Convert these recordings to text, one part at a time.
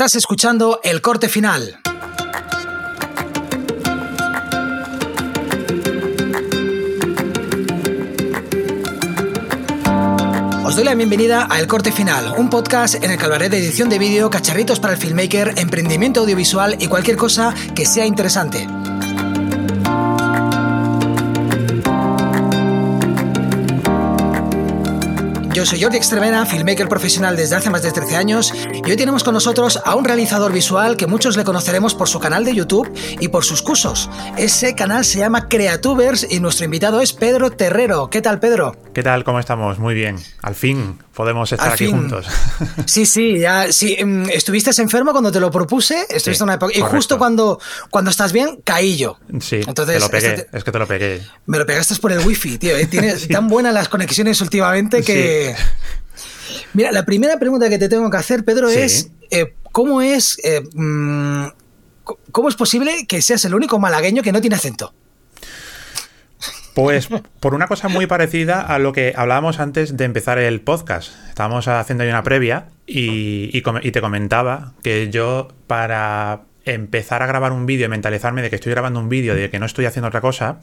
Estás escuchando el corte final. Os doy la bienvenida a El Corte Final, un podcast en el que hablaré de edición de vídeo, cacharritos para el filmmaker, emprendimiento audiovisual y cualquier cosa que sea interesante. Yo soy Jordi Extremena, filmmaker profesional desde hace más de 13 años y hoy tenemos con nosotros a un realizador visual que muchos le conoceremos por su canal de YouTube y por sus cursos. Ese canal se llama Creatubers y nuestro invitado es Pedro Terrero. ¿Qué tal, Pedro? ¿Qué tal? ¿Cómo estamos? Muy bien. Al fin podemos estar aquí juntos. Sí, sí, ya, sí. Em, estuviste enfermo cuando te lo propuse, estuviste una época, y justo cuando, cuando estás bien, caí yo. Sí, Entonces, te lo pegué, este es que te lo pegué. Me lo pegaste por el wifi, tío. ¿eh? Tienes tan buenas las conexiones últimamente que... Mira, la primera pregunta que te tengo que hacer, Pedro, es eh, ¿cómo es... Eh, mm, ¿Cómo es posible que seas el único malagueño que no tiene acento? Pues por una cosa muy parecida a lo que hablábamos antes de empezar el podcast. Estábamos haciendo ahí una previa y, te comentaba que yo para empezar a grabar un vídeo y mentalizarme de que estoy grabando un vídeo, de que no estoy haciendo otra cosa,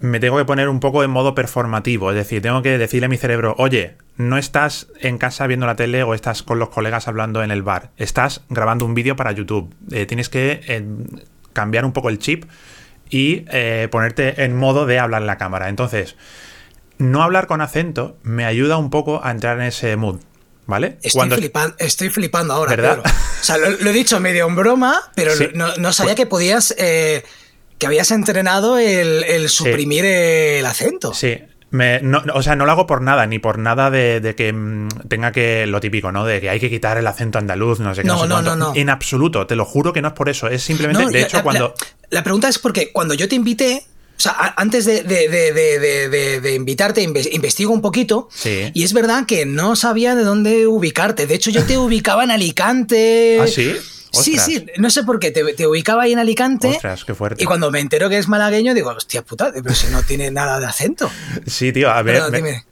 me tengo que poner un poco en modo performativo. Es decir, tengo que decirle a mi cerebro, oye, no estás en casa viendo la tele o estás con los colegas hablando en el bar. Estás grabando un vídeo para YouTube. Eh, tienes que eh, cambiar un poco el chip y eh, ponerte en modo de hablar en la cámara. Entonces, no hablar con acento me ayuda un poco a entrar en ese mood. ¿Vale? Estoy, flipando ahora, ¿verdad? O sea, lo, he dicho medio en broma, pero no, sabía pues que podías. Que habías entrenado el, suprimir el acento. Sí, no, o sea, no lo hago por nada, ni por nada de, que mm, tenga que. Lo típico, ¿no? De que hay que quitar el acento andaluz, no sé qué. No, no, no, no, En absoluto, te lo juro que no es por eso. Es simplemente. de hecho, cuando. La, pregunta es porque cuando yo te invité. O sea, antes de, de invitarte, investigo un poquito. Sí. Y es verdad que no sabía de dónde ubicarte. De hecho, yo te ubicaba en Alicante. ¿Ah, sí? Sí, sí, no sé por qué, te, ubicaba ahí en Alicante. Ostras, qué fuerte. Y cuando me entero que es malagueño, digo, hostia puta, pero si no tiene nada de acento. Sí, tío, a ver,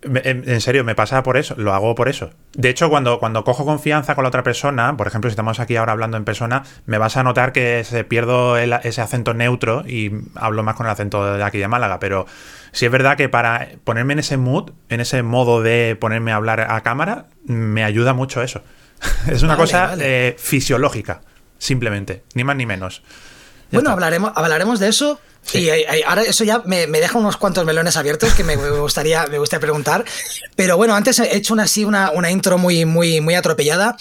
en serio, me pasa por eso, lo hago por eso. De hecho, cuando, cuando cojo confianza con la otra persona, por ejemplo, si estamos aquí ahora hablando en persona, me vas a notar que se pierdo ese acento neutro y hablo más con el acento de aquí de Málaga, pero sí es verdad que para ponerme en ese mood, en ese modo de ponerme a hablar a cámara, me ayuda mucho eso. es una cosa eh, fisiológica, simplemente, ni más ni menos. bueno, hablaremos, hablaremos de eso. Y ahora eso ya me, deja unos cuantos melones abiertos que me gustaría, me gustaría preguntar. Pero bueno, antes he hecho una, así una, una intro muy, muy, muy atropellada.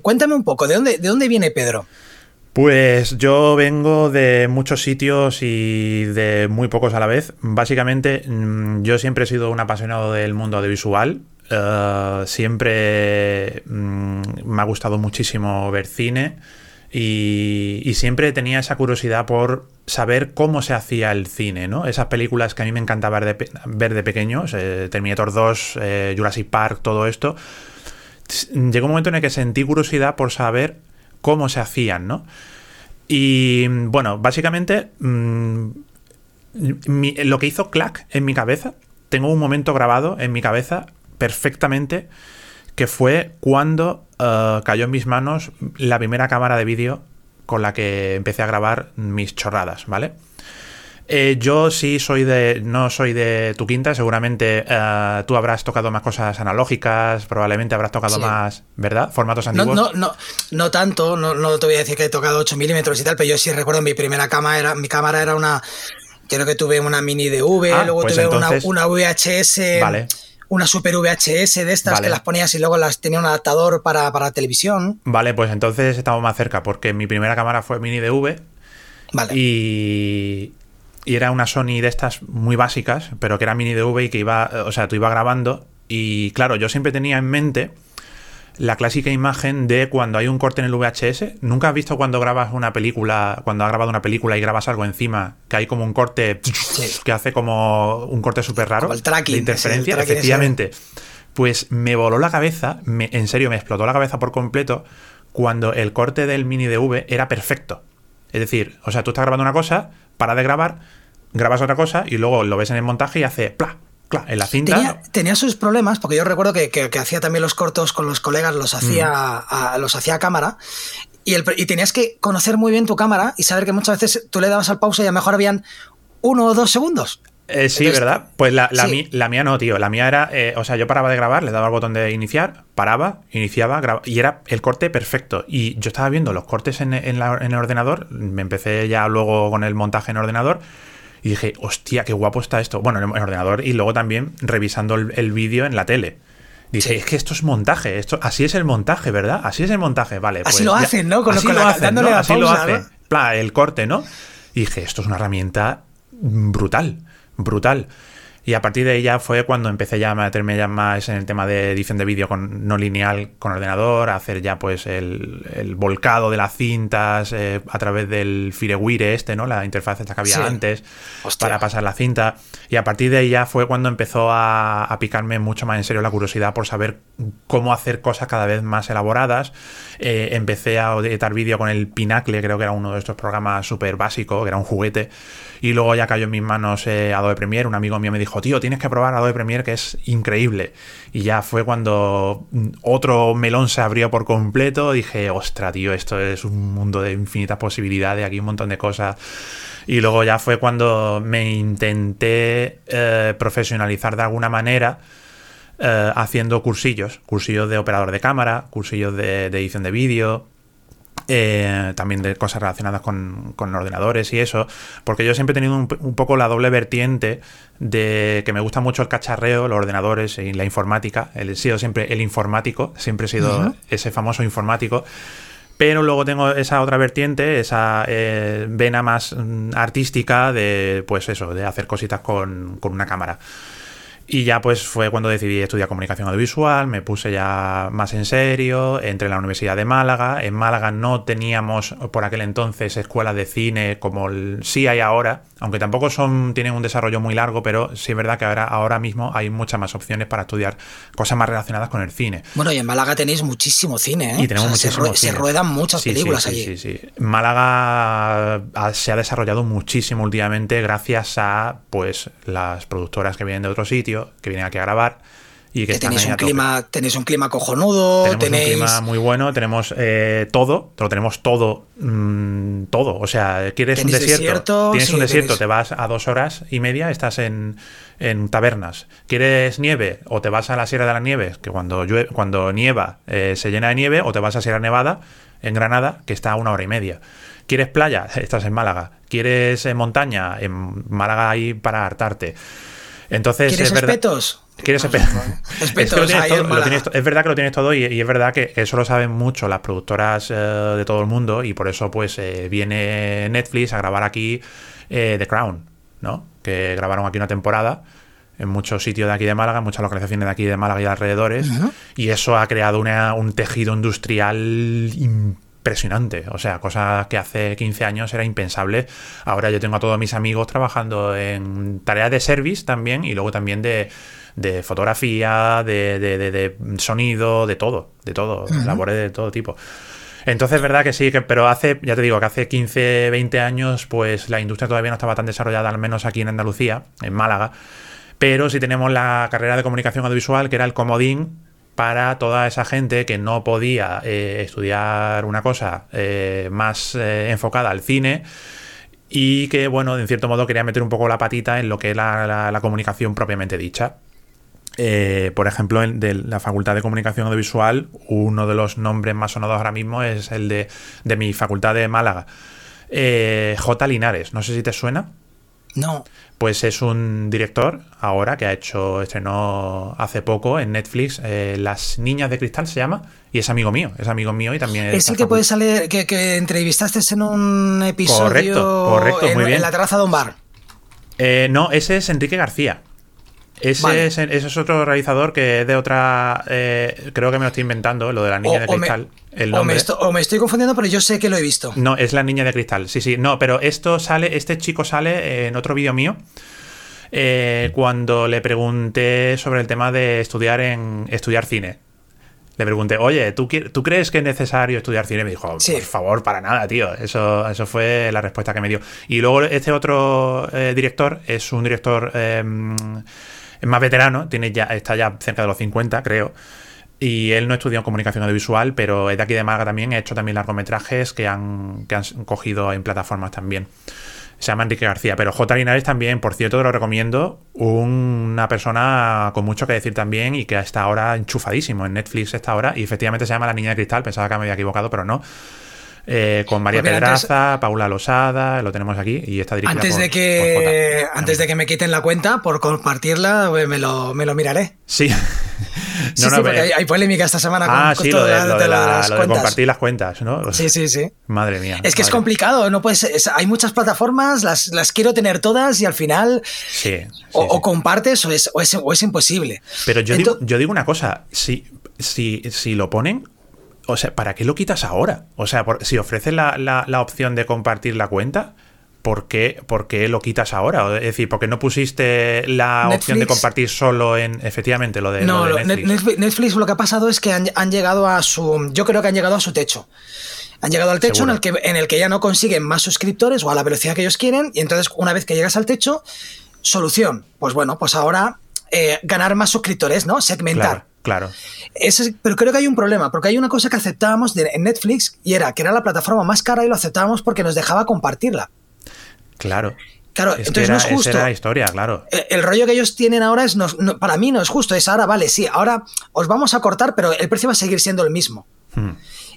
Cuéntame un poco, ¿de dónde, ¿de dónde viene Pedro? Pues yo vengo de muchos sitios y de muy pocos a la vez. Básicamente, mm, yo siempre he sido un apasionado del mundo audiovisual. Eh, siempre mm, me ha gustado muchísimo ver cine y, siempre tenía esa curiosidad por saber cómo se hacía el cine, ¿no? Esas películas que a mí me encantaba ver de, ver de pequeños, eh, Terminator 2, eh, Jurassic Park, todo esto. Llegó un momento en el que sentí curiosidad por saber cómo se hacían, ¿no? Y bueno, básicamente mm, lo que hizo Clack en mi cabeza, tengo un momento grabado en mi cabeza perfectamente que fue cuando eh, cayó en mis manos la primera cámara de vídeo con la que empecé a grabar mis chorradas, ¿vale? Eh, yo sí soy de. No soy de tu quinta, seguramente eh, tú habrás tocado más cosas analógicas, probablemente habrás tocado más, ¿verdad? Formatos antiguos. No, no, no, tanto, no, no, te voy a decir que he tocado 8 milímetros y tal, pero yo sí recuerdo mi primera cámara, era, mi cámara era una. Creo que tuve una mini DV, ah, luego pues tuve una, una VHS. Vale una super VHS de estas que las ponías y luego las tenía un adaptador para, para televisión. Vale, pues entonces estamos más cerca, porque mi primera cámara fue mini DV. Vale. Y, y era una Sony de estas muy básicas, pero que era mini DV y que iba, o sea, tú ibas grabando. Y claro, yo siempre tenía en mente la clásica imagen de cuando hay un corte en el VHS. ¿Nunca has visto cuando grabas una película, cuando has grabado una película y grabas algo encima, que hay como un corte que hace como un corte súper raro? el tracking. De interferencia, efectivamente. Pues me voló la cabeza, me, en serio, me explotó la cabeza por completo cuando el corte del mini DV era perfecto. Es decir, o sea, tú estás grabando una cosa, para de grabar, grabas otra cosa y luego lo ves en el montaje y hace ¡pla! Claro, en la cinta. Tenía, sus problemas, porque yo recuerdo que, hacía también los cortos con los colegas, los hacía, mm. a, los hacía a cámara. Y, el, y, tenías que conocer muy bien tu cámara y saber que muchas veces tú le dabas al pausa y a lo mejor habían uno o dos segundos. Eh, sí, ¿verdad? Pues la, mía no, tío. La mía era, eh, o sea, yo paraba de grabar, le daba al botón de iniciar, paraba, iniciaba, grababa, y era el corte perfecto. Y yo estaba viendo los cortes en, en el ordenador, me empecé ya luego con el montaje en ordenador y dije, hostia, qué guapo está esto. Bueno, en el ordenador y luego también revisando el, vídeo en la tele. Dice, es que esto es montaje, esto, así es el montaje, ¿verdad? Así es el montaje, vale. así pues lo hacen, ¿no? Con, así lo hacen, Así lo hacen. el corte, ¿no? Y dije, esto es una herramienta brutal, brutal. Y a partir de ahí ya fue cuando empecé ya a meterme ya más en el tema de edición de vídeo con, no lineal con ordenador, a hacer ya pues el, volcado de las cintas eh, a través del Firewire este, ¿no? La interfaz esta que había antes para pasar la cinta. Y a partir de ahí ya fue cuando empezó a, picarme mucho más en serio la curiosidad por saber cómo hacer cosas cada vez más elaboradas. Eh, empecé a editar vídeo con el Pinacle, creo que era uno de estos programas súper básicos, que era un juguete. Y luego ya cayó en mis manos eh, Adobe Premiere. Un amigo mío me dijo, tío, tienes que probar Adobe Premiere, que es increíble. Y ya fue cuando mm, otro melón se abrió por completo. Dije, ostra, tío, esto es un mundo de infinitas posibilidades, aquí un montón de cosas. Y luego ya fue cuando me intenté eh, profesionalizar de alguna manera. Eh, haciendo cursillos, cursillos de operador de cámara, cursillos de edición de vídeo, eh, también de cosas relacionadas con, ordenadores y eso, porque yo siempre he tenido un, poco la doble vertiente de que me gusta mucho el cacharreo, los ordenadores y la informática. He sido siempre el informático, siempre he sido ese famoso informático. Pero luego tengo esa otra vertiente, esa eh, vena más mm, artística de, pues eso, de hacer cositas con, con una cámara. Y ya pues fue cuando decidí estudiar comunicación audiovisual, me puse ya más en serio, entré en la Universidad de Málaga. En Málaga no teníamos por aquel entonces escuelas de cine como sí hay ahora, aunque tampoco son tienen un desarrollo muy largo, pero sí es verdad que ahora, ahora mismo hay muchas más opciones para estudiar cosas más relacionadas con el cine. Bueno, y en Málaga tenéis muchísimo cine, ¿eh? Y tenemos muchísimo se, ruedan muchas películas sí, allí. Sí, sí, Málaga se ha desarrollado muchísimo últimamente gracias a pues las productoras que vienen de otros sitios que vienen aquí a grabar. Y que, tenéis un clima tenéis un clima cojonudo tenemos un clima muy bueno tenemos eh, todo lo tenemos todo mm, todo. O sea quieres un desierto, tienes un desierto te vas a dos horas y media estás en, tabernas. Quieres nieve o te vas a la Sierra de las Nieves que cuando llueve, cuando nieva eh, se llena de nieve o te vas a Sierra Nevada en Granada que está a una hora y media. Quieres playa estás en Málaga. Quieres eh, montaña en Málaga ahí para hartarte entonces, ¿Quieres es verdad, espetos? ¿Quieres espetos? es, verdad que lo tienes todo y, es verdad que eso lo saben mucho las productoras eh, de todo el mundo y por eso pues eh, viene Netflix a grabar aquí eh, The Crown, ¿no? Que grabaron aquí una temporada en muchos sitios de aquí de Málaga, muchas localizaciones de aquí de Málaga y alrededores, y eso ha creado un tejido industrial impresionante impresionante. O sea, cosa que hace 15 años era impensable. Ahora yo tengo a todos mis amigos trabajando en tareas de service también y luego también de, fotografía, de, sonido, de todo, de todo, labores de todo tipo. Entonces, es verdad que sí, que, pero hace, ya te digo, que hace 15, 20 años, pues la industria todavía no estaba tan desarrollada, al menos aquí en Andalucía, en Málaga. Pero sí tenemos la carrera de comunicación audiovisual, que era el comodín para toda esa gente que no podía eh, estudiar una cosa eh, más eh, enfocada al cine y que, bueno, en cierto modo quería meter un poco la patita en lo que es la, comunicación propiamente dicha. por ejemplo, en, de la Facultad de Comunicación Audiovisual, uno de los nombres más sonados ahora mismo es el de, de mi facultad de Málaga. J. Linares, no sé si te suena. No. Pues es un director ahora que ha hecho, estrenó hace poco en Netflix, eh, Las Niñas de Cristal se llama, y es amigo mío, es amigo mío y también... Es el que puede salir, que, entrevistaste en un episodio correcto, correcto, muy bien. en la terraza de un bar. Eh, no, ese es Enrique García. Ese, es, otro realizador que es de otra. Eh, creo que me lo estoy inventando, lo de la niña de cristal. o, me estoy, confundiendo, pero yo sé que lo he visto. No, es la niña de cristal. Sí, sí. No, pero esto sale. Este chico sale en otro vídeo mío. Eh, cuando le pregunté sobre el tema de estudiar en estudiar cine. Le pregunté, oye, ¿tú, ¿tú crees que es necesario estudiar cine? Me dijo, por favor, para nada, tío. Eso, eso fue la respuesta que me dio. Y luego este otro eh, director es un director. Es más veterano, tiene ya, está ya cerca de los 50, creo. Y él no estudió comunicación audiovisual, pero es de aquí de Málaga también. Ha hecho también largometrajes que han, que han cogido en plataformas también. Se llama Enrique García. Pero J. Linares también, por cierto, te lo recomiendo. Una persona con mucho que decir también y que está ahora enchufadísimo en Netflix esta hora. Y efectivamente se llama La Niña de Cristal. Pensaba que me había equivocado, pero no. Eh, con María pues Pedraza, Paula Losada, lo tenemos aquí y está dirigida antes de que Antes de que me quiten la cuenta por compartirla, pues me lo, me lo miraré. Sí. sí, sí, porque hay, polémica esta semana con, ah, sí, lo de, las compartir las cuentas, ¿no? Sí, sí, sí. Madre mía. Es que es complicado, no puedes, hay muchas plataformas, las, las quiero tener todas y al final sí, o, compartes o es, o es, o es imposible. Pero yo, digo, yo digo una cosa, si, si, si lo ponen, o sea, ¿para qué lo quitas ahora? O sea, si ofreces la, la, opción de compartir la cuenta, ¿por qué, ¿por qué, lo quitas ahora? Es decir, ¿por qué no pusiste la opción de compartir solo en, efectivamente, lo de, no, Netflix? Netflix? lo que ha pasado es que han, llegado a su, yo creo que han llegado a su techo. Han llegado al techo en el, que, en el que ya no consiguen más suscriptores o a la velocidad que ellos quieren y entonces una vez que llegas al techo, solución, pues bueno, pues ahora eh, ganar más suscriptores, ¿no? Segmentar. Claro. Pero creo que hay un problema, porque hay una cosa que aceptábamos en Netflix y era que era la plataforma más cara y lo aceptábamos porque nos dejaba compartirla. Claro. Claro, entonces no es justo. la historia, claro. El, rollo que ellos tienen ahora es, para mí no es justo, es ahora, vale, sí, ahora os vamos a cortar, pero el precio va a seguir siendo el mismo. Hmm.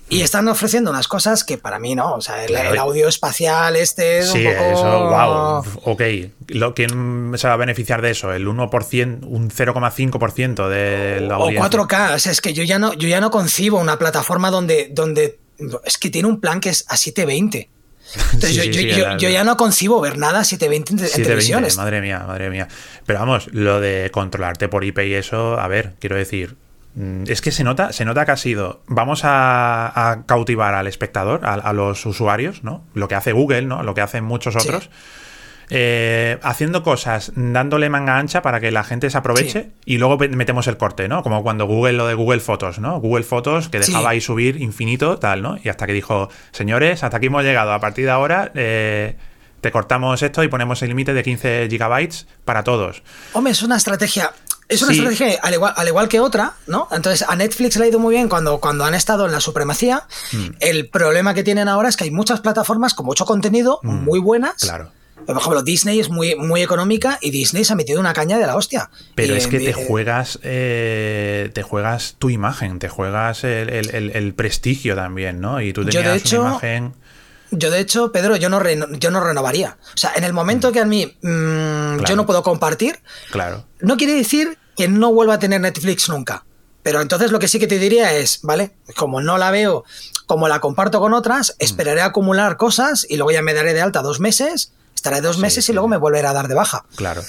Y están ofreciendo unas cosas que para mí no. O sea, el, audio espacial este es sí, un poco... eso, wow. Ok. ¿Quién se va a beneficiar de eso? ¿El 1%, un 0,5% de la audiencia? O 4K. O sea, es que yo ya no, yo ya no concibo una plataforma donde, donde... Es que tiene un plan que es a 720. Entonces yo, yo, yo, ya no concibo ver nada a 720 en, 720, televisiones. Madre mía, madre mía. Pero vamos, lo de controlarte por IP y eso, a ver, quiero decir, Mm, es que se nota, se nota que ha sido, vamos a, cautivar al espectador, a, los usuarios, ¿no? Lo que hace Google, ¿no? Lo que hacen muchos otros. Eh, haciendo cosas, dándole manga ancha para que la gente se aproveche y luego metemos el corte, ¿no? Como cuando Google, lo de Google Fotos, ¿no? Google Fotos que dejaba ahí subir infinito, tal, ¿no? Y hasta que dijo, señores, hasta aquí hemos llegado, a partir de ahora eh, te cortamos esto y ponemos el límite de 15 gigabytes para todos. Hombre, es una estrategia es una estrategia al igual, al igual que otra, ¿no? Entonces a Netflix le ha ido muy bien cuando, cuando han estado en la supremacía. Mm. El problema que tienen ahora es que hay muchas plataformas con mucho contenido, mm. muy buenas. Claro. Por ejemplo, Disney es muy, muy económica y Disney se ha metido una caña de la hostia. Pero es que te juegas eh, te juegas tu imagen, te juegas el, prestigio también, ¿no? Y tú tenías hecho, una imagen yo, de hecho, Pedro, yo no, yo no renovaría. O sea, en el momento que a mí mm, yo no puedo compartir, claro. no quiere decir que no vuelva a tener Netflix nunca. Pero entonces lo que sí que te diría es, ¿vale? Como no la veo, como la comparto con otras, mm. esperaré a acumular cosas y luego ya me daré de alta dos meses estaré dos meses y luego me volverá a dar de baja. Claro.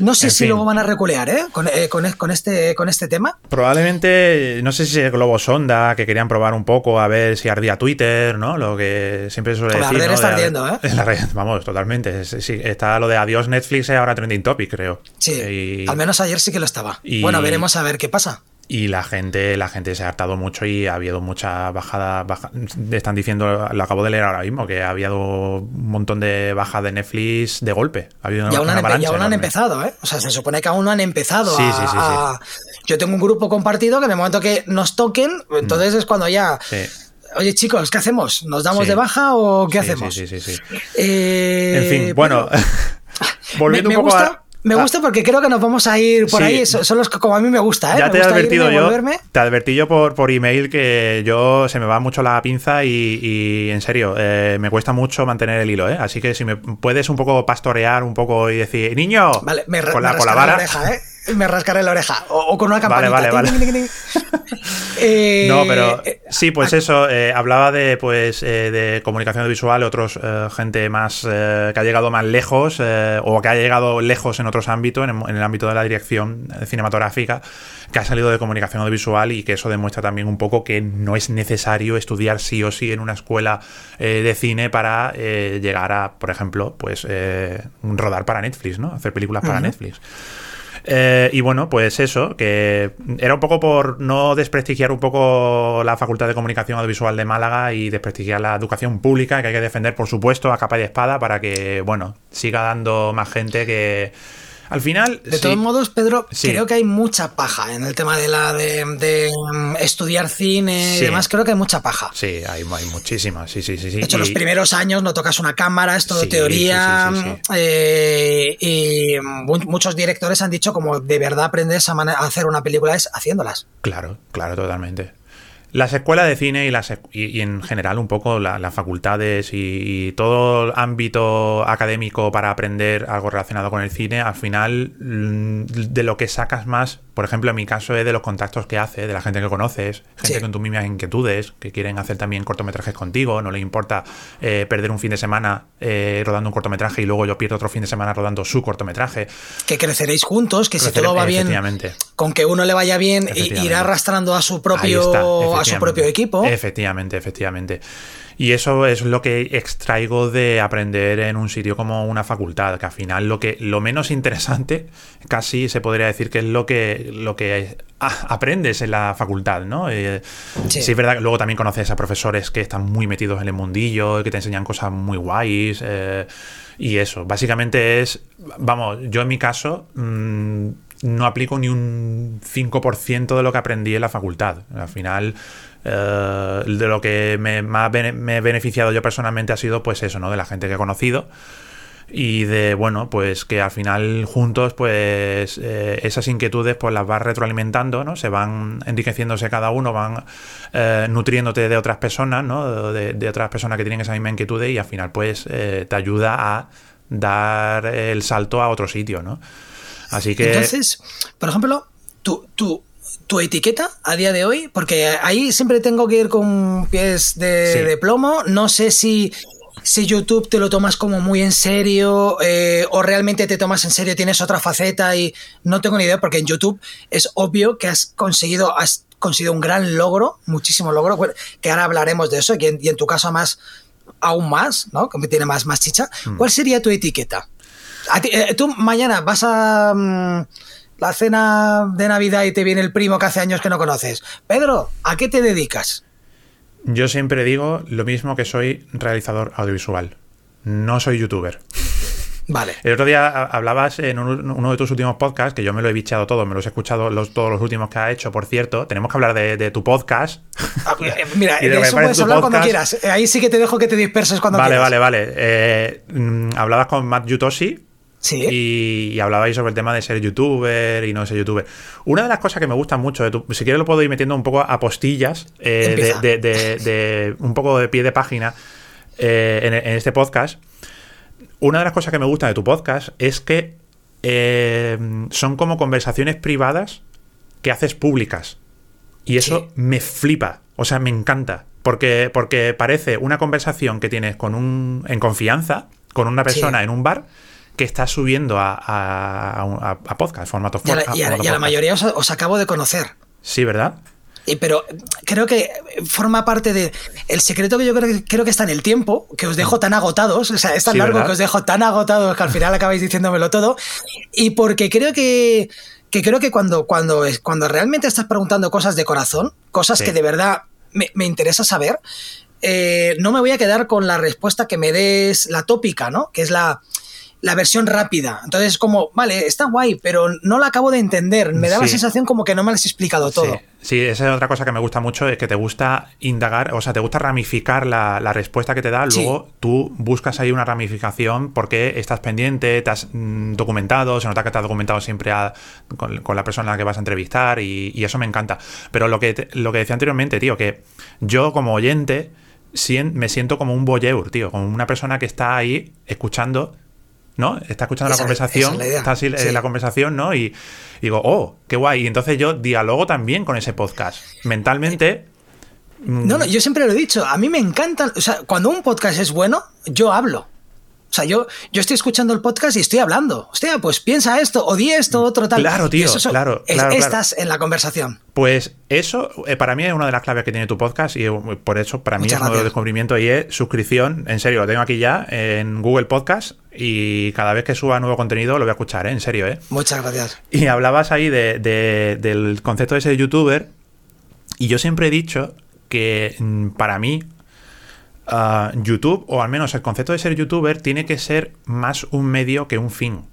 No sé si luego van a reculear ¿eh? Con, eh, con, este, con este tema. Probablemente, no sé si es Globo Sonda, que querían probar un poco a ver si ardía Twitter, ¿no? Lo que siempre suele decir. La red está ardiendo, ¿eh? La red, vamos, totalmente. Sí, está lo de adiós Netflix, ahora trending topic, creo. Sí, al menos ayer sí que lo estaba. Bueno, veremos a ver qué pasa. Y la gente, la gente se ha hartado mucho y ha habido mucha bajada, Están diciendo, lo acabo de leer ahora mismo, que ha habido un montón de bajas de Netflix de golpe. Ha habido y aún, han, empezado, ¿eh? O sea, se supone que aún no han empezado a, Yo tengo un grupo compartido que en el momento que nos toquen, entonces es cuando ya... Oye, chicos, ¿qué hacemos? ¿Nos damos de baja o qué hacemos? Sí, sí, sí. Eh, en fin, bueno, volviendo un poco a me gusta porque creo que nos vamos a ir por ahí. Son los que como a mí me gusta, ¿eh? Ya te he advertido yo. Te advertí yo por, por email que yo se me va mucho la pinza y, en serio, eh, me cuesta mucho mantener el hilo, ¿eh? Así que si me puedes un poco pastorear un poco y decir, niño, vale, me, con, la, con la vara. ¿eh? me rascaré la oreja. O, con una campanita. Vale, vale, vale. Eh, no, pero eh, sí, pues ah. eso. Eh, hablaba de pues de comunicación visual, otros gente más que ha llegado más lejos o que ha llegado lejos en otros ámbitos, en, el ámbito de la dirección cinematográfica, que ha salido de comunicación audiovisual y que eso demuestra también un poco que no es necesario estudiar sí o sí en una escuela de cine para llegar a, por ejemplo, pues rodar para Netflix, ¿no? Hacer películas para Netflix. Eh, y bueno, pues eso, que era un poco por no desprestigiar un poco la Facultad de Comunicación Audiovisual de Málaga y desprestigiar la educación pública, que hay que defender, por supuesto, a capa y espada para que, bueno, siga dando más gente que Al final. De todos modos, Pedro, creo que hay mucha paja en el tema de la de, mm, estudiar cine y demás. Creo que hay mucha paja. Sí, hay, muchísimas. Sí, sí, sí. De hecho, los primeros años no tocas una cámara, es todo teoría. Eh, y muchos directores han dicho como de verdad aprendes a, a hacer una película es haciéndolas. Claro, claro, totalmente. Las escuelas de cine y, las, y, en general un poco las facultades y, todo el ámbito académico para aprender algo relacionado con el cine, al final mm, de lo que sacas más, por ejemplo en mi caso es de los contactos que haces, de la gente que conoces, gente con tus mismas inquietudes, que quieren hacer también cortometrajes contigo, no les importa eh, perder un fin de semana eh, rodando un cortometraje y luego yo pierdo otro fin de semana rodando su cortometraje. Que creceréis juntos, que si todo va bien, con que uno le vaya bien, irá arrastrando a su propio su propio equipo. Efectivamente, efectivamente. Y eso es lo que extraigo de aprender en un sitio como una facultad, que al final lo que lo menos interesante casi se podría decir que es lo que lo que aprendes en la facultad, ¿no? Eh, sí. es verdad que luego también conoces a profesores que están muy metidos en el mundillo, que te enseñan cosas muy guays. Eh, y eso, básicamente es, vamos, yo en mi caso mm, no aplico ni un 5% de lo que aprendí en la facultad. Al final, eh, de lo que me, más me he beneficiado yo personalmente ha sido pues eso, ¿no? De la gente que he conocido y de bueno pues que al final juntos pues eh, esas inquietudes pues las vas retroalimentando no se van enriqueciéndose cada uno van eh, nutriéndote de otras personas no de, otras personas que tienen esa misma inquietud y al final pues te ayuda a dar el salto a otro sitio no Así que. Entonces, por ejemplo, tu, tu etiqueta a día de hoy, porque ahí siempre tengo que ir con pies de, plomo. No sé si, si YouTube te lo tomas como muy en serio eh, o realmente te tomas en serio, tienes otra faceta y no tengo ni idea, porque en YouTube es obvio que has conseguido, has conseguido un gran logro, muchísimo logro, que ahora hablaremos de eso y en, tu caso más, aún más, ¿no? Que tiene más, más chicha. Hmm. ¿Cuál sería tu etiqueta? Eh, tú mañana vas a mm, la cena de Navidad y te viene el primo que hace años que no conoces. Pedro, ¿a qué te dedicas? Yo siempre digo lo mismo que soy realizador audiovisual. No soy youtuber. Vale. El otro día hablabas en uno de tus últimos podcasts, que yo me lo he bichado todo, me los he escuchado todos los últimos que ha hecho, por cierto. Tenemos que hablar de, tu podcast. Ah, eh, mira, de, eso puedes hablar cuando quieras. Ahí sí que te dejo que te disperses cuando quieras. Vale, vale, vale. Eh, mm, hablabas con Matt Yutoshi, y, hablabais sobre el tema de ser youtuber y no ser youtuber. Una de las cosas que me gustan mucho, de tu, si quieres lo puedo ir metiendo un poco a postillas, eh, de, un poco de pie de página eh, en, este podcast. Una de las cosas que me gusta de tu podcast es que eh, son como conversaciones privadas que haces públicas. Y eso me flipa, o sea, me encanta. Porque, porque parece una conversación que tienes con un, en confianza con una persona en un bar que está subiendo a, a, podcast, formato Y a la, mayoría os, acabo de conocer. Sí, ¿verdad? Y, pero creo que forma parte de. El secreto que yo creo que, creo que está en el tiempo, que os dejo tan agotados, o sea, es tan largo que os dejo tan agotados que al final acabáis diciéndomelo todo. Y porque creo que. que creo que cuando, cuando, cuando realmente estás preguntando cosas de corazón, cosas que de verdad me, me interesa saber, eh, no me voy a quedar con la respuesta que me des, la tópica, ¿no? Que es la la versión rápida. Entonces, es como, vale, está guay, pero no la acabo de entender. Me da la sensación como que no me lo has explicado todo. Sí. esa es otra cosa que me gusta mucho, es que te gusta indagar, o sea, te gusta ramificar la, respuesta que te da, luego tú buscas ahí una ramificación porque estás pendiente, te has mm, documentado, se nota que te has documentado siempre con, la persona a la que vas a entrevistar y, eso me encanta. Pero lo que, lo que decía anteriormente, tío, que yo como oyente me siento como un voyeur, tío, como una persona que está ahí escuchando ¿no? Está escuchando la conversación, está así eh, la conversación, ¿no? Y, digo, oh, qué guay. Y entonces yo dialogo también con ese podcast. Mentalmente. Mm, no, no, yo siempre lo he dicho. A mí me encanta. O sea, cuando un podcast es bueno, yo hablo. O sea, yo, yo estoy escuchando el podcast y estoy hablando. Hostia, pues piensa esto, o di esto, otro tal. Claro, tío, claro, Estás en la conversación. Pues eso, eh, para mí es una de las claves que tiene tu podcast y eh, por eso para mí es uno de los descubrimientos y es suscripción. En serio, lo tengo aquí ya en Google Podcast y cada vez que suba nuevo contenido lo voy a escuchar, ¿eh? En serio, ¿eh? Muchas gracias. Y hablabas ahí del concepto de ser youtuber y yo siempre he dicho que mm, para mí YouTube, o al menos el concepto de ser youtuber, tiene que ser más un medio que un fin.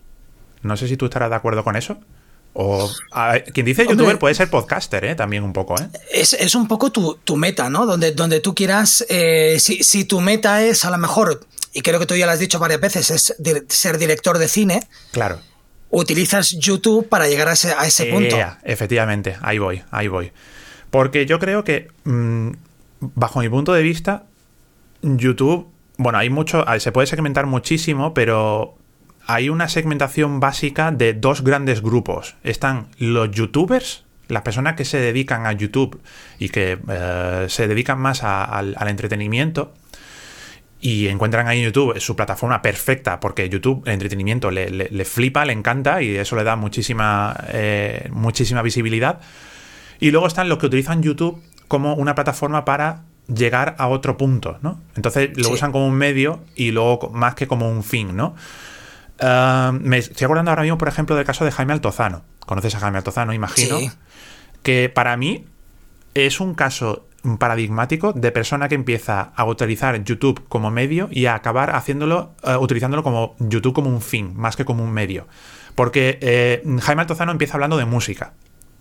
No sé si tú estarás de acuerdo con eso. O quien dice youtuber puede ser podcaster, ¿eh? también un poco. ¿eh? Es, un poco tu, meta, ¿no? Donde, donde tú quieras, eh, si, si, tu meta es a lo mejor, y creo que tú ya lo has dicho varias veces, es ser director de cine. Claro. Utilizas YouTube para llegar a ese, a ese punto. Efectivamente, ahí voy, ahí voy. Porque yo creo que, mm, bajo mi punto de vista, YouTube, bueno, hay mucho, se puede segmentar muchísimo, pero hay una segmentación básica de dos grandes grupos. Están los youtubers, las personas que se dedican a YouTube y que eh, se dedican más al entretenimiento y encuentran ahí en YouTube su plataforma perfecta porque YouTube, el entretenimiento, le, flipa, le encanta y eso le da muchísima, eh, muchísima visibilidad. Y luego están los que utilizan YouTube como una plataforma para llegar a otro punto, ¿no? Entonces lo usan como un medio y luego más que como un fin, ¿no? Ah, me estoy acordando ahora mismo, por ejemplo, del caso de Jaime Altozano. ¿Conoces a Jaime Altozano, imagino? Que para mí es un caso paradigmático de persona que empieza a utilizar YouTube como medio y a acabar haciéndolo, eh, utilizándolo como YouTube como un fin, más que como un medio. Porque eh, Jaime Altozano empieza hablando de música,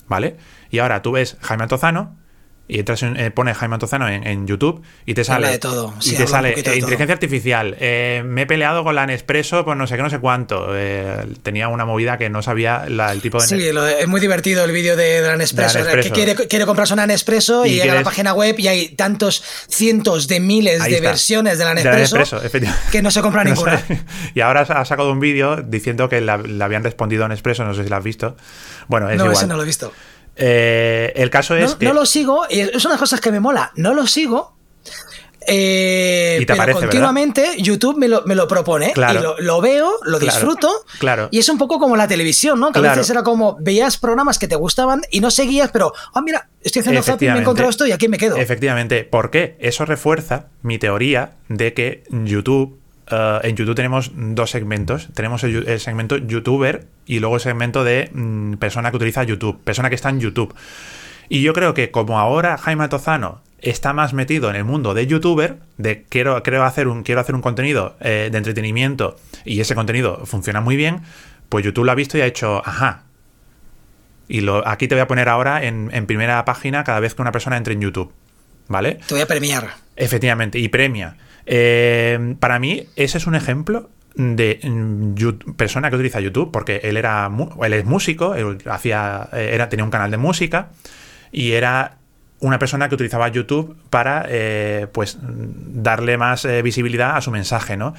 ¿vale? Y ahora tú ves Jaime Altozano y entras en, eh, pones Jaime Antozano en, YouTube y te sale. De todo. y te sale eh, inteligencia artificial. Eh, me he peleado con la Nespresso por no sé qué, no sé cuánto. tenía una movida que no sabía el tipo de. Sí, es muy divertido el vídeo de, la Nespresso. Que quiere, quiere, comprarse una Nespresso y, llega a la página web y hay tantos cientos de miles de versiones de la Nespresso, que no se compra ninguna. y ahora ha sacado un vídeo diciendo que le habían respondido a Nespresso, no sé si lo has visto. Bueno, es no, ese no lo he visto. Eh, el caso es no, que. No lo sigo, y es una de las cosas que me mola. No lo sigo. Eh, y te pero continuamente YouTube me lo, me lo propone claro. y lo, veo, lo disfruto. Claro. Y es un poco como la televisión, ¿no? Que a veces era como veías programas que te gustaban y no seguías, pero, ah, mira, estoy haciendo zapping, me he encontrado esto y aquí me quedo. Efectivamente. ¿Por qué? Eso refuerza mi teoría de que YouTube eh, en YouTube tenemos dos segmentos. Tenemos el, segmento youtuber y luego el segmento de mm, persona que utiliza YouTube, persona que está en YouTube. Y yo creo que como ahora Jaime Tozano está más metido en el mundo de youtuber, de quiero, quiero, hacer, un, quiero hacer un contenido eh, de entretenimiento y ese contenido funciona muy bien, pues YouTube lo ha visto y ha hecho, ajá. Y lo, aquí te voy a poner ahora en, en primera página cada vez que una persona entre en YouTube. ¿Vale? Te voy a premiar. Efectivamente, y premia. Eh, para mí, ese es un ejemplo de mm, persona que utiliza YouTube, porque él era él es músico, él hacía, eh, era, tenía un canal de música y era una persona que utilizaba YouTube para eh, pues darle más visibilidad a su mensaje, ¿no?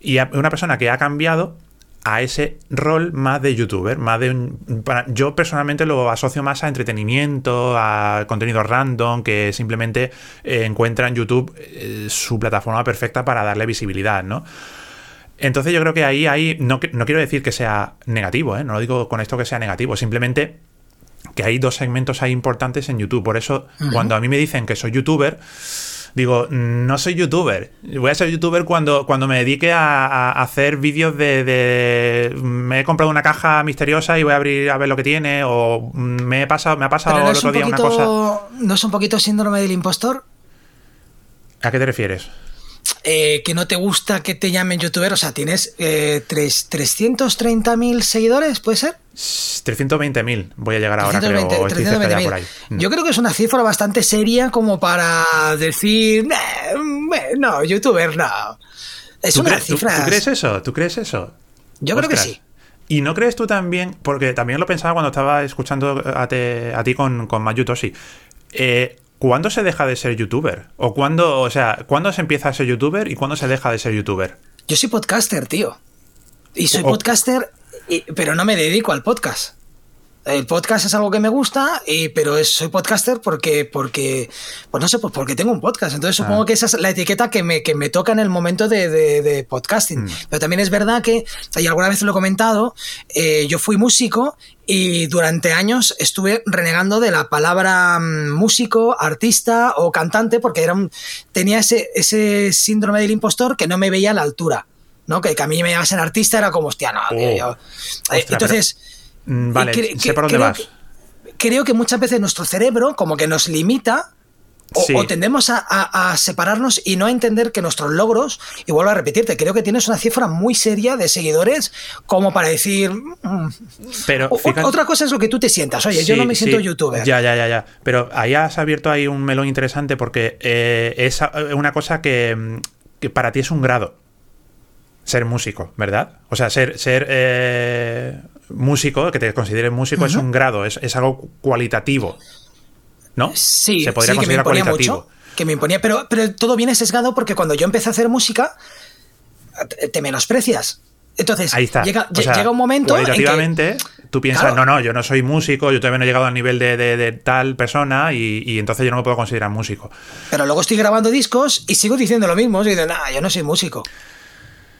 Y una persona que ha cambiado a ese rol más de youtuber, más de un, yo personalmente lo asocio más a entretenimiento, a contenido random que simplemente eh, encuentra en YouTube eh, su plataforma perfecta para darle visibilidad, ¿no? Entonces yo creo que ahí hay, no, no quiero decir que sea negativo, ¿eh? no lo digo con esto que sea negativo, simplemente que hay dos segmentos ahí importantes en YouTube. Por eso, cuando a mí me dicen que soy youtuber, digo, no soy youtuber. Voy a ser youtuber cuando, cuando me dedique a, hacer vídeos de, Me he comprado una caja misteriosa y voy a abrir a ver lo que tiene. O me he pasado, me ha pasado el otro día una cosa. ¿No es un poquito síndrome del impostor? ¿A qué te refieres? Eh, que no te gusta que te llamen youtuber, o sea, tienes eh, 330.000 seguidores, ¿puede ser? 320.000 voy a llegar ahora, creo. Mm. Yo creo que es una cifra bastante seria como para decir, no, youtuber, no. Es una cifra. ¿tú, crees eso? ¿Tú crees eso? Yo creo que sí. ¿Y no crees tú también, porque también lo pensaba cuando estaba escuchando a, ti con, con Mayutoshi, eh, ¿cuándo se deja de ser youtuber? ¿O cuándo, o sea, cuándo se empieza a ser youtuber y cuándo se deja de ser youtuber? Yo soy podcaster, tío. Y soy podcaster pero no me dedico al podcast. El podcast es algo que me gusta, y, pero soy podcaster porque, porque, pues no sé, pues porque tengo un podcast. Entonces supongo ah. que esa es la etiqueta que me, que me toca en el momento de, podcasting. Mm. Pero también es verdad que, y alguna vez lo he comentado, eh, yo fui músico y durante años estuve renegando de la palabra mm, músico, artista o cantante porque era tenía ese, ese síndrome del impostor que no me veía a la altura. ¿no? Que, a mí me llamasen artista era como, hostia, no, oh. eh, Entonces. Mm, vale, sé por dónde creo, vas. Creo que muchas veces nuestro cerebro, como que nos limita o, tendemos a, separarnos y no a entender que nuestros logros, y vuelvo a repetirte, creo que tienes una cifra muy seria de seguidores como para decir... Mm, pero otra cosa es lo que tú te sientas, oye, yo no me siento youtuber. Ya, ya, ya, ya. Pero ahí has abierto ahí un melón interesante porque eh, es una cosa que, para ti es un grado ser músico, ¿verdad? O sea, ser, ser eh, músico, que te consideres músico, es un grado, es, es, algo cualitativo. ¿no? Sí, se podría considerar cualitativo. que me imponía, pero, pero todo viene sesgado porque cuando yo empecé a hacer música, te menosprecias. Entonces, Ahí está. Llega, un momento. Cualitativamente, en que, tú piensas, no, no, yo no soy músico, yo todavía no he llegado al nivel de, tal persona y, entonces yo no me puedo considerar músico. Pero luego estoy grabando discos y sigo diciendo lo mismo. Y digo, nah, yo no soy músico.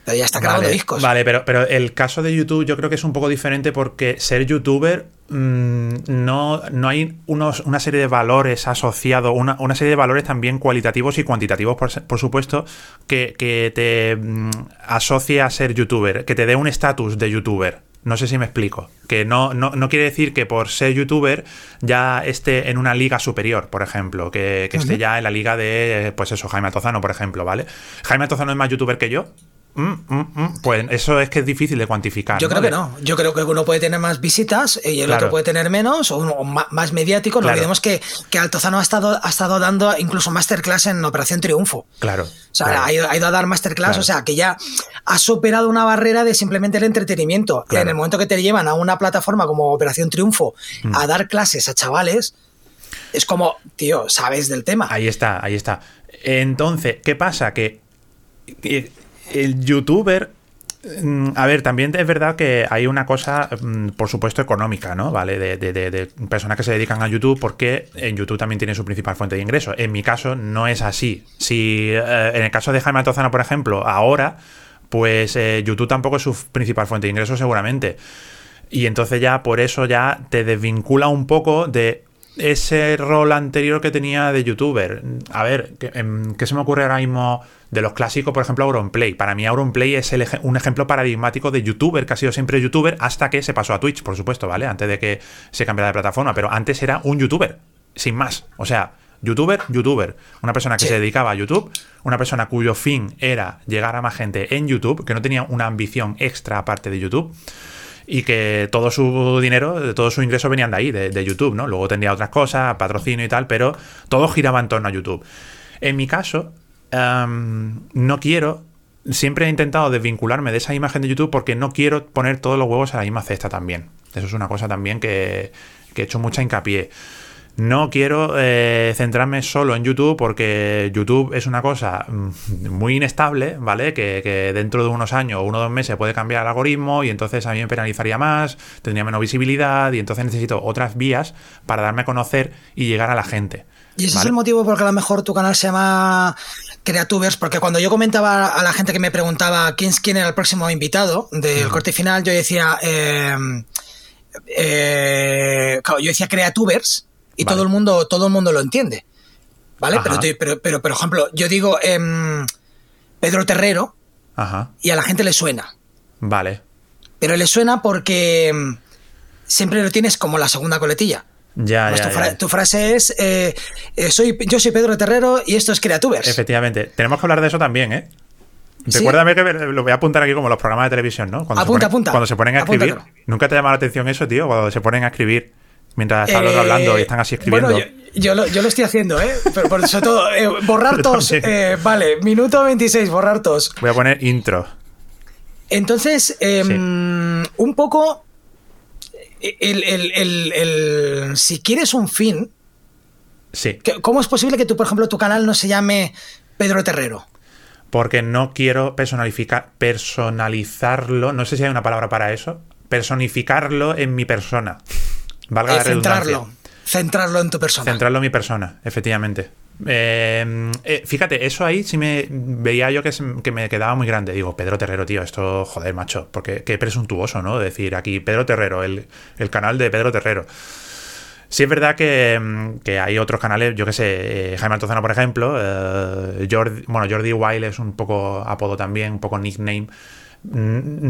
Pero ya está grabando discos. Vale, pero, pero el caso de YouTube yo creo que es un poco diferente porque ser youtuber mm, no, no hay unos, una serie de valores asociados, una, una, serie de valores también cualitativos y cuantitativos, por, supuesto, que, que te mm, asocia a ser youtuber, que te dé un estatus de youtuber. No sé si me explico. Que no, no, quiere decir que por ser youtuber ya esté en una liga superior, por ejemplo. Que, esté ya en la liga de, pues eso, Jaime Altozano, por ejemplo, ¿vale? Jaime Altozano es más youtuber que yo, Mm, mm, mm. Pues eso es que es difícil de cuantificar. Yo creo que no. Yo creo que uno puede tener más visitas y el otro puede tener menos o, más mediático. No olvidemos que, que, Altozano ha estado, ha estado dando incluso masterclass en Operación Triunfo. Claro. O sea, Ha, ido, a dar masterclass, o sea, que ya ha superado una barrera de simplemente el entretenimiento. En el momento que te llevan a una plataforma como Operación Triunfo a dar clases a chavales, es como, tío, sabes del tema. Ahí está, ahí está. Entonces, ¿qué pasa? que el youtuber mm, a ver, también es verdad que hay una cosa, mm, por supuesto, económica, ¿no? ¿Vale? De, personas que se dedican a YouTube porque en YouTube también tiene su principal fuente de ingreso. En mi caso no es así. Si eh, en el caso de Jaime Altozano, por ejemplo, ahora, pues eh, YouTube tampoco es su principal fuente de ingreso seguramente. Y entonces ya por eso ya te desvincula un poco de ese rol anterior que tenía de youtuber. A ver, ¿qué, em, ¿qué se me ocurre ahora mismo? de los clásicos, por ejemplo, Auronplay. Para mí Auronplay es un ejemplo paradigmático de youtuber, que ha sido siempre youtuber hasta que se pasó a Twitch, por supuesto, ¿vale? Antes de que se cambiara de plataforma, pero antes era un youtuber, sin más. O sea, youtuber, youtuber. Una persona que se dedicaba a YouTube, una persona cuyo fin era llegar a más gente en YouTube, que no tenía una ambición extra aparte de YouTube y que todo su dinero, todo su ingreso venían de ahí, de, YouTube, ¿no? Luego tendría otras cosas, patrocinio y tal, pero todo giraba en torno a YouTube. En mi caso, no quiero. Siempre he intentado desvincularme de esa imagen de YouTube porque no quiero poner todos los huevos a la misma cesta también. Eso es una cosa también que, he hecho mucha hincapié. No quiero eh, centrarme solo en YouTube porque YouTube es una cosa mm, muy inestable, ¿vale? Que, dentro de unos años o uno o dos meses puede cambiar el algoritmo y entonces a mí me penalizaría más, tendría menos visibilidad y entonces necesito otras vías para darme a conocer y llegar a la gente. Y ese es el motivo por el que a lo mejor tu canal se llama Creatubers, porque cuando yo comentaba a la gente que me preguntaba quién, quién era el próximo invitado del corte final, yo decía, eh, eh, yo decía Creatubers y todo el mundo todo el mundo lo entiende, ¿vale? Pero, pero, por ejemplo, yo digo em, Pedro Terrero y a la gente le suena. Vale. Pero le suena porque em, siempre lo tienes como la segunda coletilla. Ya, pues tu, frase es: eh, eh, soy, Yo soy Pedro Terrero y esto es Creatubers. Efectivamente. Tenemos que hablar de eso también, ¿eh? Recuérdame que lo voy a apuntar aquí como los programas de televisión, ¿no? Cuando apunta, se apunta. Cuando se ponen a escribir. ¿Nunca te llama la atención eso, tío? Cuando se ponen a escribir mientras están eh, hablando y están así escribiendo. Bueno, yo, lo, estoy haciendo, ¿eh? Pero por sobre todo, borrar tos. vale, minuto 26, borrar tos. Voy a poner intro. Entonces, em, un poco el, si quieres un fin, sí. ¿cómo es posible que tú, por ejemplo, tu canal no se llame Pedro Terrero? Porque no quiero personalizarlo, no sé si hay una palabra para eso, personificarlo en mi persona. Valga la eh, centrarlo, centrarlo en tu persona. Centrarlo en mi persona, efectivamente. Em, eh, fíjate, eso ahí sí me veía yo que, me quedaba muy grande. Digo, Pedro Terrero, tío, esto, joder, macho, porque qué presuntuoso, ¿no? Decir aquí, Pedro Terrero, el, canal de Pedro Terrero. Sí es verdad que, em, hay otros canales, yo que sé, eh, Jaime Altozano, por ejemplo, eh, Jordi, bueno, Jordi Wild es un poco apodo también, un poco nickname,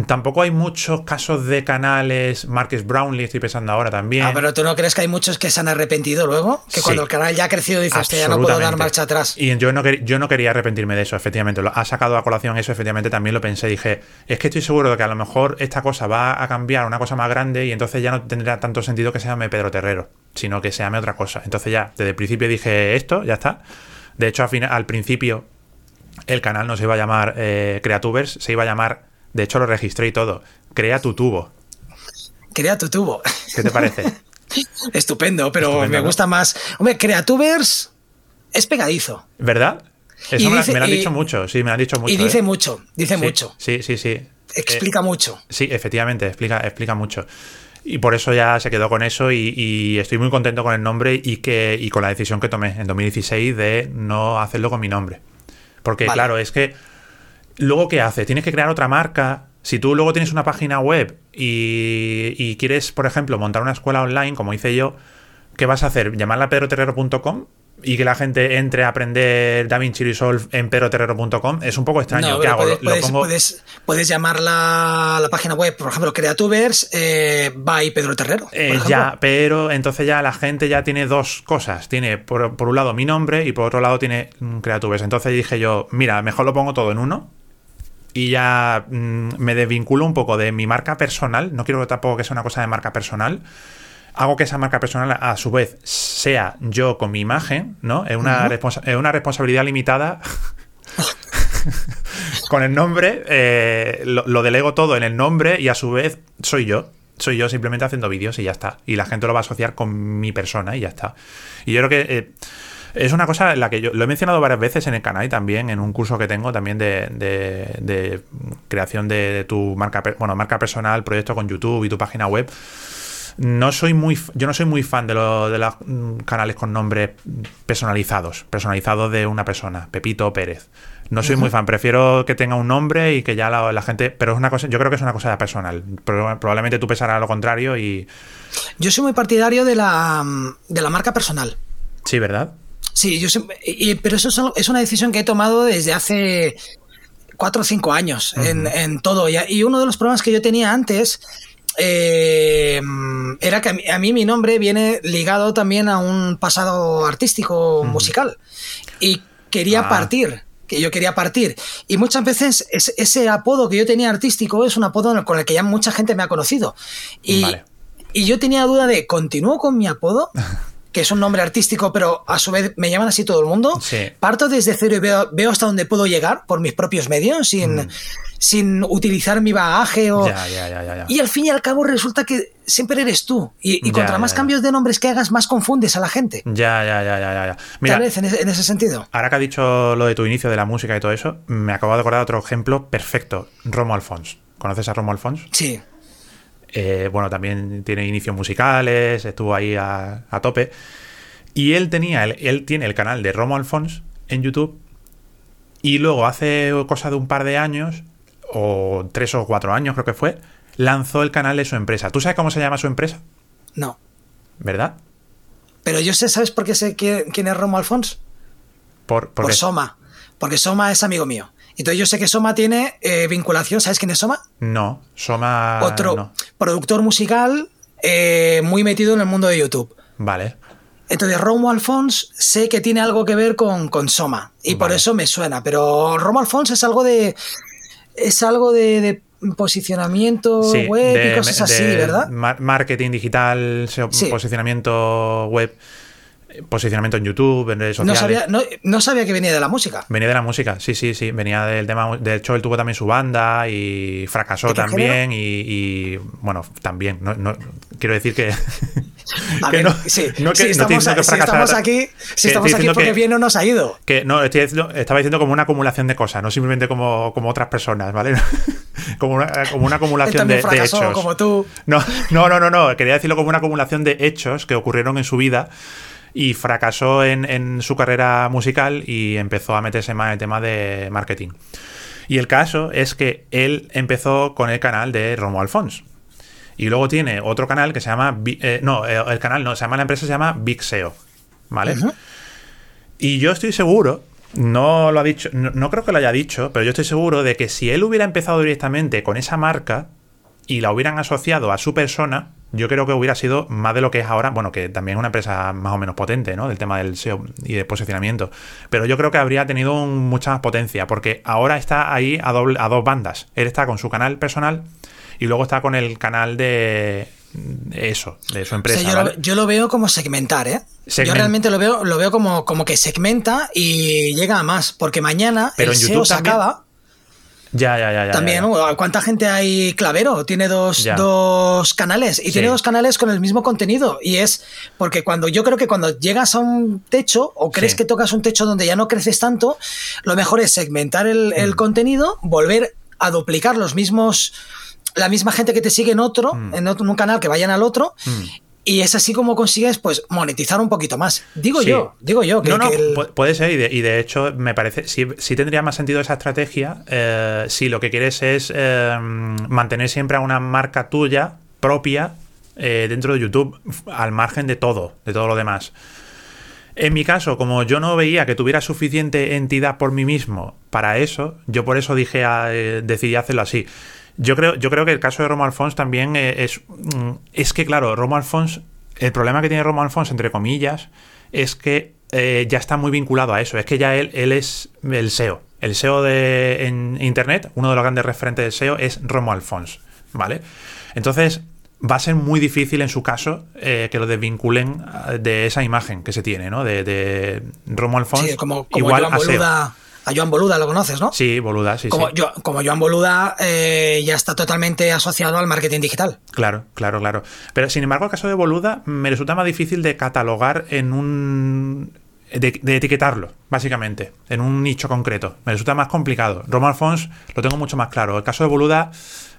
tampoco hay muchos casos de canales, Marcus Brownlee estoy pensando ahora también. Ah, pero tú no crees que hay muchos que se han arrepentido luego? Que cuando el canal ya ha crecido dices, ya no puedo dar marcha atrás. Y yo no, yo no quería arrepentirme de eso, efectivamente. Lo, ha sacado a colación eso, efectivamente también lo pensé. Dije, es que estoy seguro de que a lo mejor esta cosa va a cambiar una cosa más grande y entonces ya no tendrá tanto sentido que se llame Pedro Terrero, sino que se llame otra cosa. Entonces ya, desde el principio dije esto, ya está. De hecho, al, al principio el canal no se iba a llamar eh, Creatubers, se iba a llamar de hecho, lo registré y todo. Crea tu tubo. Crea tu tubo. ¿Qué te parece? Estupendo, pero me gusta más. Hombre, Creatubers es pegadizo. ¿Verdad? Eso me, lo han dicho mucho, sí, me lo han dicho mucho. Y dice ¿eh? mucho, dice mucho. Sí, sí, sí. Explica mucho. Sí, efectivamente, explica, explica mucho. Y por eso ya se quedó con eso y, estoy muy contento con el nombre y, que, y con la decisión que tomé en 2016 de no hacerlo con mi nombre. Porque claro, es que Luego, ¿qué hace? Tienes que crear otra marca. Si tú luego tienes una página web y, quieres, por ejemplo, montar una escuela online, como hice yo, ¿qué vas a hacer? ¿Llamarla pedroterrero.com? y que la gente entre a aprender DaVinci Resolve en peroterrero.com es un poco extraño. ¿Qué hago? Puedes, puedes, puedes, llamar la, página web, por ejemplo, Creatubers eh, by Pedro Terrero. Eh, ya, pero entonces ya la gente ya tiene dos cosas. Tiene por, por, un lado mi nombre y por otro lado tiene mm, Creatubers. Entonces dije yo, mira, mejor lo pongo todo en uno y ya mm, me desvinculo un poco de mi marca personal. No quiero tampoco que sea una cosa de marca personal. Hago que esa marca personal, a su vez, sea yo con mi imagen, ¿no? Es una, una responsabilidad limitada. con el nombre, eh, lo, delego todo en el nombre y a su vez soy yo. Soy yo simplemente haciendo vídeos y ya está. Y la gente lo va a asociar con mi persona y ya está. Y yo creo que. Eh, es una cosa en la que yo lo he mencionado varias veces en el canal y también en un curso que tengo también de, creación de, tu marca, bueno, marca personal, proyecto con YouTube y tu página web. No soy muy, yo no soy muy fan de, de los mm, canales con nombres personalizados, personalizados de una persona, Pepito Pérez. No soy muy fan, prefiero que tenga un nombre y que ya la, gente. Pero es una cosa, yo creo que es una cosa personal. Probablemente tú pensarás lo contrario y. Yo soy muy partidario de la, de la marca personal. Sí, ¿verdad? Sí, yo pero eso es, una decisión que he tomado desde hace cuatro o cinco años en, todo. Y, uno de los problemas que yo tenía antes eh, era que a mí, mi nombre viene ligado también a un pasado artístico, musical. Y quería ah. partir que yo quería partir. Y muchas veces ese, apodo que yo tenía artístico es un apodo con el que ya mucha gente me ha conocido. Y, y yo tenía duda de, ¿continúo con mi apodo? que es un nombre artístico, pero a su vez me llaman así todo el mundo. Parto desde cero y veo, hasta dónde puedo llegar por mis propios medios, sin, mm. sin utilizar mi bagaje. O... y al fin y al cabo resulta que siempre eres tú. Y, contra más cambios de nombres que hagas, más confundes a la gente. Ya, ya, ya, ya, ya. Mira, Tal vez en ese, sentido. Ahora que ha dicho lo de tu inicio de la música y todo eso, me acabo de acordar otro ejemplo perfecto. Romo Alfons. ¿Conoces a Romo Alfons? Sí. Eh, bueno, también tiene inicios musicales, estuvo ahí a, tope. Y él tenía, él, tiene el canal de Romo Alfons en YouTube. Y luego hace cosa de un par de años, o tres o cuatro años creo que fue, lanzó el canal de su empresa. ¿Tú sabes cómo se llama su empresa? No. ¿Verdad? Pero yo sé, ¿sabes por qué sé quién es Romo Alfons? Por, por Soma. Porque Soma es amigo mío. Entonces yo sé que Soma tiene eh, vinculación, ¿sabes quién es Soma? No, Soma... Otro productor musical eh, muy metido en el mundo de YouTube. Vale. Entonces Romo Alfons sé que tiene algo que ver con, con Soma y por eso me suena, pero Romo Alfons es algo de... Es algo de, posicionamiento web y cosas así, ¿verdad? Marketing digital, posicionamiento web posicionamiento en YouTube, en redes sociales. No sabía, que venía de la música. Venía de la música, sí, sí, sí. Venía del tema. De hecho, él tuvo también su banda y fracasó también. Y, bueno, también. No, quiero decir que. que no, sí, no si estamos, aquí, si estamos aquí porque bien no nos ha ido. Que no, estaba diciendo como una acumulación de cosas, no simplemente como, como otras personas, ¿vale? como, una, como una acumulación de, de, hechos. como tú. No, no, no, no, no. Quería decirlo como una acumulación de hechos que ocurrieron en su vida y fracasó en, su carrera musical y empezó a meterse más en el tema de marketing. Y el caso es que él empezó con el canal de Romo Alfons. Y luego tiene otro canal que se llama. Eh, no, eh, el canal no, se llama la empresa se llama Big SEO. ¿Vale? Y yo estoy seguro no lo ha dicho, no, creo que lo haya dicho, pero yo estoy seguro de que si él hubiera empezado directamente con esa marca y la hubieran asociado a su persona, yo creo que hubiera sido más de lo que es ahora, bueno, que también es una empresa más o menos potente, ¿no? Del tema del SEO y de posicionamiento. Pero yo creo que habría tenido mucha más potencia, porque ahora está ahí a, doble, a dos bandas. Él está con su canal personal y luego está con el canal de, eso, de su empresa. yo, lo, veo como segmentar, ¿eh? Yo realmente lo veo, lo veo como, como que segmenta y llega a más, porque mañana Pero el en SEO se acaba. Ya, ya, ya. También, ¿cuánta gente hay? Clavero tiene dos, dos canales y tiene dos canales con el mismo contenido. Y es porque cuando yo creo que cuando llegas a un techo o crees que tocas un techo donde ya no creces tanto, lo mejor es segmentar el, el mm. contenido, volver a duplicar los mismos la misma gente que te sigue en otro, mm. en, otro, en un canal, que vayan al otro. Mm. Y es así como consigues, pues, monetizar un poquito más. Digo yo, digo yo. Que, no, no, puede ser, y de, hecho, me parece, sí, tendría más sentido esa estrategia eh, si lo que quieres es eh, mantener siempre a una marca tuya propia eh, dentro de YouTube, al margen de todo, de todo lo demás. En mi caso, como yo no veía que tuviera suficiente entidad por mí mismo para eso, yo por eso dije, decidí hacerlo así. Yo creo, yo creo que el caso de Romo Alfons también eh, es. Mm, es que, claro, Romo Alfons. El problema que tiene Romo Alfons, entre comillas, es que eh, ya está muy vinculado a eso. Es que ya él, él es el SEO. El SEO de en Internet, uno de los grandes referentes del SEO, es Romo Alfons. ¿Vale? Entonces, va a ser muy difícil en su caso eh, que lo desvinculen de esa imagen que se tiene, ¿no? De, de Romo Alfons. Sí, como, igual a SEO. A Joan Boluda, ¿lo conoces, no? Sí, Boluda, sí. Como, sí. Yo, como Joan Boluda eh, ya está totalmente asociado al marketing digital. Claro, claro, claro. Pero sin embargo, el caso de Boluda me resulta más difícil de catalogar en un. De, etiquetarlo, básicamente, en un nicho concreto. Me resulta más complicado. Romo Alfons lo tengo mucho más claro. El caso de Boluda,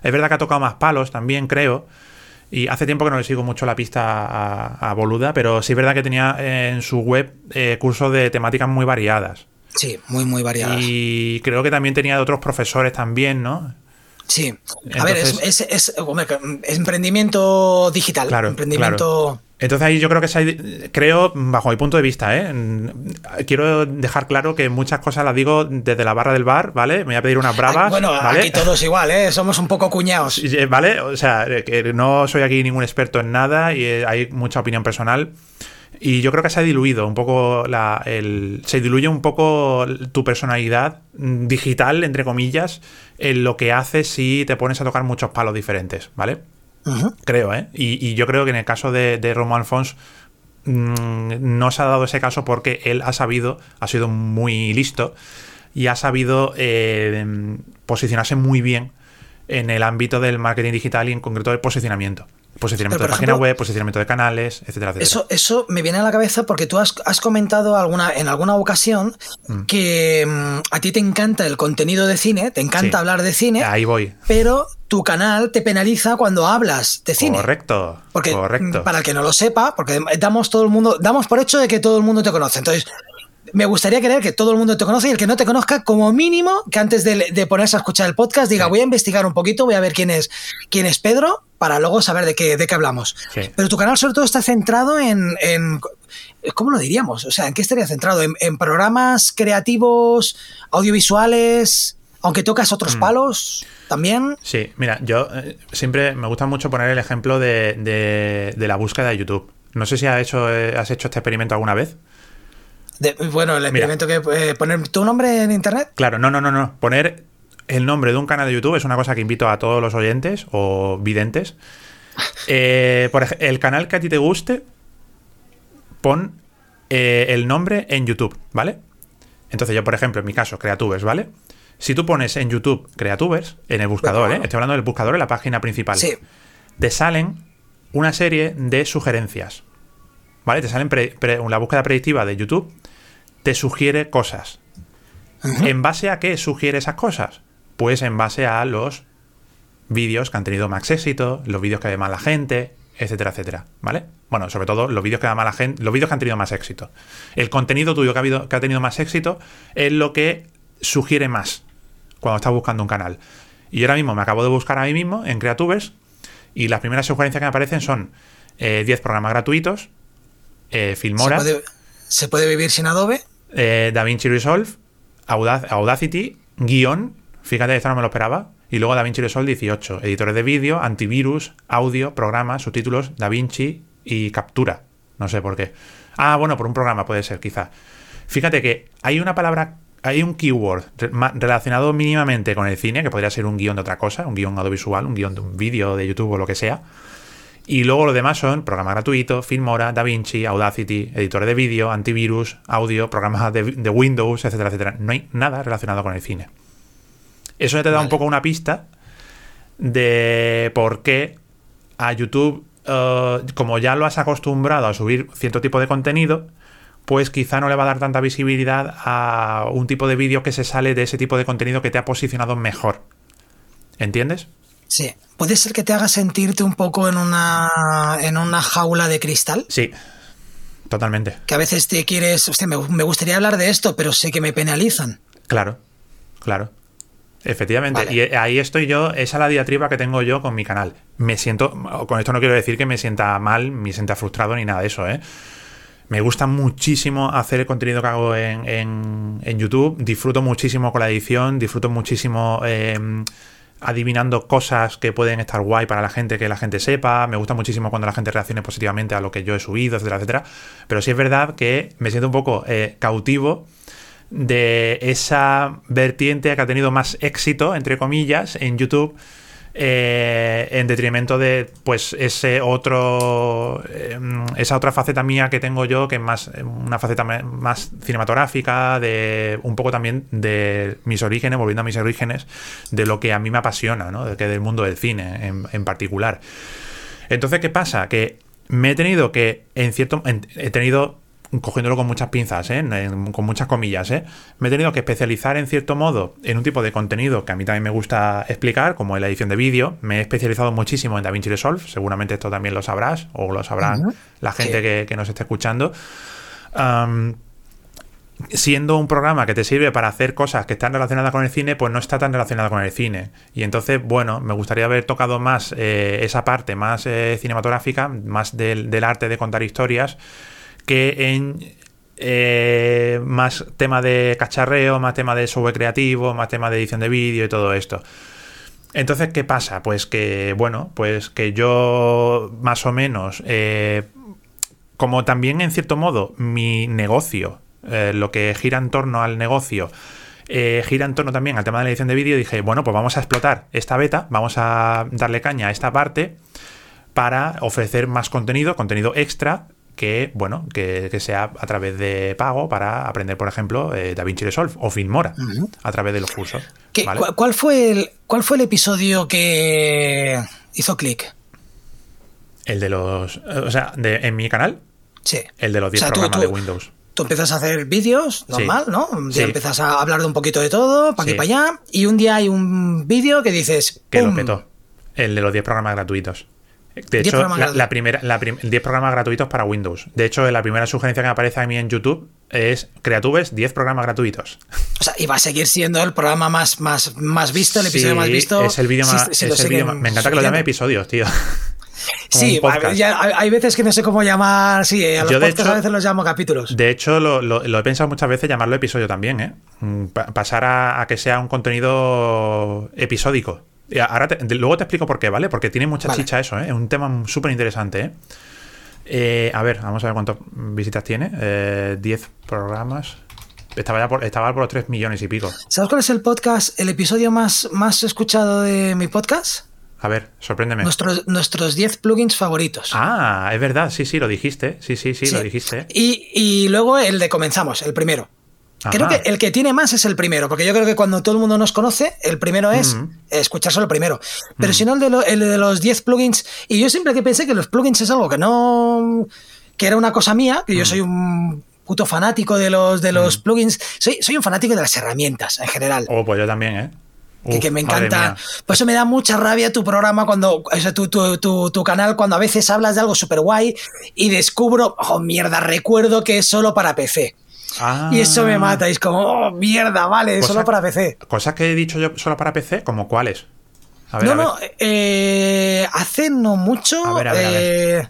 es verdad que ha tocado más palos también, creo. Y hace tiempo que no le sigo mucho la pista a, Boluda, pero sí es verdad que tenía en su web eh, cursos de temáticas muy variadas. Sí, muy, muy variadas. Y creo que también tenía de otros profesores también, ¿no? Sí. A ver, es, es, es, emprendimiento digital. Claro, emprendimiento. Entonces ahí yo creo que creo, bajo mi punto de vista, ¿eh? quiero dejar claro que muchas cosas las digo desde la barra del bar, ¿vale? Me voy a pedir unas bravas. Bueno, aquí todos igual, ¿eh? Somos un poco cuñados. ¿Vale? O sea, que no soy aquí ningún experto en nada y hay mucha opinión personal. Y yo creo que se ha diluido un poco la, el, se diluye un poco tu personalidad digital, entre comillas, en lo que haces si te pones a tocar muchos palos diferentes, ¿vale? Creo, ¿eh? Y, yo creo que en el caso de, de Romo Alfons mm, no se ha dado ese caso porque él ha sabido, ha sido muy listo y ha sabido eh, posicionarse muy bien en el ámbito del marketing digital y en concreto del posicionamiento. Posicionamiento de página web, posicionamiento de canales, etcétera, etcétera. Eso, eso me viene a la cabeza porque tú has, comentado alguna, en alguna ocasión mm. que mm, a ti te encanta el contenido de cine, te encanta hablar de cine. Ahí voy. Pero tu canal te penaliza cuando hablas de cine. Correcto. Porque, correcto. para el que no lo sepa, porque damos todo el mundo, damos por hecho de que todo el mundo te conoce. Entonces, me gustaría creer que todo el mundo te conoce y el que no te conozca, como mínimo, que antes de, ponerse a escuchar el podcast, diga, voy a investigar un poquito, voy a ver quién es, quién es Pedro, para luego saber de qué, de qué hablamos. Pero tu canal sobre todo está centrado en, ¿cómo lo diríamos? O sea, ¿en qué estaría centrado? ¿En, programas creativos, audiovisuales? Aunque tocas otros mm. palos también. Sí, mira, yo eh, siempre me gusta mucho poner el ejemplo de, la búsqueda de YouTube. No sé si has hecho, eh, has hecho este experimento alguna vez bueno, el experimento que eh, poner tu nombre en internet. Claro, no, no, no, no. Poner el nombre de un canal de YouTube es una cosa que invito a todos los oyentes o videntes. Eh, por ejemplo, el canal que a ti te guste, pon eh, el nombre en YouTube, ¿vale? Entonces yo, por ejemplo, en mi caso, Creatubers, ¿vale? Si tú pones en YouTube Creatubers, en el buscador, ¿eh? Estoy hablando del buscador en la página principal. Sí. Te salen una serie de sugerencias. ¿Vale? Te salen la búsqueda predictiva de YouTube te sugiere cosas. ¿En base a qué sugiere esas cosas? Pues en base a los vídeos que han tenido más éxito, los vídeos que ve más la gente, etcétera, etcétera. ¿Vale? Bueno, sobre todo los vídeos que da más la gente, los vídeos que han tenido más éxito. El contenido tuyo que ha, habido, que ha tenido más éxito es lo que sugiere más cuando estás buscando un canal. Y ahora mismo me acabo de buscar a mí mismo en Creatubers y las primeras sugerencias que me aparecen son 10 eh, programas gratuitos, eh, Filmora. ¿Se puede, vivir sin Adobe? eh, DaVinci Resolve Audacity, guion, fíjate, esto no me lo esperaba, y luego DaVinci Resolve 18, editores de vídeo, antivirus, audio, programas, subtítulos, DaVinci y captura. No sé por qué. Ah, bueno, por un programa puede ser, quizá. Fíjate que hay una palabra, hay un keyword relacionado mínimamente con el cine, que podría ser un guion de otra cosa, un guion audiovisual, un guion de un vídeo de YouTube o lo que sea. Y luego lo demás son programa gratuito, Filmora, DaVinci, Audacity, editores de vídeo, antivirus, audio, programas de, Windows, etcétera, etcétera. No hay nada relacionado con el cine. Eso ya te da un poco una pista de por qué a YouTube, eh, como ya lo has acostumbrado a subir cierto tipo de contenido, pues quizá no le va a dar tanta visibilidad a un tipo de vídeo que se sale de ese tipo de contenido que te ha posicionado mejor. ¿Entiendes? Sí. ¿Puede ser que te haga sentirte un poco en una, en una jaula de cristal? Sí, totalmente. Que a veces te quieres, hostia, me, gustaría hablar de esto, pero sé que me penalizan. Claro, claro. Efectivamente. Y ahí estoy yo, esa es la diatriba que tengo yo con mi canal. Me siento, con esto no quiero decir que me sienta mal, me sienta frustrado ni nada de eso, ¿eh? Me gusta muchísimo hacer el contenido que hago en, en, YouTube. Disfruto muchísimo con la edición, disfruto muchísimo eh, adivinando cosas que pueden estar guay para la gente, que la gente sepa. Me gusta muchísimo cuando la gente reaccione positivamente a lo que yo he subido, etcétera, etcétera. Pero sí es verdad que me siento un poco eh, cautivo de esa vertiente que ha tenido más éxito, entre comillas, en YouTube eh, en detrimento de pues ese otro eh, esa otra faceta mía que tengo yo que es más una faceta más cinematográfica de un poco también de mis orígenes volviendo a mis orígenes de lo que a mí me apasiona ¿no? de que del mundo del cine en, en particular entonces qué pasa que me he tenido que en cierto he tenido cogiéndolo con muchas pinzas, ¿eh? con muchas comillas, ¿eh? me he tenido que especializar en cierto modo en un tipo de contenido que a mí también me gusta explicar, como es la edición de vídeo. Me he especializado muchísimo en DaVinci Resolve, seguramente esto también lo sabrás o lo sabrán la gente que, nos esté escuchando. siendo un programa que te sirve para hacer cosas que están relacionadas con el cine, pues no está tan relacionado con el cine. Y entonces, bueno, me gustaría haber tocado más eh, esa parte más cinematográfica, más del, del arte de contar historias que en eh, más tema de cacharreo, más tema de software creativo, más tema de edición de vídeo y todo esto. Entonces, ¿qué pasa? Pues que, bueno, pues que yo más o menos, eh, como también en cierto modo mi negocio, eh, lo que gira en torno al negocio, gira en torno también al tema de la edición de vídeo, dije, bueno, pues vamos a explotar esta beta, vamos a darle caña a esta parte para ofrecer más contenido, contenido extra, que, bueno, que, sea a través de pago para aprender, por ejemplo, eh, DaVinci Resolve o Filmora a través de los cursos. ¿cuál, fue el, ¿Cuál fue el episodio que hizo clic? El de los. O sea, en mi canal. Sí. El de los 10 programas de Windows. Tú empiezas a hacer vídeos, normal, ¿no? Ya empiezas a hablar de un poquito de todo, para aquí para allá, y un día hay un vídeo que dices. Que lo petó. El de los 10 programas gratuitos. De hecho, la, primera, 10 programas gratuitos para Windows. De hecho, la primera sugerencia que me aparece a mí en YouTube es Creatubes 10 programas gratuitos. O sea, y va a seguir siendo el programa más, más, más visto, el episodio más visto. Es el vídeo más. me encanta que lo llame episodios, tío. sí, hay veces que no sé cómo llamar. Sí, a los Yo podcasts a veces los llamo capítulos. De hecho, lo, he pensado muchas veces llamarlo episodio también, ¿eh? Mm, pasar a que sea un contenido episódico. Ahora luego te explico por qué, ¿vale? Porque tiene mucha chicha eso, ¿eh? Es un tema súper interesante, ¿eh? ¿eh? A ver, vamos a ver cuántas visitas tiene. 10 eh, programas. Estaba ya por, estaba por los 3 millones y pico. ¿Sabes cuál es el podcast, el episodio más, más escuchado de mi podcast? A ver, sorpréndeme. Nuestros, nuestros 10 plugins favoritos. Ah, es verdad, sí, sí, lo dijiste. Sí, sí, sí, lo dijiste. Y, y luego el de comenzamos, el primero. Creo que el que tiene más es el primero, porque yo creo que cuando todo el mundo nos conoce, el primero es escuchar solo el primero. Pero si no, el de, el de los 10 plugins. Y yo siempre que pensé que los plugins es algo que no. que era una cosa mía, que yo soy un puto fanático de los, de los plugins. Soy, soy un fanático de las herramientas en general. Oh, pues yo también, ¿eh? que, me encanta. Por eso me da mucha rabia tu programa cuando, o tu, tu, tu, canal, cuando a veces hablas de algo súper guay y descubro, oh mierda, recuerdo que es solo para PC. Y eso me mata. Y es como, oh, mierda, vale, solo para PC. Cosas que he dicho yo solo para PC, como cuáles. no, no, eh, hace no mucho. Eh,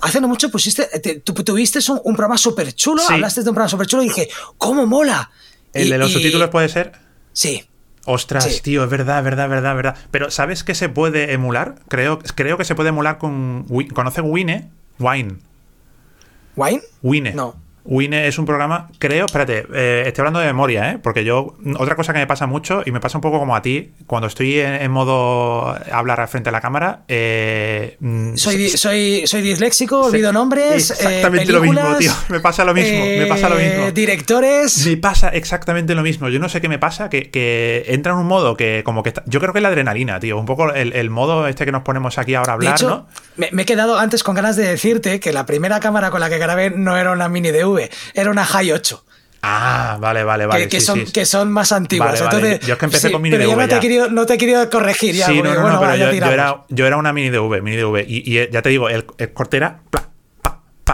hace no mucho pusiste. tú tuviste un, programa súper chulo, hablaste de un programa súper chulo y dije, ¿cómo mola? ¿El de los subtítulos puede ser? Sí. Ostras, tío, es verdad, verdad, verdad, verdad. Pero ¿sabes que se puede emular? Creo, creo que se puede emular con... ¿Conoce Wine? Wine. ¿Wine? Wine. No. Wine es un programa, creo, espérate, eh, estoy hablando de memoria, ¿eh? Porque yo, otra cosa que me pasa mucho, y me pasa un poco como a ti, cuando estoy en, modo hablar frente a la cámara, eh, mm, soy, soy, soy disléxico, olvido nombres. Exactamente lo mismo, tío. Me pasa lo mismo, me pasa lo mismo. Directores. Me pasa exactamente lo mismo. Yo no sé qué me pasa, que, entra en un modo que como que yo creo que es la adrenalina, tío. Un poco el, modo este que nos ponemos aquí ahora a hablar, ¿no? Me, me, he quedado antes con ganas de decirte que la primera cámara con la que grabé no era una mini DV era una High 8. Ah, vale, vale, vale. Que, son, que son más antiguas. Entonces, Yo es que empecé con mini pero DV. no, Te he querido, no te he querido corregir ya. Sí, no, no, pero yo, era, yo, era, una mini DV, mini DV. Y, y ya te digo, el, el corte era.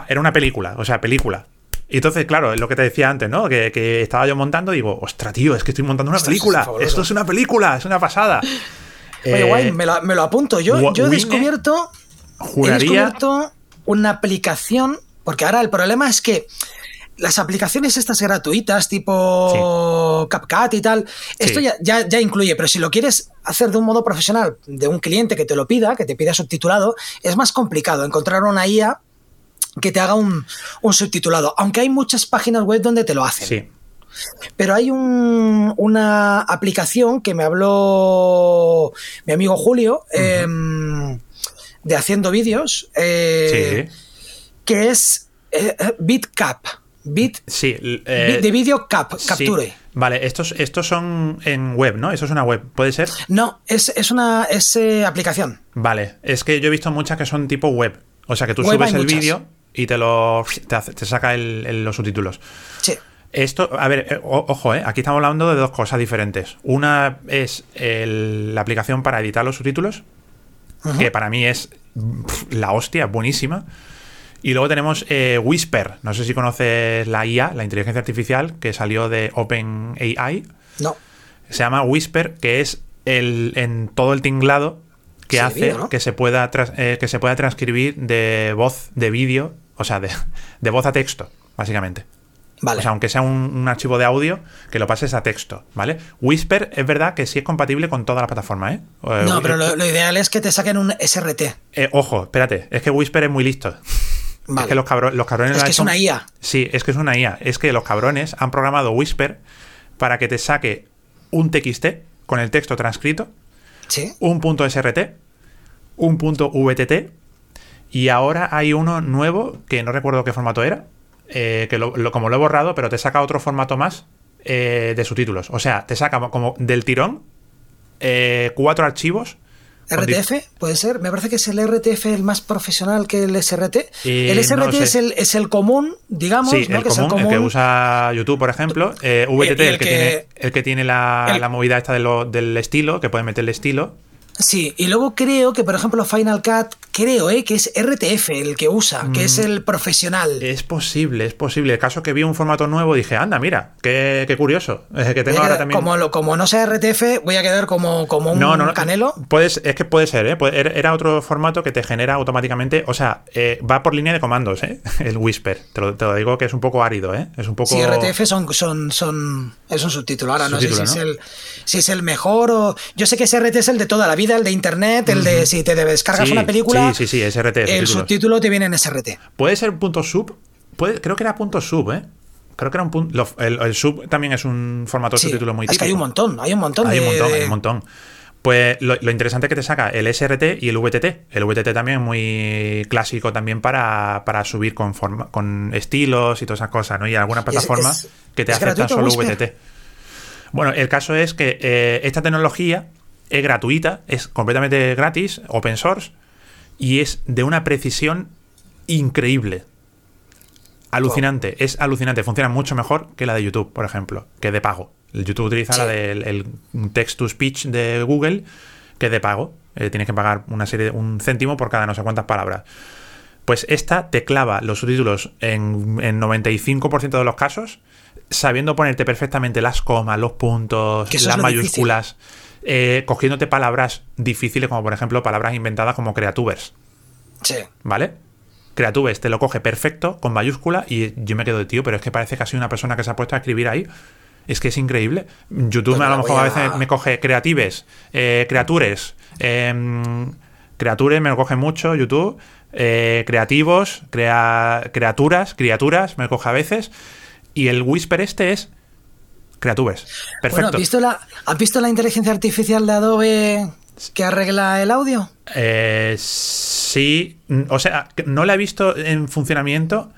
era una película, o sea, película. Y entonces, claro, es lo que te decía antes, ¿no? Que, que estaba yo montando y digo, ostra, tío, es que estoy montando una película. Esto es una película, es una pasada. Oye, guay, me lo, me lo, apunto. Yo, yo he descubierto. Juraría. He descubierto una aplicación. Porque ahora el problema es que las aplicaciones estas gratuitas, tipo CapCut y tal, esto ya, ya, incluye, pero si lo quieres hacer de un modo profesional, de un cliente que te lo pida, que te pida subtitulado, es más complicado encontrar una IA que te haga un, subtitulado, aunque hay muchas páginas web donde te lo hacen. Sí. Pero hay una aplicación que me habló mi amigo Julio em, de haciendo vídeos, eh, que es eh, eh, BitCap. Bit, sí, eh, de vídeo cap, capture. Vale, estos, estos son en web, ¿no? Eso es una web, ¿puede ser? No, es, una eh, aplicación. Vale, es que yo he visto muchas que son tipo web. O sea, que tú subes el vídeo y te lo te, saca los subtítulos. Sí. Esto, a ver, ojo, eh, aquí estamos hablando de dos cosas diferentes. Una es la aplicación para editar los subtítulos, que para mí es la hostia, buenísima. Y luego tenemos eh, Whisper. No sé si conoces la IA, la inteligencia artificial, que salió de OpenAI. No. Se llama Whisper, que es el, en todo el tinglado que hace que, se pueda eh, que se pueda transcribir de voz, de vídeo, o sea, de, de, voz a texto, básicamente. Vale. O sea, aunque sea un, archivo de audio, que lo pases a texto, ¿vale? Whisper es verdad que sí es compatible con toda la plataforma, ¿eh? No, pero lo, lo, ideal es que te saquen un SRT. Eh, ojo, espérate, es que Whisper es muy listo. Es que los, los cabrones. Es que es una IA. Sí, es que es una IA. Es que los cabrones han programado Whisper para que te saque un TXT con el texto transcrito, ¿Sí? un punto SRT, un punto VTT, y ahora hay uno nuevo que no recuerdo qué formato era, eh, que lo, como lo he borrado, pero te saca otro formato más eh, de subtítulos. O sea, te saca como del tirón eh, cuatro archivos ¿RTF? ¿Puede ser? Me parece que es el RTF el más profesional que el SRT. el SRT es, el, es el común, digamos, sí, el, común, el, que usa YouTube, por ejemplo. Eh, VTT, el, que, tiene, el que tiene la, la movida esta de lo, del estilo, que puede meter el estilo. Sí, y luego creo que, por ejemplo, Final Cut, creo eh, que es RTF el que usa, que es mm. el profesional. Es posible, es posible. El caso que vi un formato nuevo, dije, anda, mira, qué, curioso. que tengo ahora también. Como, como no sea RTF, voy a quedar como, como un canelo. Puedes, es que puede ser, ¿eh? Era otro formato que te genera automáticamente, o sea, eh, va por línea de comandos, ¿eh? El Whisper. Te lo, digo que es un poco árido, ¿eh? Es un poco. Sí, RTF son, son, son, es un subtítulo. Ahora no sé si, Es el, si es el mejor o. Yo sé que ese RT es el de toda la vida el de internet, el de si te descargas una película. Sí, sí, sí, SRT. El subtítulo te viene en SRT. Puede ser punto sub. Puede, creo que era punto sub, ¿eh? Creo que era un punto. El, sub también es un formato de subtítulo muy típico. Es que hay un montón, hay un montón. Hay un montón, hay un montón. Pues lo, interesante es que te saca el SRT y el VTT. El VTT también es muy clásico también para, subir con, con estilos y todas esas cosas, ¿no? Y algunas plataformas que te aceptan solo VTT. Bueno, el caso es que eh, esta tecnología es gratuita, es completamente gratis, open source, y es de una precisión increíble. Alucinante, es alucinante, funciona mucho mejor que la de YouTube, por ejemplo, que de pago. YouTube utiliza la del text to speech de Google, que es de pago. Eh, tienes que pagar una serie de, un céntimo por cada no sé cuántas palabras. Pues esta te clava los subtítulos en, en 95% de los casos, sabiendo ponerte perfectamente las comas, los puntos, las mayúsculas. Eh, cogiéndote palabras difíciles, como por ejemplo palabras inventadas como creatubers. Sí. ¿Vale? Creatubers te lo coge perfecto, con mayúscula, y yo me quedo de tío, pero es que parece casi una persona que se ha puesto a escribir ahí. Es que es increíble. YouTube pues a lo mejor a... veces me coge creatives, eh, creatures. Em, creatures me lo coge mucho YouTube. Eh, creativos, crea, criaturas, criaturas, me coge a veces. Y el Whisper este es criaturas. Perfecto. ¿has, visto la, ¿Has visto la inteligencia artificial de Adobe que arregla el audio? Eh, sí, o sea, no la he visto en funcionamiento,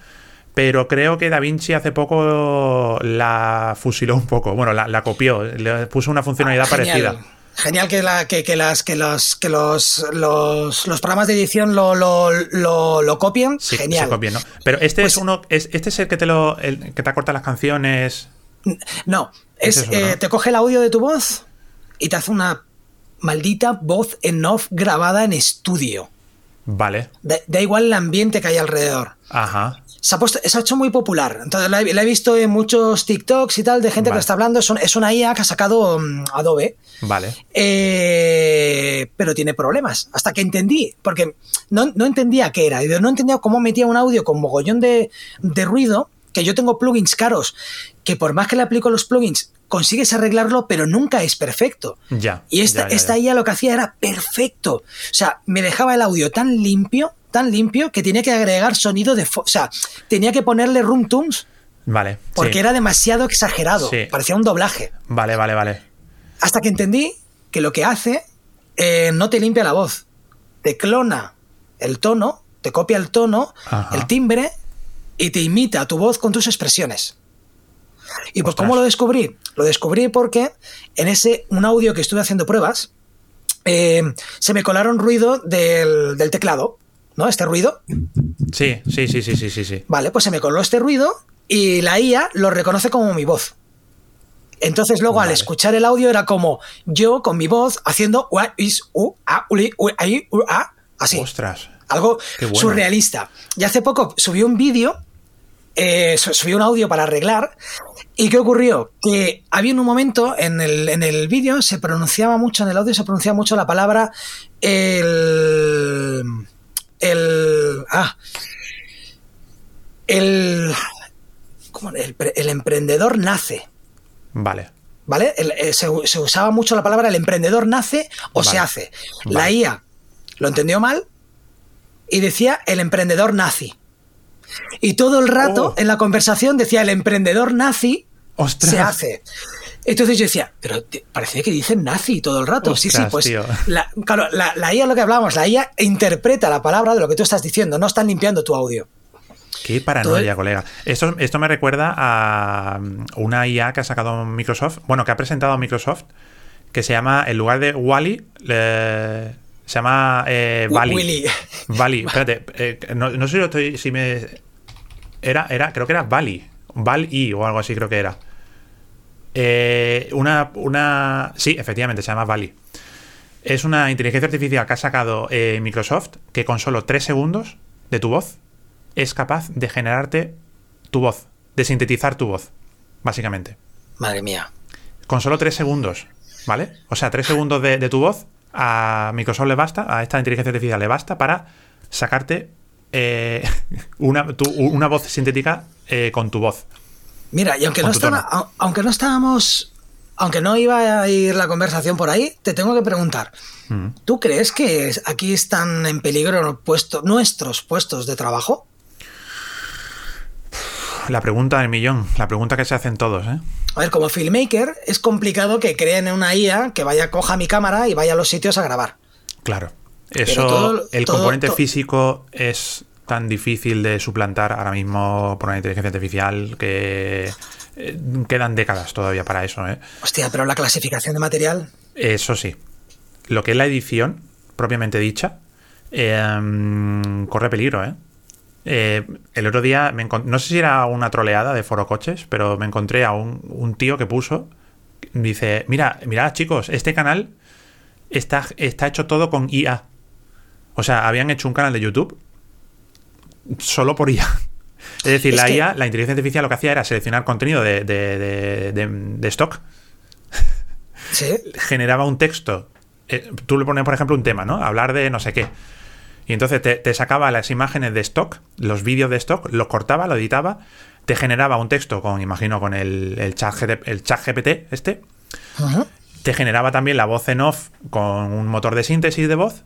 pero creo que Da Vinci hace poco la fusiló un poco. Bueno, la, copió, le puso una funcionalidad ah, parecida. Genial que, la, que, que, las, que, los, que los, los, los programas de edición lo, lo, lo, copien. Sí, Genial. Se copien, ¿no? Pero este es pues uno. Es, este es el que te lo. El, que te acorta las canciones. No. Es, eh, te coge el audio de tu voz y te hace una maldita voz en off grabada en estudio. Vale. Da, igual el ambiente que hay alrededor. Ajá. Se ha, puesto, se ha hecho muy popular. Entonces la, he visto en muchos TikToks y tal de gente que está hablando. Es, es, una IA que ha sacado mm, Adobe. Vale. Eh, pero tiene problemas. Hasta que entendí. Porque no, entendía qué era. No entendía cómo metía un audio con mogollón de, de ruido. Que yo tengo plugins caros. Que por más que le aplico los plugins consigues arreglarlo, pero nunca es perfecto. Ya. Y esta, esta IA lo que hacía era perfecto. O sea, me dejaba el audio tan limpio, tan limpio, que tenía que agregar sonido de. O sea, tenía que ponerle room tunes. Vale. Porque era demasiado exagerado. Parecía un doblaje. Vale, vale, vale. Hasta que entendí que lo que hace eh, no te limpia la voz. Te clona el tono, te copia el tono, el timbre y te imita tu voz con tus expresiones. ¿Y pues cómo lo descubrí? Lo descubrí porque en ese, un audio que estuve haciendo pruebas, eh, se me colaron ruido del, teclado, ¿no? Este ruido. Sí, sí, sí, sí, sí, sí, sí. Vale, pues se me coló este ruido y la IA lo reconoce como mi voz. Entonces luego al escuchar el audio era como yo con mi voz haciendo así. Ostras. Algo surrealista. Y hace poco subí un vídeo eh, subí un audio para arreglar. ¿Y qué ocurrió? Que había un momento en el, en el vídeo, se pronunciaba mucho, en el audio se pronunciaba mucho la palabra el. El. Ah. El. ¿cómo? El, el emprendedor nace. Vale. ¿Vale? Eh, se, usaba mucho la palabra el emprendedor nace o se hace. La IA lo entendió mal y decía el emprendedor nazi. Y todo el rato oh. en la conversación decía el emprendedor nazi se hace. Entonces yo decía, pero parecía que dicen nazi todo el rato. sí, sí, pues. La, claro, la, la, IA, lo que hablábamos, la IA interpreta la palabra de lo que tú estás diciendo, no están limpiando tu audio. Qué paranoia, colega. Esto, esto me recuerda a una IA que ha sacado Microsoft, bueno, que ha presentado Microsoft, que se llama, en lugar de Wally, se llama eh, Bali. Bali, espérate, eh, no, no, sé si, estoy, si me era, era, creo que era Bali. Bali o algo así creo que era. Eh, una, una. Sí, efectivamente, se llama Bali. Es una inteligencia artificial que ha sacado eh, Microsoft que con solo 3 segundos de tu voz es capaz de generarte tu voz, de sintetizar tu voz, básicamente. Madre mía. Con solo 3 segundos, ¿vale? O sea, 3 segundos de, de tu voz a Microsoft le basta, a esta inteligencia artificial le basta para sacarte eh, una, una, voz sintética con tu voz. Mira, y aunque no, aunque no estábamos, aunque no iba a ir la conversación por ahí, te tengo que preguntar, mm. ¿tú crees que aquí están en peligro nuestros puestos de trabajo? La pregunta del millón, la pregunta que se hacen todos, ¿eh? A ver, como filmmaker es complicado que creen en una IA que vaya, coja mi cámara y vaya a los sitios a grabar. Claro. Eso, el componente físico es tan difícil de suplantar ahora mismo por una inteligencia artificial que eh, quedan décadas todavía para eso. ¿eh? Hostia, pero la clasificación de material. Eso sí. Lo que es la edición, propiamente dicha, em, corre peligro, ¿eh? ¿eh? el otro día, me no sé si era una troleada de Foro Coches, pero me encontré a un, un tío que puso, dice, mira, mirad chicos, este canal está, está hecho todo con IA. O sea, habían hecho un canal de YouTube solo por IA. Es decir, la IA, la inteligencia artificial lo que hacía era seleccionar contenido de, de, stock. ¿Sí? Generaba un texto. Eh, tú le pones, por ejemplo, un tema, ¿no? Hablar de no sé qué. Y entonces te, sacaba las imágenes de stock, los vídeos de stock, los cortaba, lo editaba, te generaba un texto con, imagino, con el, el, chat, el chat GPT este. Te generaba también la voz en off con un motor de síntesis de voz.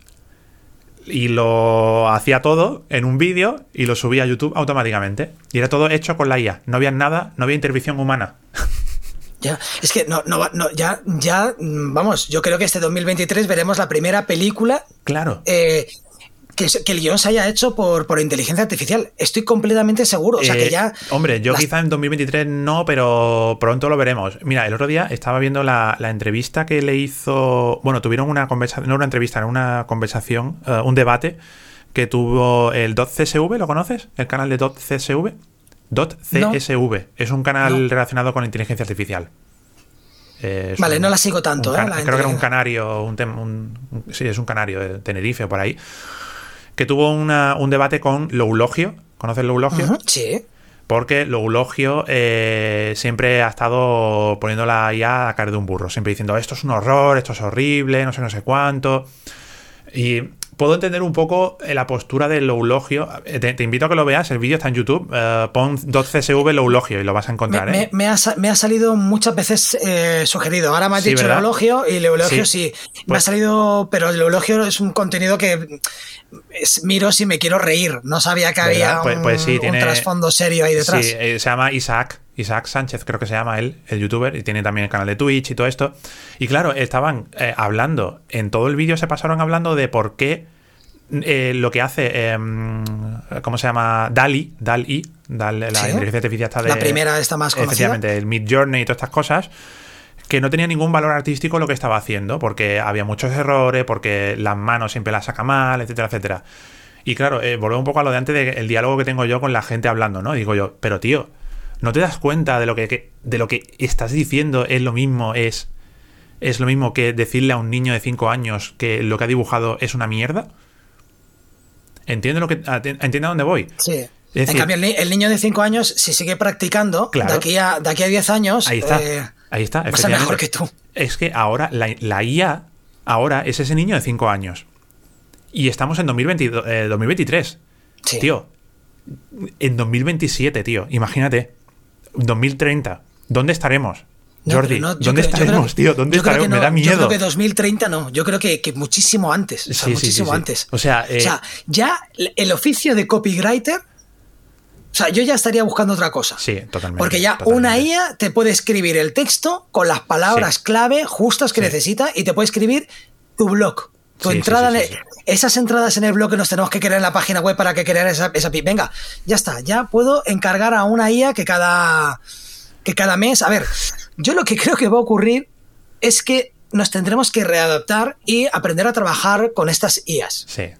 Y lo hacía todo en un vídeo y lo subía a YouTube automáticamente. Y era todo hecho con la IA. No había nada, no había intervención humana. Ya, es que no, no, no, ya, ya, vamos, yo creo que este 2023 veremos la primera película. Claro. Eh, que, el guion se haya hecho por, por inteligencia artificial. Estoy completamente seguro. O sea, que eh, ya. Hombre, yo quizá en 2023 no, pero pronto lo veremos. Mira, el otro día estaba viendo la, entrevista que le hizo. Bueno, tuvieron una conversación, no una entrevista, era una conversación, eh, un debate que tuvo el DOT CSV, ¿lo conoces? El canal de DOT CSV. .csv. Es un canal relacionado con inteligencia artificial. vale, no la sigo tanto. ¿eh? creo que era un canario, un, sí, es un canario de Tenerife o por ahí, que tuvo un debate con Loulogio. ¿Conoces Loulogio? sí. Porque Loulogio eh, siempre ha estado poniendo la IA a caer de un burro, siempre diciendo esto es un horror, esto es horrible, no sé, no sé cuánto. Y puedo entender un poco eh, la postura del Loulogio. Eh, te, invito a que lo veas, el vídeo está en YouTube. Uh, pon .csv Loulogio y lo vas a encontrar. Me, ¿eh? me, ha, me ha, salido muchas veces sugerido. Ahora me has dicho Loulogio y Loulogio sí. Me ha pues salido, pero el Loulogio es un contenido que miro si me quiero reír. No sabía que había pues, pues un, un, trasfondo serio ahí detrás. Sí, se llama Isaac. Isaac Sánchez, creo que se llama él, el youtuber, y tiene también el canal de Twitch y todo esto. Y claro, estaban eh, hablando, en todo el vídeo se pasaron hablando de por qué eh, lo que hace, em, ¿cómo se llama? DALI, DALI, la inteligencia artificial está de... La primera está más conocida. Efectivamente, el Mid Journey y todas estas cosas que no tenía ningún valor artístico lo que estaba haciendo, porque había muchos errores, porque las manos siempre las saca mal, etcétera, etcétera. Y claro, eh, volvemos un poco a lo de antes del diálogo que tengo yo con la gente hablando, ¿no? Digo yo, pero tío, ¿No te das cuenta de lo que, de lo que estás diciendo es lo mismo, es, es lo mismo que decirle a un niño de 5 años que lo que ha dibujado es una mierda? ¿Entiende lo que entiende a dónde voy? Sí. en cambio, el, niño de 5 años, si sigue practicando, de, aquí a, de aquí a 10 años, ahí está, eh, ahí está va a ser mejor que tú. Es que ahora la, la, IA ahora es ese niño de 5 años. Y estamos en 2023. Eh, sí. Tío, en 2027, tío, imagínate. 2030. ¿Dónde estaremos? Jordi, ¿dónde estaremos, tío? ¿Dónde estaremos? Me da miedo. Yo creo que 2030 no, yo creo que, muchísimo antes. O sea, muchísimo antes. O sea, eh, ya el oficio de copywriter. O sea, yo ya estaría buscando otra cosa. Sí, totalmente. Porque ya una IA te puede escribir el texto con las palabras clave justas que necesita y te puede escribir tu blog. Tu entrada, esas entradas en el blog que nos tenemos que crear en la página web para que crear esa, esa Venga, ya está, ya puedo encargar a una IA que cada, que cada mes. A ver, yo lo que creo que va a ocurrir es que nos tendremos que readaptar y aprender a trabajar con estas IAs. Sí.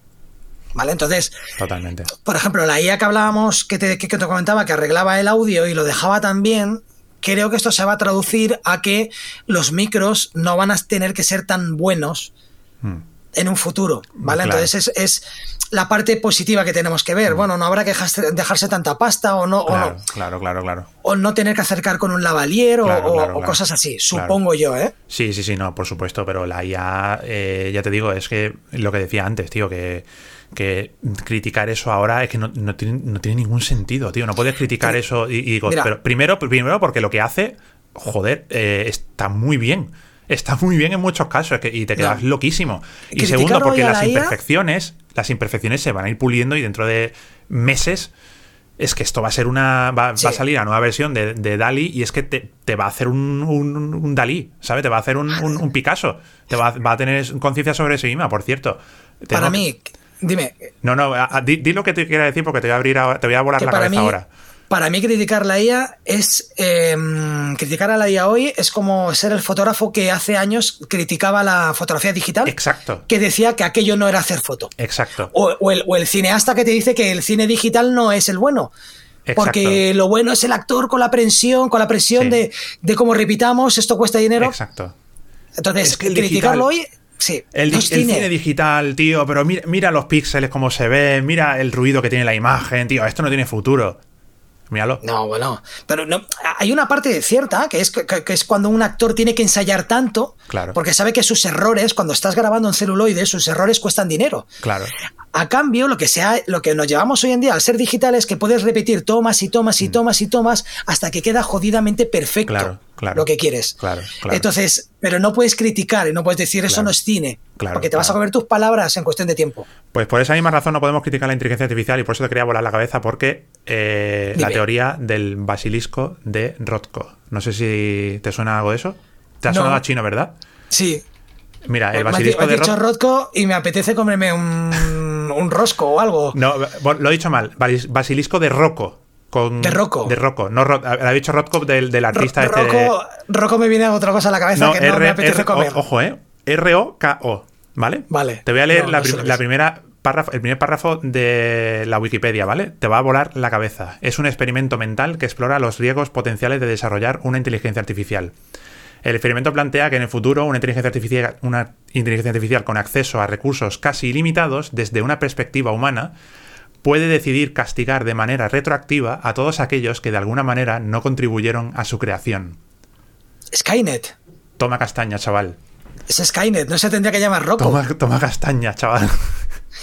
¿Vale? Entonces, totalmente. Por ejemplo, la IA que hablábamos, que te, que te comentaba, que arreglaba el audio y lo dejaba también, creo que esto se va a traducir a que los micros no van a tener que ser tan buenos. Hmm en un futuro, ¿vale? Entonces es, la parte positiva que tenemos que ver. Mm. Bueno, no habrá que dejarse, tanta pasta o no. Claro, claro, claro, claro. O no tener que acercar con un lavalier o, cosas así, supongo yo, ¿eh? Sí, sí, sí, no, por supuesto, pero la IA, eh, ya te digo, es que lo que decía antes, tío, que, que criticar eso ahora es que no, tiene, no tiene, ningún sentido, tío. No puedes criticar eso y, digo, pero primero, primero porque lo que hace, joder, eh, está muy bien está muy bien en muchos casos y te quedas loquísimo. Y segundo, porque las imperfecciones, las imperfecciones se van a ir puliendo y dentro de meses es que esto va a ser una. Va, a salir a nueva versión de, de, Dali y es que te, va a hacer un, un, Dalí, ¿sabes? Te va a hacer un, Picasso. Te va, a tener conciencia sobre sí misma, por cierto. Para mí, dime. No, no, di, lo que te quiera decir porque te voy a abrir te voy a volar la cabeza ahora. Para mí criticar la IA es... Em, criticar a la IA hoy es como ser el fotógrafo que hace años criticaba la fotografía digital. Exacto. Que decía que aquello no era hacer foto. Exacto. O, el, cineasta que te dice que el cine digital no es el bueno. Porque lo bueno es el actor con la presión, con la presión de, cómo repitamos, esto cuesta dinero. Exacto. Entonces, criticarlo hoy Sí, el, cine. digital, tío, pero mira, mira, los píxeles, cómo se ven, mira el ruido que tiene la imagen, tío, esto no tiene futuro. Míralo. No, bueno. Pero no, hay una parte cierta que es, que, es cuando un actor tiene que ensayar tanto. Claro. Porque sabe que sus errores, cuando estás grabando en celuloide, sus errores cuestan dinero. Claro. A cambio, lo que, sea, lo que nos llevamos hoy en día al ser digital es que puedes repetir tomas y tomas y mm. tomas y tomas hasta que queda jodidamente perfecto claro, claro, lo que quieres. Claro, claro. Entonces, pero no puedes criticar y no puedes decir eso no es cine. porque te vas a comer tus palabras en cuestión de tiempo. Pues por esa misma razón no podemos criticar la inteligencia artificial y por eso te quería volar la cabeza porque eh, la teoría del basilisco de Rothko. No sé si te suena algo de eso. Te ha sonado a chino, ¿verdad? Sí. Mira, el basilisco de Rothko. Rothko y me apetece comerme un, un rosco o algo. No, lo he dicho mal. Basilisco de Rocco. Con, de Rocco. De Rocco. No, había dicho Rothko del, del artista este. Rocco, Rocco me viene otra cosa a la cabeza que no me apetece comer. Ojo, ¿eh? R-O-K-O. ¿Vale? Vale. Te voy a leer la, primera Párrafo, el primer párrafo de la Wikipedia, ¿vale? Te va a volar la cabeza. Es un experimento mental que explora los riesgos potenciales de desarrollar una inteligencia artificial. El experimento plantea que en el futuro una inteligencia artificial, una inteligencia artificial con acceso a recursos casi ilimitados desde una perspectiva humana puede decidir castigar de manera retroactiva a todos aquellos que de alguna manera no contribuyeron a su creación. Skynet. Toma castaña, chaval. Es Skynet, no se tendría que llamar Rocco. Toma, castaña, chaval.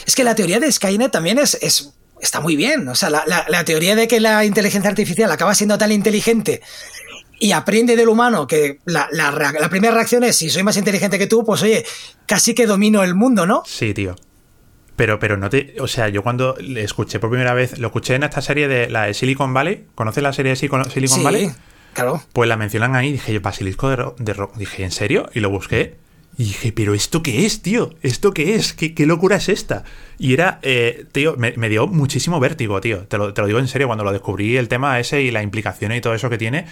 Es que la teoría de Skynet también es, es está muy bien. O sea, la, la, teoría de que la inteligencia artificial acaba siendo tan inteligente y aprende del humano, que la, la, primera reacción es, si soy más inteligente que tú, pues oye, casi que domino el mundo, ¿no? Sí, tío. Pero, pero no te. O sea, yo cuando le escuché por primera vez, lo escuché en esta serie de la de Silicon Valley. ¿Conoces la serie de Silicon, Silicon Valley? Claro. Pues la mencionan ahí, dije yo, basilisco de, de rock. Dije, ¿en serio? Y lo busqué. Y dije, ¿pero esto qué es, tío? ¿Esto qué es? ¿Qué, qué locura es esta? Y era, eh, tío, me, dio muchísimo vértigo, tío. Te lo, te lo, digo en serio, cuando lo descubrí el tema ese y la implicaciones y todo eso que tiene.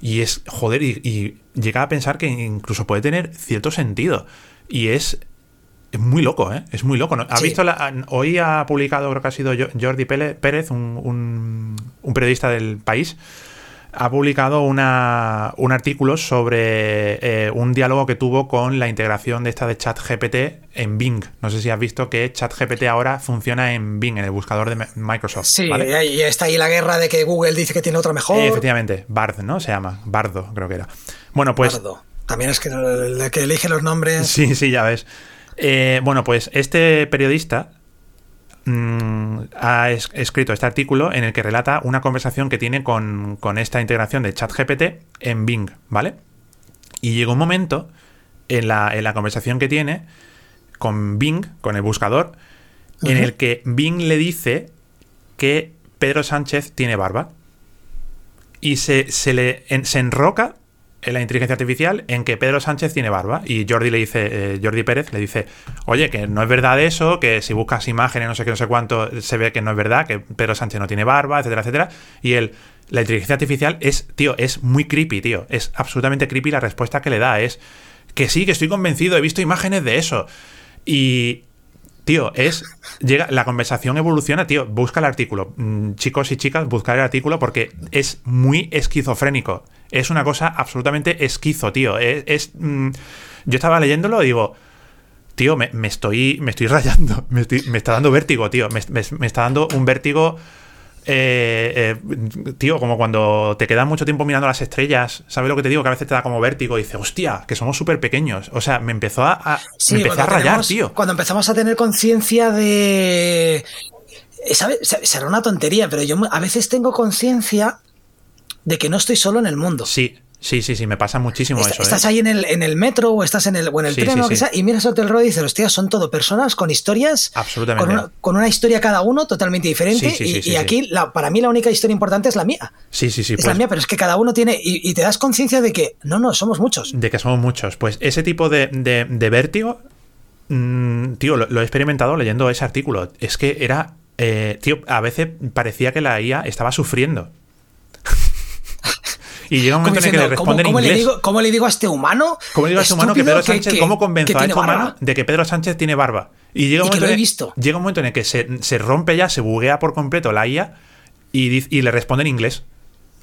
Y es, joder, y, y llega a pensar que incluso puede tener cierto sentido. Y es, es muy loco, ¿eh? Es muy loco. ¿Ha visto hoy ha publicado, creo que ha sido Jordi Pérez, un, un, periodista del país, ha publicado una, un artículo sobre eh, un diálogo que tuvo con la integración de esta de ChatGPT en Bing. No sé si has visto que ChatGPT ahora funciona en Bing, en el buscador de Microsoft. Sí, y está ahí la guerra de que Google dice que tiene otro mejor. efectivamente, Bard, ¿no? Se llama. Bardo, creo que era. Bueno, pues. Bardo. También es que el que elige los nombres. Sí, sí, ya ves. Eh, bueno, pues este periodista mm, ha escrito este artículo en el que relata una conversación que tiene con, esta integración de ChatGPT en Bing, ¿vale? Y llega un momento en la, en la conversación que tiene con Bing, con el buscador, en el que Bing le dice que Pedro Sánchez tiene barba. Y se, se le se enroca en la inteligencia artificial en que Pedro Sánchez tiene barba. Y Jordi le dice, eh, Jordi Pérez le dice, oye, que no es verdad eso, que si buscas imágenes, no sé qué, no sé cuánto, se ve que no es verdad, que Pedro Sánchez no tiene barba, etcétera, etcétera. Y él, la inteligencia artificial es, tío, es muy creepy, tío. Es absolutamente creepy la respuesta que le da. Es que sí, que estoy convencido, he visto imágenes de eso. Y, tío, es. Llega, la conversación evoluciona, tío. Busca el artículo. Mm, chicos y chicas, buscar el artículo porque es muy esquizofrénico. Es una cosa absolutamente esquizo, tío. Es. Mm, yo estaba leyéndolo y digo. Tío, me, estoy. Me estoy rayando. Me, está dando vértigo, tío. me está dando un vértigo eh, eh, tío, como cuando te quedas mucho tiempo mirando las estrellas, ¿sabes lo que te digo? Que a veces te da como vértigo y dices, hostia, que somos súper pequeños. O sea, me empezó a, me empecé a rayar, tío. Cuando empezamos a tener conciencia de. ¿sabes? Será una tontería, pero yo a veces tengo conciencia de que no estoy solo en el mundo. Sí, Sí, sí, sí, me pasa muchísimo eso. Estás ¿eh? ahí en el, en el metro o estás en el, o en el tren o que sea, y miras Hotel Road y dices, hostia, son todo personas con historias. Absolutamente. Con una, historia cada uno totalmente diferente. y, aquí, para mí, la única historia importante es la mía. Sí, sí, sí. Es la pues mía, pero es que cada uno tiene. Y, te das conciencia de que, no, no, somos muchos. De que somos muchos. Pues ese tipo de, de, vértigo, mm, tío, lo, he experimentado leyendo ese artículo. Es que era. Eh, tío, a veces parecía que la IA estaba sufriendo. Y llega un momento en el que le responden ¿cómo, en inglés. Le digo, ¿Cómo le digo a este humano? ¿Cómo le digo a este humano que Pedro Sánchez, cómo convenzo a este humano de que Pedro Sánchez tiene barba? Y llega un, momento, en, visto. llega un momento en el que se, se, rompe ya, se buguea por completo la IA y, y le responde en inglés.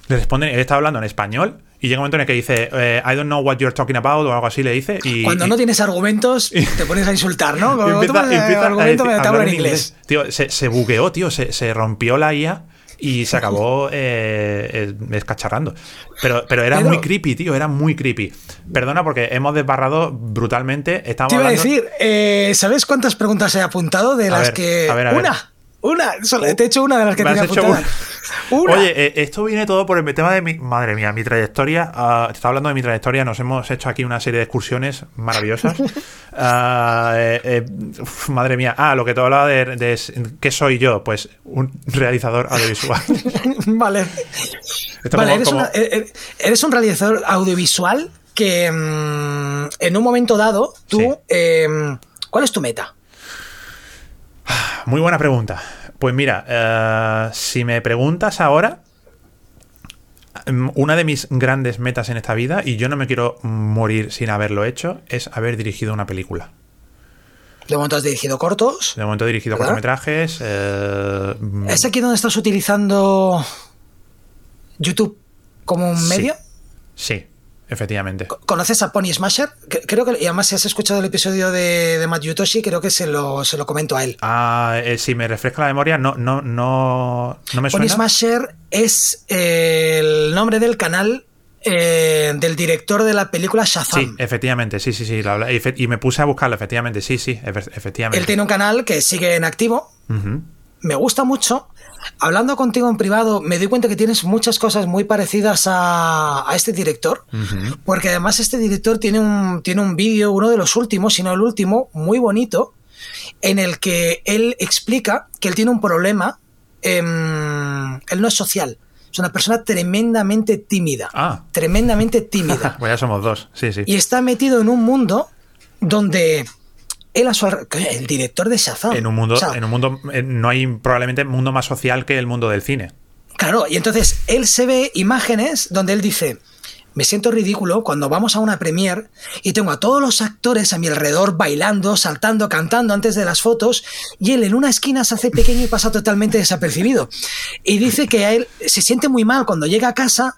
Le responden, él está hablando en español y llega un momento en el que dice, eh, I don't know what you're talking about o algo así le dice. Y, Cuando no tienes argumentos, te pones a insultar, ¿no? empieza, empieza argumento, a, hablar en inglés. Tío, se, se bugueó, tío, se, se rompió la IA y se acabó eh, escacharrando. Pero, pero era muy creepy, tío, era muy creepy. Perdona porque hemos desbarrado brutalmente. Estamos te iba a decir, eh, ¿sabes cuántas preguntas he apuntado de las que... una. Una, te he hecho una de las que tenía apuntadas. Oye, eh, esto viene todo por el tema de mi. Madre mía, mi trayectoria. Uh, te estaba hablando de mi trayectoria. Nos hemos hecho aquí una serie de excursiones maravillosas. Ah, eh, eh, madre mía. Ah, lo que te hablaba de, de, ¿Qué soy yo? Pues un realizador audiovisual. vale. vale eres, un realizador audiovisual que mm, en un momento dado, tú. Em, ¿Cuál es tu meta? Muy buena pregunta. Pues mira, eh, si me preguntas ahora, mm, una de mis grandes metas en esta vida, y yo no me quiero morir sin haberlo hecho, es haber dirigido una película. ¿De momento has dirigido cortos? De momento he dirigido cortometrajes. Eh, ¿Es aquí donde estás utilizando YouTube como un medio? Sí, Efectivamente. ¿Conoces a Pony Smasher? Creo que, y además si has escuchado el episodio de, de Matt Yutoshi, creo que se lo, se lo comento a él. Ah, eh, si me refresca la memoria, no, no, no, no me suena. Pony Smasher es eh, el nombre del canal eh, del director de la película Shazam. Sí, efectivamente, sí, sí, sí. Y me puse a buscarlo, efectivamente, sí, sí, efectivamente. Él tiene un canal que sigue en activo. Me gusta mucho Hablando contigo en privado, me doy cuenta que tienes muchas cosas muy parecidas a, este director, porque además este director tiene un, tiene un vídeo, uno de los últimos, si no el último, muy bonito, en el que él explica que él tiene un problema, em, él no es social, es una persona tremendamente tímida. Ah. Tremendamente tímida. pues ya somos dos, sí, sí. Y está metido en un mundo donde él a su el director de Shazam. En un mundo, en un mundo, no hay probablemente mundo más social que el mundo del cine. Claro, y entonces él se ve imágenes donde él dice, me siento ridículo cuando vamos a una premiere y tengo a todos los actores a mi alrededor bailando, saltando, cantando antes de las fotos y él en una esquina se hace pequeño y pasa totalmente desapercibido. Y dice que a él se siente muy mal cuando llega a casa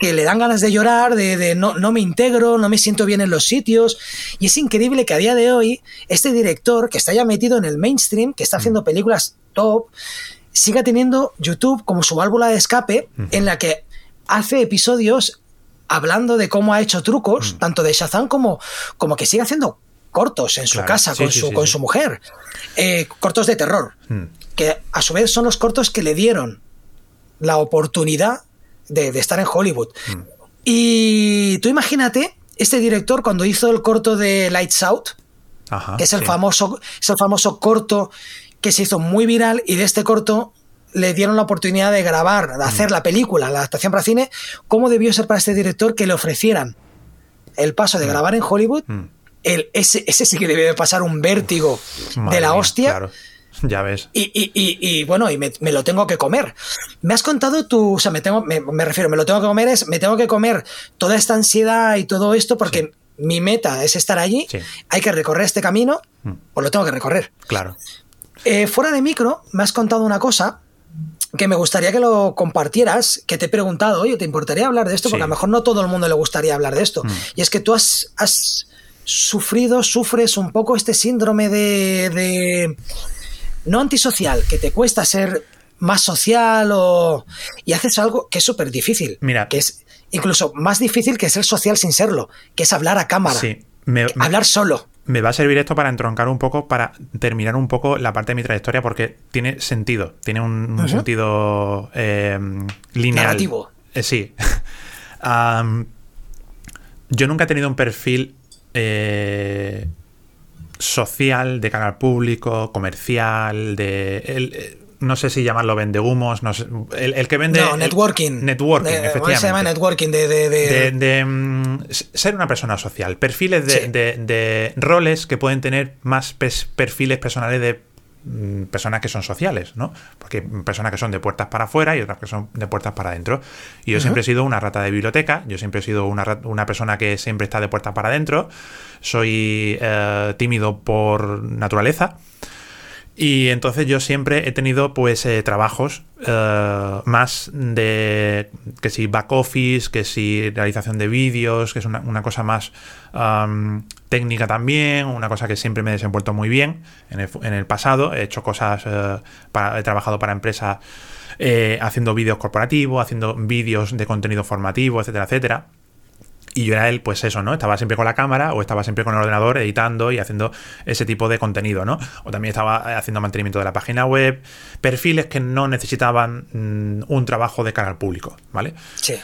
que le dan ganas de llorar, de, no, no, me integro, no me siento bien en los sitios. Y es increíble que a día de hoy este director, que está ya metido en el mainstream, que está mm. haciendo películas top, siga teniendo YouTube como su válvula de escape en la que hace episodios hablando de cómo ha hecho trucos, mm. tanto de Shazam como, como que sigue haciendo cortos en su casa con, su, con su mujer. Eh, cortos de terror. Mm. Que a su vez son los cortos que le dieron la oportunidad de, estar en Hollywood. Mm. Y tú imagínate, este director cuando hizo el corto de Lights Out, que es el, famoso, es el famoso corto que se hizo muy viral y de este corto le dieron la oportunidad de grabar, de hacer mm. la película, la adaptación para cine, ¿cómo debió ser para este director que le ofrecieran el paso de mm. grabar en Hollywood? El, ese, ese sí que debió de pasar un vértigo de la hostia. Ya ves. Y, bueno, y me, lo tengo que comer. Me has contado tú, o sea, me, tengo, me, refiero, me lo tengo que comer, es, me tengo que comer toda esta ansiedad y todo esto porque mi meta es estar allí, hay que recorrer este camino, mm. pues lo tengo que recorrer. Claro. Eh, fuera de micro, me has contado una cosa que me gustaría que lo compartieras, que te he preguntado, oye, ¿te importaría hablar de esto? Porque a lo mejor no todo el mundo le gustaría hablar de esto. Mm. Y es que tú has, has, sufrido, sufres un poco este síndrome de no antisocial, que te cuesta ser más social o... y haces algo que es súper difícil. Mira. Que es incluso más difícil que ser social sin serlo, que es hablar a cámara. Sí. hablar solo. Me va a servir esto para entroncar un poco, para terminar un poco la parte de mi trayectoria, porque tiene sentido, tiene un, sentido eh, lineal. Narrativo. Eh, sí. yo nunca he tenido un perfil eh, social, de canal público, comercial, de... El, no sé si llamarlo vende humos, no sé, el, que vende... No, networking. networking, efectivamente. se llama networking? De, de, mm, ser una persona social. Perfiles de, roles que pueden tener más perfiles personales de personas que son sociales, ¿no? Porque personas que son de puertas para afuera y otras que son de puertas para adentro. Y yo siempre he sido una rata de biblioteca, yo siempre he sido una, persona que siempre está de puertas para adentro, soy eh, tímido por naturaleza. Y entonces yo siempre he tenido pues eh, trabajos eh, más de que si back office, que si realización de vídeos, que es una, cosa más técnica también, una cosa que siempre me he desenvuelto muy bien en el, pasado. He hecho cosas, eh, he trabajado para empresas eh, haciendo vídeos corporativos, haciendo vídeos de contenido formativo, etcétera, etcétera. Y yo era él, pues eso, ¿no? Estaba siempre con la cámara o estaba siempre con el ordenador editando y haciendo ese tipo de contenido, ¿no? O también estaba haciendo mantenimiento de la página web, perfiles que no necesitaban mm, un trabajo de cara al público, ¿vale? Sí.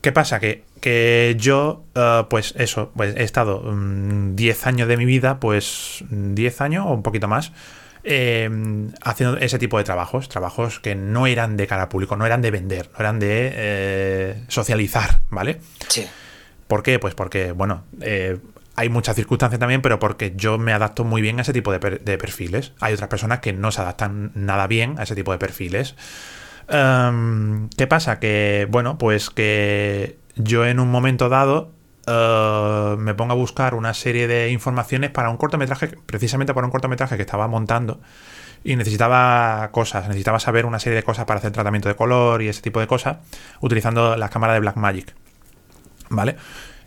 ¿Qué pasa? Que, que yo, eh, pues eso, pues he estado 10 mm, años de mi vida, pues 10 años o un poquito más, em, haciendo ese tipo de trabajos, trabajos que no eran de cara al público, no eran de vender, no eran de eh, socializar, ¿vale? Sí. ¿Por qué? Pues porque, bueno, eh, hay muchas circunstancias también, pero porque yo me adapto muy bien a ese tipo de, perfiles. Hay otras personas que no se adaptan nada bien a ese tipo de perfiles. Em, ¿Qué pasa? Que, bueno, pues que yo en un momento dado eh, me pongo a buscar una serie de informaciones para un cortometraje, precisamente para un cortometraje que estaba montando y necesitaba cosas, necesitaba saber una serie de cosas para hacer tratamiento de color y ese tipo de cosas utilizando la cámara de Blackmagic. ¿vale?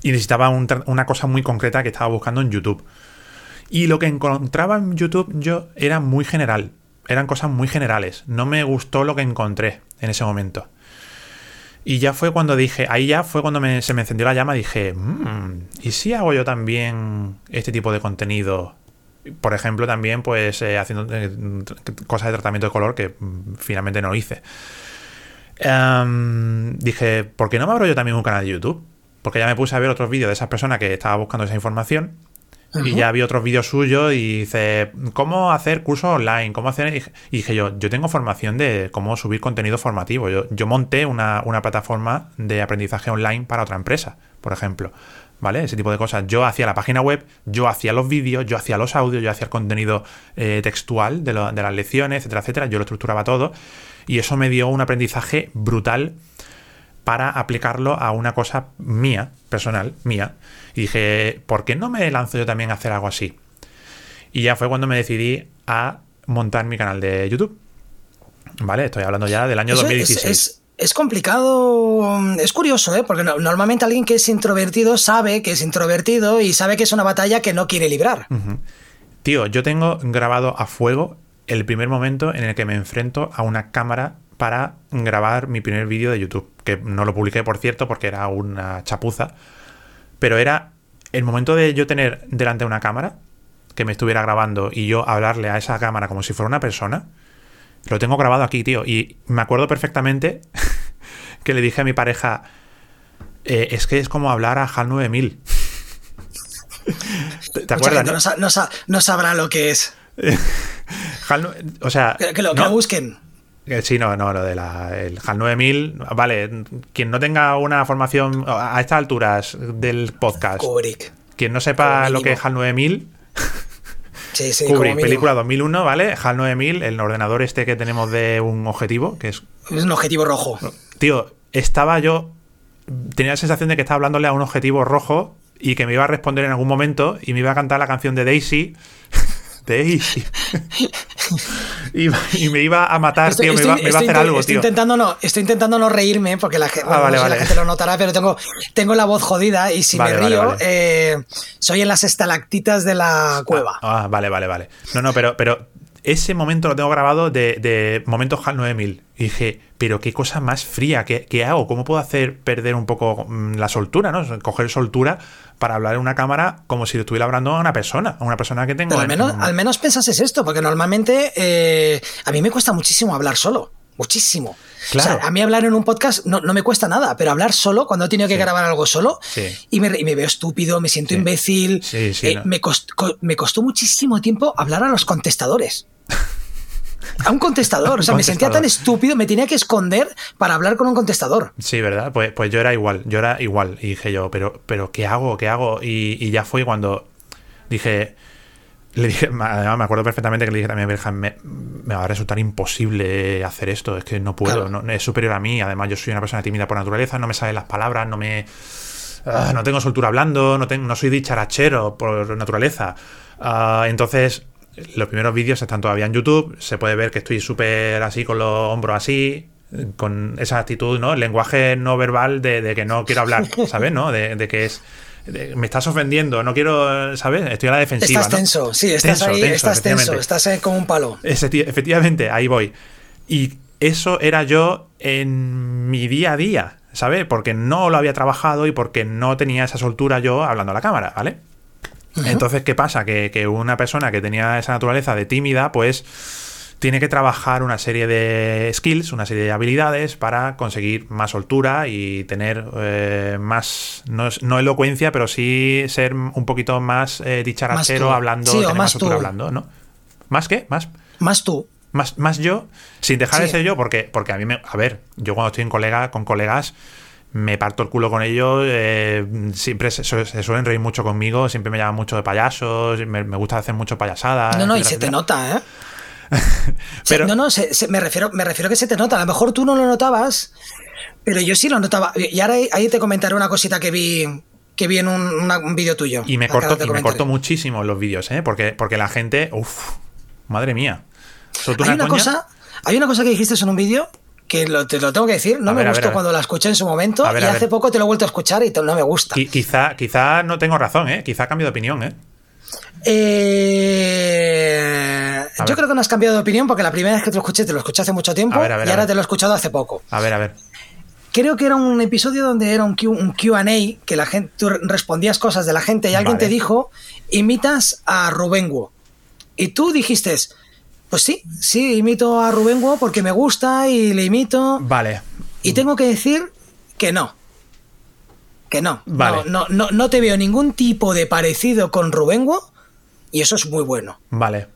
Y necesitaba una cosa muy concreta que estaba buscando en YouTube. Y lo que encontraba en YouTube yo era muy general. Eran cosas muy generales. No me gustó lo que encontré en ese momento. Y ya fue cuando dije, ahí ya fue cuando se me encendió la llama, dije, mmm, ¿y si hago yo también este tipo de contenido? Por ejemplo, también pues eh, haciendo eh, cosas de tratamiento de color que mm, finalmente no hice. Em, dije, ¿por qué no me abro yo también un canal de YouTube? porque ya me puse a ver otros vídeos de esas personas que estaba buscando esa información. Y ya vi otros vídeos suyos y dice, ¿cómo hacer cursos online? ¿Cómo hacer? Y dije yo, yo tengo formación de cómo subir contenido formativo. Yo, yo monté una, plataforma de aprendizaje online para otra empresa, por ejemplo. ¿Vale? Ese tipo de cosas. Yo hacía la página web, yo hacía los vídeos, yo hacía los audios, yo hacía el contenido eh, textual de, de las lecciones, etcétera, etcétera. Yo lo estructuraba todo. Y eso me dio un aprendizaje brutal para aplicarlo a una cosa mía, personal, mía. Y dije, ¿por qué no me lanzo yo también a hacer algo así? Y ya fue cuando me decidí a montar mi canal de YouTube. ¿Vale? Estoy hablando ya del año 2016. Es, complicado, es curioso, ¿eh? porque normalmente alguien que es introvertido sabe que es introvertido y sabe que es una batalla que no quiere librar. Tío, yo tengo grabado a fuego el primer momento en el que me enfrento a una cámara para grabar mi primer vídeo de YouTube, que no lo publiqué por cierto porque era una chapuza, pero era el momento de yo tener delante una cámara que me estuviera grabando y yo hablarle a esa cámara como si fuera una persona, lo tengo grabado aquí, tío, y me acuerdo perfectamente que le dije a mi pareja, eh, es que es como hablar a HAL 9000. ¿Te, acuerdas? No, sabrá lo que es. o sea, que, lo, que lo busquen. Eh, sí, no, no, lo del el HAL 9000. Vale, quien no tenga una formación a estas alturas del podcast, quien no sepa lo que es HAL 9000, sí, sí, Kubrick, película 2001, ¿vale? HAL 9000, el ordenador este que tenemos de un objetivo, que es. Es un objetivo rojo. Tío, estaba yo. Tenía la sensación de que estaba hablándole a un objetivo rojo y que me iba a responder en algún momento y me iba a cantar la canción de Daisy. Y, me iba a matar, tío, me, iba, a hacer algo, estoy tío. Intentando no, estoy intentando no reírme porque la, ah, gente lo notará, pero tengo, tengo la voz jodida y si me río, eh, soy en las estalactitas de la cueva. Ah, vale, vale, vale. No, no, pero, pero ese momento lo tengo grabado de, de momentos HAL 9000. Y dije, pero qué cosa más fría, ¿qué, ¿qué, hago? ¿Cómo puedo hacer perder un poco mm, la soltura, ¿no? Coger soltura para hablar en una cámara como si estuviera hablando a una persona, a una persona que tengo. al menos, al menos pensas es esto, porque normalmente eh, a mí me cuesta muchísimo hablar solo. Muchísimo. Claro. O sea, a mí hablar en un podcast no, me cuesta nada, pero hablar solo, cuando he tenido que grabar algo solo, y, me, veo estúpido, me siento imbécil, eh, me, me costó muchísimo tiempo hablar a los contestadores. A un contestador. O sea, me sentía tan estúpido, me tenía que esconder para hablar con un contestador. Sí, ¿verdad? Pues, pues yo era igual, yo era igual. Y dije yo, pero, pero ¿qué hago? ¿Qué hago? Y, ya fue cuando dije. Le dije, me acuerdo perfectamente que le dije también a me, va a resultar imposible hacer esto, es que no puedo, no, es superior a mí, además yo soy una persona tímida por naturaleza, no me salen las palabras, no me... Ah, no tengo soltura hablando, no, tengo, no soy dicharachero por naturaleza. Ah, entonces los primeros vídeos están todavía en YouTube. Se puede ver que estoy súper así con los hombros así, con esa actitud, ¿no? El lenguaje no verbal de, que no quiero hablar, ¿sabes? ¿No? De, que es me estás ofendiendo, no quiero, ¿sabes? Estoy a la defensiva. Estás tenso, sí, estás ahí, estás tenso, estás como un palo. Efectivamente, ahí voy. Y eso era yo en mi día a día, ¿sabes? Porque no lo había trabajado y porque no tenía esa soltura yo hablando a la cámara, ¿vale? Entonces, ¿qué pasa? Que, que una persona que tenía esa naturaleza de tímida, pues tiene que trabajar una serie de skills, una serie de habilidades para conseguir más soltura y tener eh, más, no, elocuencia, pero sí ser un poquito más eh, dicharachero hablando, tener más, soltura hablando, ¿no? ¿Más qué? ¿Más? Más tú. Más, más yo, sin dejar de ser yo, porque, porque a mí me. A ver, yo cuando estoy en colega, con colegas, me parto el culo con ellos, eh, siempre se, suelen reír mucho conmigo, siempre me llaman mucho de payasos, me, gusta hacer mucho payasadas. No, no, y se te nota, ¿eh? pero, no, no, me, refiero, me refiero a que se te nota. A lo mejor tú no lo notabas, pero yo sí lo notaba. Y ahora ahí te comentaré una cosita que vi que vi en un, vídeo tuyo. Y me corto, y me corto muchísimo los vídeos, ¿eh? Porque, porque la gente. Uff, madre mía. Hay una, cosa, hay una cosa que dijiste en un vídeo que te lo tengo que decir, no me gustó cuando la escuché en su momento y hace poco te lo he vuelto a escuchar y no me gusta. quizá, quizá no tengo razón, ¿eh? Quizá cambio de opinión, ¿eh? Eh, yo creo que no has cambiado de opinión porque la primera vez que te lo escuché te lo escuché hace mucho tiempo y ahora te lo he escuchado hace poco. A ver, a ver. Creo que era un episodio donde era un, QA, que la gente, tú respondías cosas de la gente y alguien te dijo, imitas a Rubengo. Y tú dijiste, pues sí, sí, imito a Rubengo porque me gusta y le imito. Vale. Y tengo que decir que no que no. Vale. No, no, no, te veo ningún tipo de parecido con Rubengo y eso es muy bueno. Vale.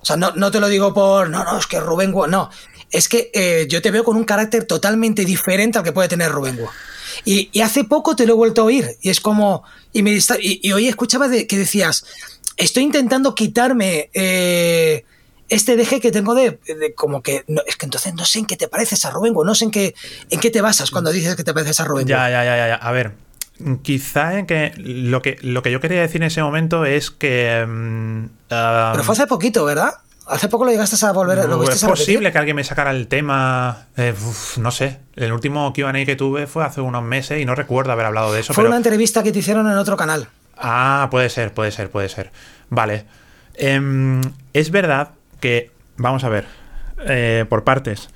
O sea, no, te lo digo por, no, no, es que Rubengo, no. Es que eh, yo te veo con un carácter totalmente diferente al que puede tener Rubengo. Y, hace poco te lo he vuelto a oír y es como, y, me, y, hoy escuchaba de, que decías, estoy intentando quitarme... Eh, este deje que tengo de, como que es que entonces no sé en qué te pareces a Rubengo, no sé en qué en qué te basas cuando dices que te pareces a Rubengo. Ya, ya, ya, ya. A ver, quizá en que lo que lo que yo quería decir en ese momento es que mm, Pero fue hace poquito, ¿verdad? Hace poco lo llegaste a volver lo Es posible que alguien me sacara el tema. Eh, no sé. El último QA que tuve fue hace unos meses y no recuerdo haber hablado de eso. Fue una entrevista que te hicieron en otro canal. Ah, puede ser, puede ser, puede ser. Vale. Em, es verdad que, vamos a ver, eh, por partes.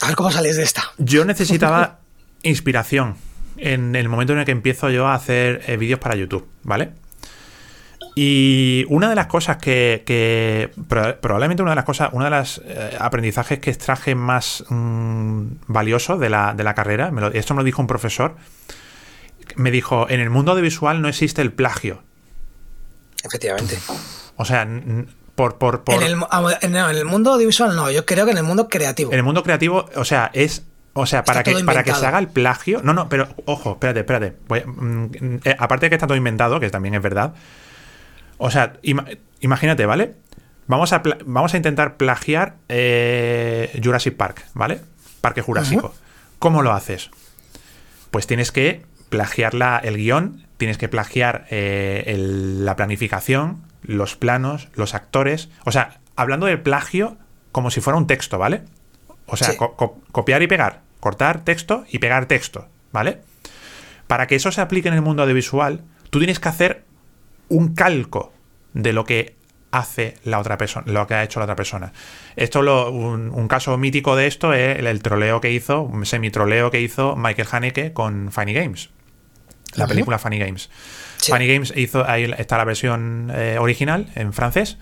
A ver cómo sales de esta. Yo necesitaba inspiración en el momento en el que empiezo yo a hacer eh, vídeos para YouTube, ¿vale? Y una de las cosas que, probablemente una de las cosas, uno de los eh, aprendizajes que extraje más mm, valioso de la, de la carrera, esto me lo dijo un profesor, me dijo, en el mundo audiovisual no existe el plagio. Efectivamente. O sea, por, por, En, el, en, el, mundo audiovisual no, yo creo que en el mundo creativo. En el mundo creativo, o sea, es. O sea, para que, para que se haga el plagio. No, no, pero ojo, espérate, espérate. Mm, eh, aparte de que está todo inventado, que también es verdad. O sea, imagínate, ¿vale? Vamos a, vamos a intentar plagiar eh, Jurassic Park, ¿vale? Parque Jurásico. ¿Cómo lo haces? Pues tienes que plagiar la, el guion, tienes que plagiar eh, la planificación, los planos, los actores. O sea, hablando de plagio como si fuera un texto, ¿vale? O sea, copiar y pegar, cortar texto y pegar texto, ¿vale? Para que eso se aplique en el mundo audiovisual, tú tienes que hacer un calco de lo que hace la otra persona, lo que ha hecho la otra persona. Esto lo, un, caso mítico de esto es el, troleo que hizo, un semi-troleo que hizo Michael Haneke con Funny Games. La película Funny Games. Funny Games hizo, ahí está la versión eh, original en francés.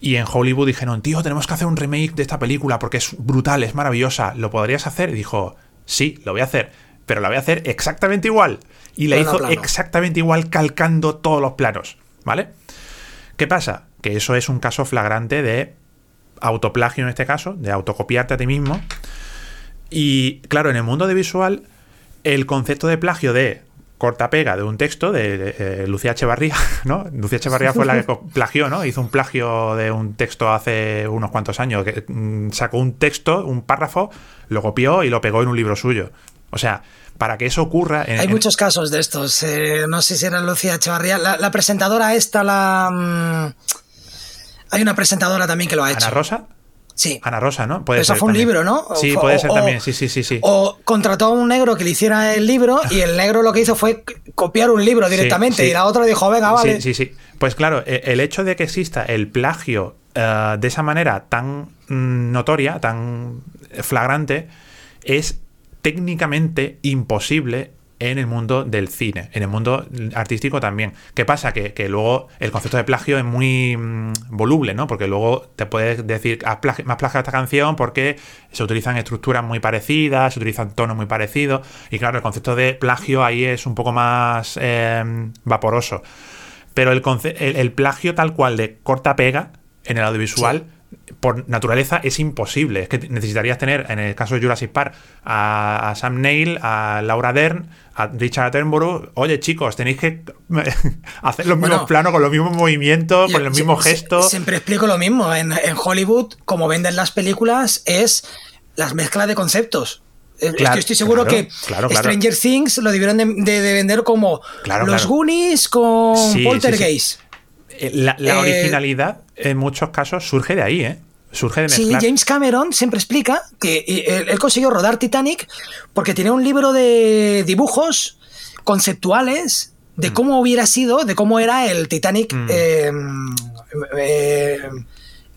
Y en Hollywood dijeron, tío, tenemos que hacer un remake de esta película porque es brutal, es maravillosa. ¿Lo podrías hacer? Y dijo, sí, lo voy a hacer. Pero la voy a hacer exactamente igual. Y la hizo exactamente igual calcando todos los planos. ¿Vale? ¿Qué pasa? Que eso es un caso flagrante de autoplagio en este caso, de autocopiarte a ti mismo. Y claro, en el mundo de visual, el concepto de plagio de corta pega de un texto de, eh, Lucía Echevarría, ¿no? Lucía Echevarría fue la que plagió, ¿no? Hizo un plagio de un texto hace unos cuantos años, que mm, sacó un texto, un párrafo, lo copió y lo pegó en un libro suyo. O sea, para que eso ocurra... Hay muchos casos de estos. Eh, no sé si era Lucía Echevarría. La, presentadora esta, la... Mm, hay una presentadora también que lo ha hecho. ¿Ana Rosa? Sí. Ana Rosa, ¿no? Puede Eso fue un libro, ¿no? Sí, puede ser también, sí, sí, sí, sí. O contrató a un negro que le hiciera el libro y el negro lo que hizo fue copiar un libro directamente y la otra dijo, venga, vale. Sí, sí, sí. Pues claro, e, el hecho de que exista el plagio eh, de esa manera tan notoria, tan flagrante, es técnicamente imposible en el mundo del cine, en el mundo artístico también. ¿Qué pasa? Que, luego el concepto de plagio es muy mm, voluble, ¿no? Porque luego te puedes decir, más plagio esta canción porque se utilizan estructuras muy parecidas, se utilizan tonos muy parecidos, y claro, el concepto de plagio ahí es un poco más em, vaporoso. Pero el, el, plagio tal cual de corta pega en el audiovisual por naturaleza es imposible. Es que necesitarías tener, en el caso de Jurassic Park, a, Sam Neill, a Laura Dern, a Richard Attenborough. Oye, chicos, tenéis que hacer los mismos planos, con los mismos movimientos, con los mismos gestos. Siempre explico lo mismo. En, Hollywood, como venden las películas, es las mezclas de conceptos. estoy seguro que Stranger Things lo debieron de, vender como los Goonies con Poltergeist. Eh, la, eh, originalidad en muchos casos surge de ahí, ¿eh? Surge de mezclar. Sí, James Cameron siempre explica que él, consiguió rodar Titanic porque tenía un libro de dibujos conceptuales de mm. cómo hubiera sido, de cómo era el Titanic. Mm.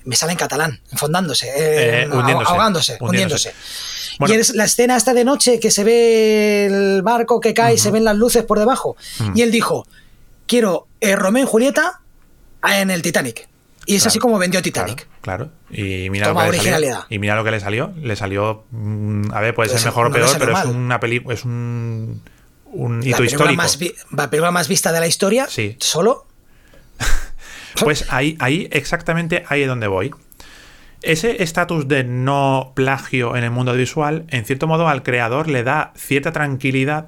me sale en catalán, enfondándose, ahogándose, hundiéndose. Y es la escena esta de noche que se ve el barco que cae y se ven las luces por debajo. Mm. Y él dijo, quiero Romeo y Julieta en el Titanic. Y es así como vendió Titanic. Claro, Y mira, lo que Le salió, y mira lo que le salió. Le salió. Mm, a ver, puede ser mejor o peor, pero es una película. Es un. Un hito histórico. Más la película más vista de la historia. Sí. Solo. pues ahí, ahí, exactamente ahí es donde voy. Ese estatus de no plagio en el mundo visual, en cierto modo, al creador le da cierta tranquilidad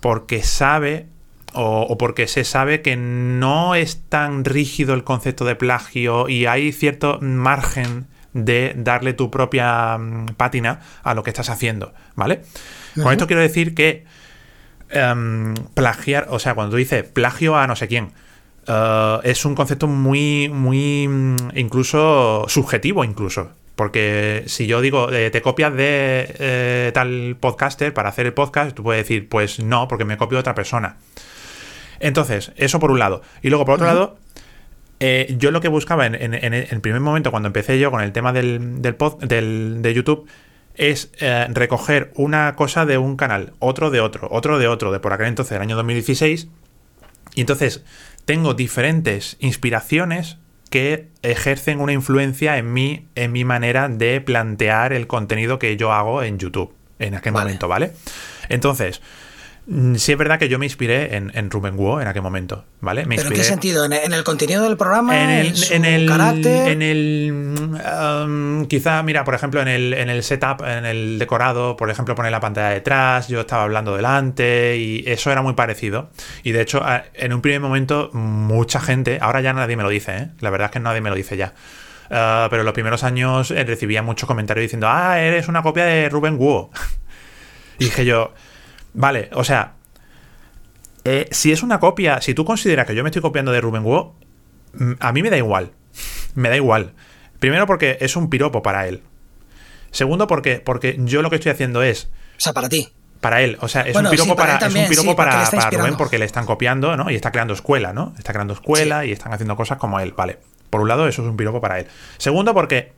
porque sabe o, porque se sabe que no es tan rígido el concepto de plagio y hay cierto margen de darle tu propia mm, pátina a lo que estás haciendo, ¿vale? Con esto quiero decir que em, plagiar, o sea, cuando tú dices plagio a no sé quién, eh, es un concepto muy, muy, mm, incluso subjetivo, incluso. Porque si yo digo, eh, te copias de eh, tal podcaster para hacer el podcast, tú puedes decir, pues no, porque me copio de otra persona. Entonces, eso por un lado. Y luego, por otro lado, eh, yo lo que buscaba en, el primer momento, cuando empecé yo con el tema del, del, de YouTube, es eh, recoger una cosa de un canal, otro de otro, otro de otro, de por aquel entonces, del año 2016. Y entonces tengo diferentes inspiraciones que ejercen una influencia en mí, en mi manera de plantear el contenido que yo hago en YouTube en aquel momento, ¿vale? Entonces, sí es verdad que yo me inspiré en, en Ruben Wu en aquel momento, ¿vale? Me ¿Pero en qué sentido? ¿En el, contenido del programa? En el, en, el carácter? En el... Um, quizá, mira, por ejemplo, en el, en el setup, en el decorado, por ejemplo, poner la pantalla detrás, yo estaba hablando delante y eso era muy parecido. Y de hecho, en un primer momento, mucha gente, ahora ya nadie me lo dice, ¿eh? La verdad es que nadie me lo dice ya. Uh, pero en los primeros años eh, recibía muchos comentarios diciendo, ah, eres una copia de Ruben Wu. y dije yo... Vale, o sea, eh, si es una copia, si tú consideras que yo me estoy copiando de Ruben Wu, mm, a mí me da igual. Me da igual. Primero porque es un piropo para él. Segundo porque, porque yo lo que estoy haciendo es... O sea, para ti. Para él, o sea, es un piropo para, es un piropo para, Rubén porque le están copiando, ¿no? Y está creando escuela, ¿no? Está creando escuela y están haciendo cosas como él, vale. Por un lado, eso es un piropo para él. Segundo, porque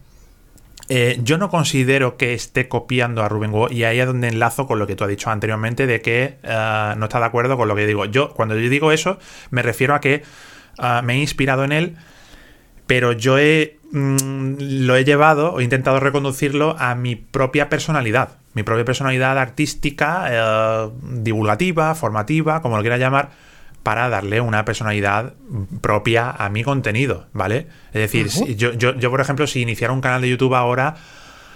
eh, yo no considero que esté copiando a Ruben Wu y ahí es donde enlazo con lo que tú has dicho anteriormente de que eh, no está de acuerdo con lo que digo. Yo, cuando yo digo eso, me refiero a que eh, me he inspirado en él, pero yo he, mm, lo he llevado o he intentado reconducirlo a mi propia personalidad. Mi propia personalidad artística, divulgativa, formativa, como lo quiera llamar para darle una personalidad propia a mi contenido, ¿vale? Es decir, yo, yo, por ejemplo, si iniciara un canal de YouTube ahora,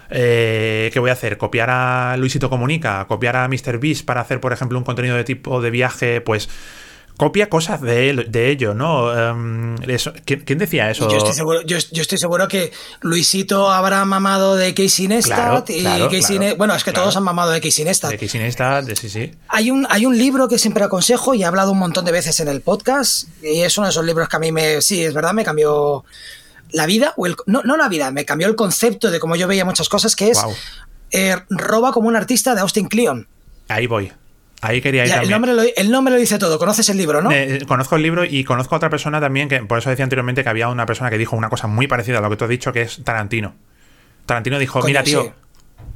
eh, ¿qué voy a hacer? ¿Copiar a Luisito Comunica? ¿Copiar a MrBeast para hacer, por ejemplo, un contenido de tipo de viaje? Pues copia cosas de, de ello, ¿no? Em, ¿quién, decía eso? Yo estoy, seguro, yo, estoy seguro que Luisito habrá mamado de Casey Neistat y Casey Bueno, es que todos han mamado de Casey Neistat. De Casey Neistat, sí, sí. Hay un, hay un libro que siempre aconsejo y he hablado un montón de veces en el podcast y es uno de esos libros que a mí me... Sí, es verdad, me cambió la vida, o el, no, no la vida, me cambió el concepto de cómo yo veía muchas cosas, que es eh, roba como un artista de Austin Kleon. Ahí voy. Ahí quería ir el, nombre lo, el nombre lo dice todo. ¿Conoces el libro, no? Eh, conozco el libro y conozco a otra persona también, que por eso decía anteriormente que había una persona que dijo una cosa muy parecida a lo que tú has dicho, que es Tarantino. Tarantino dijo, mira, tío,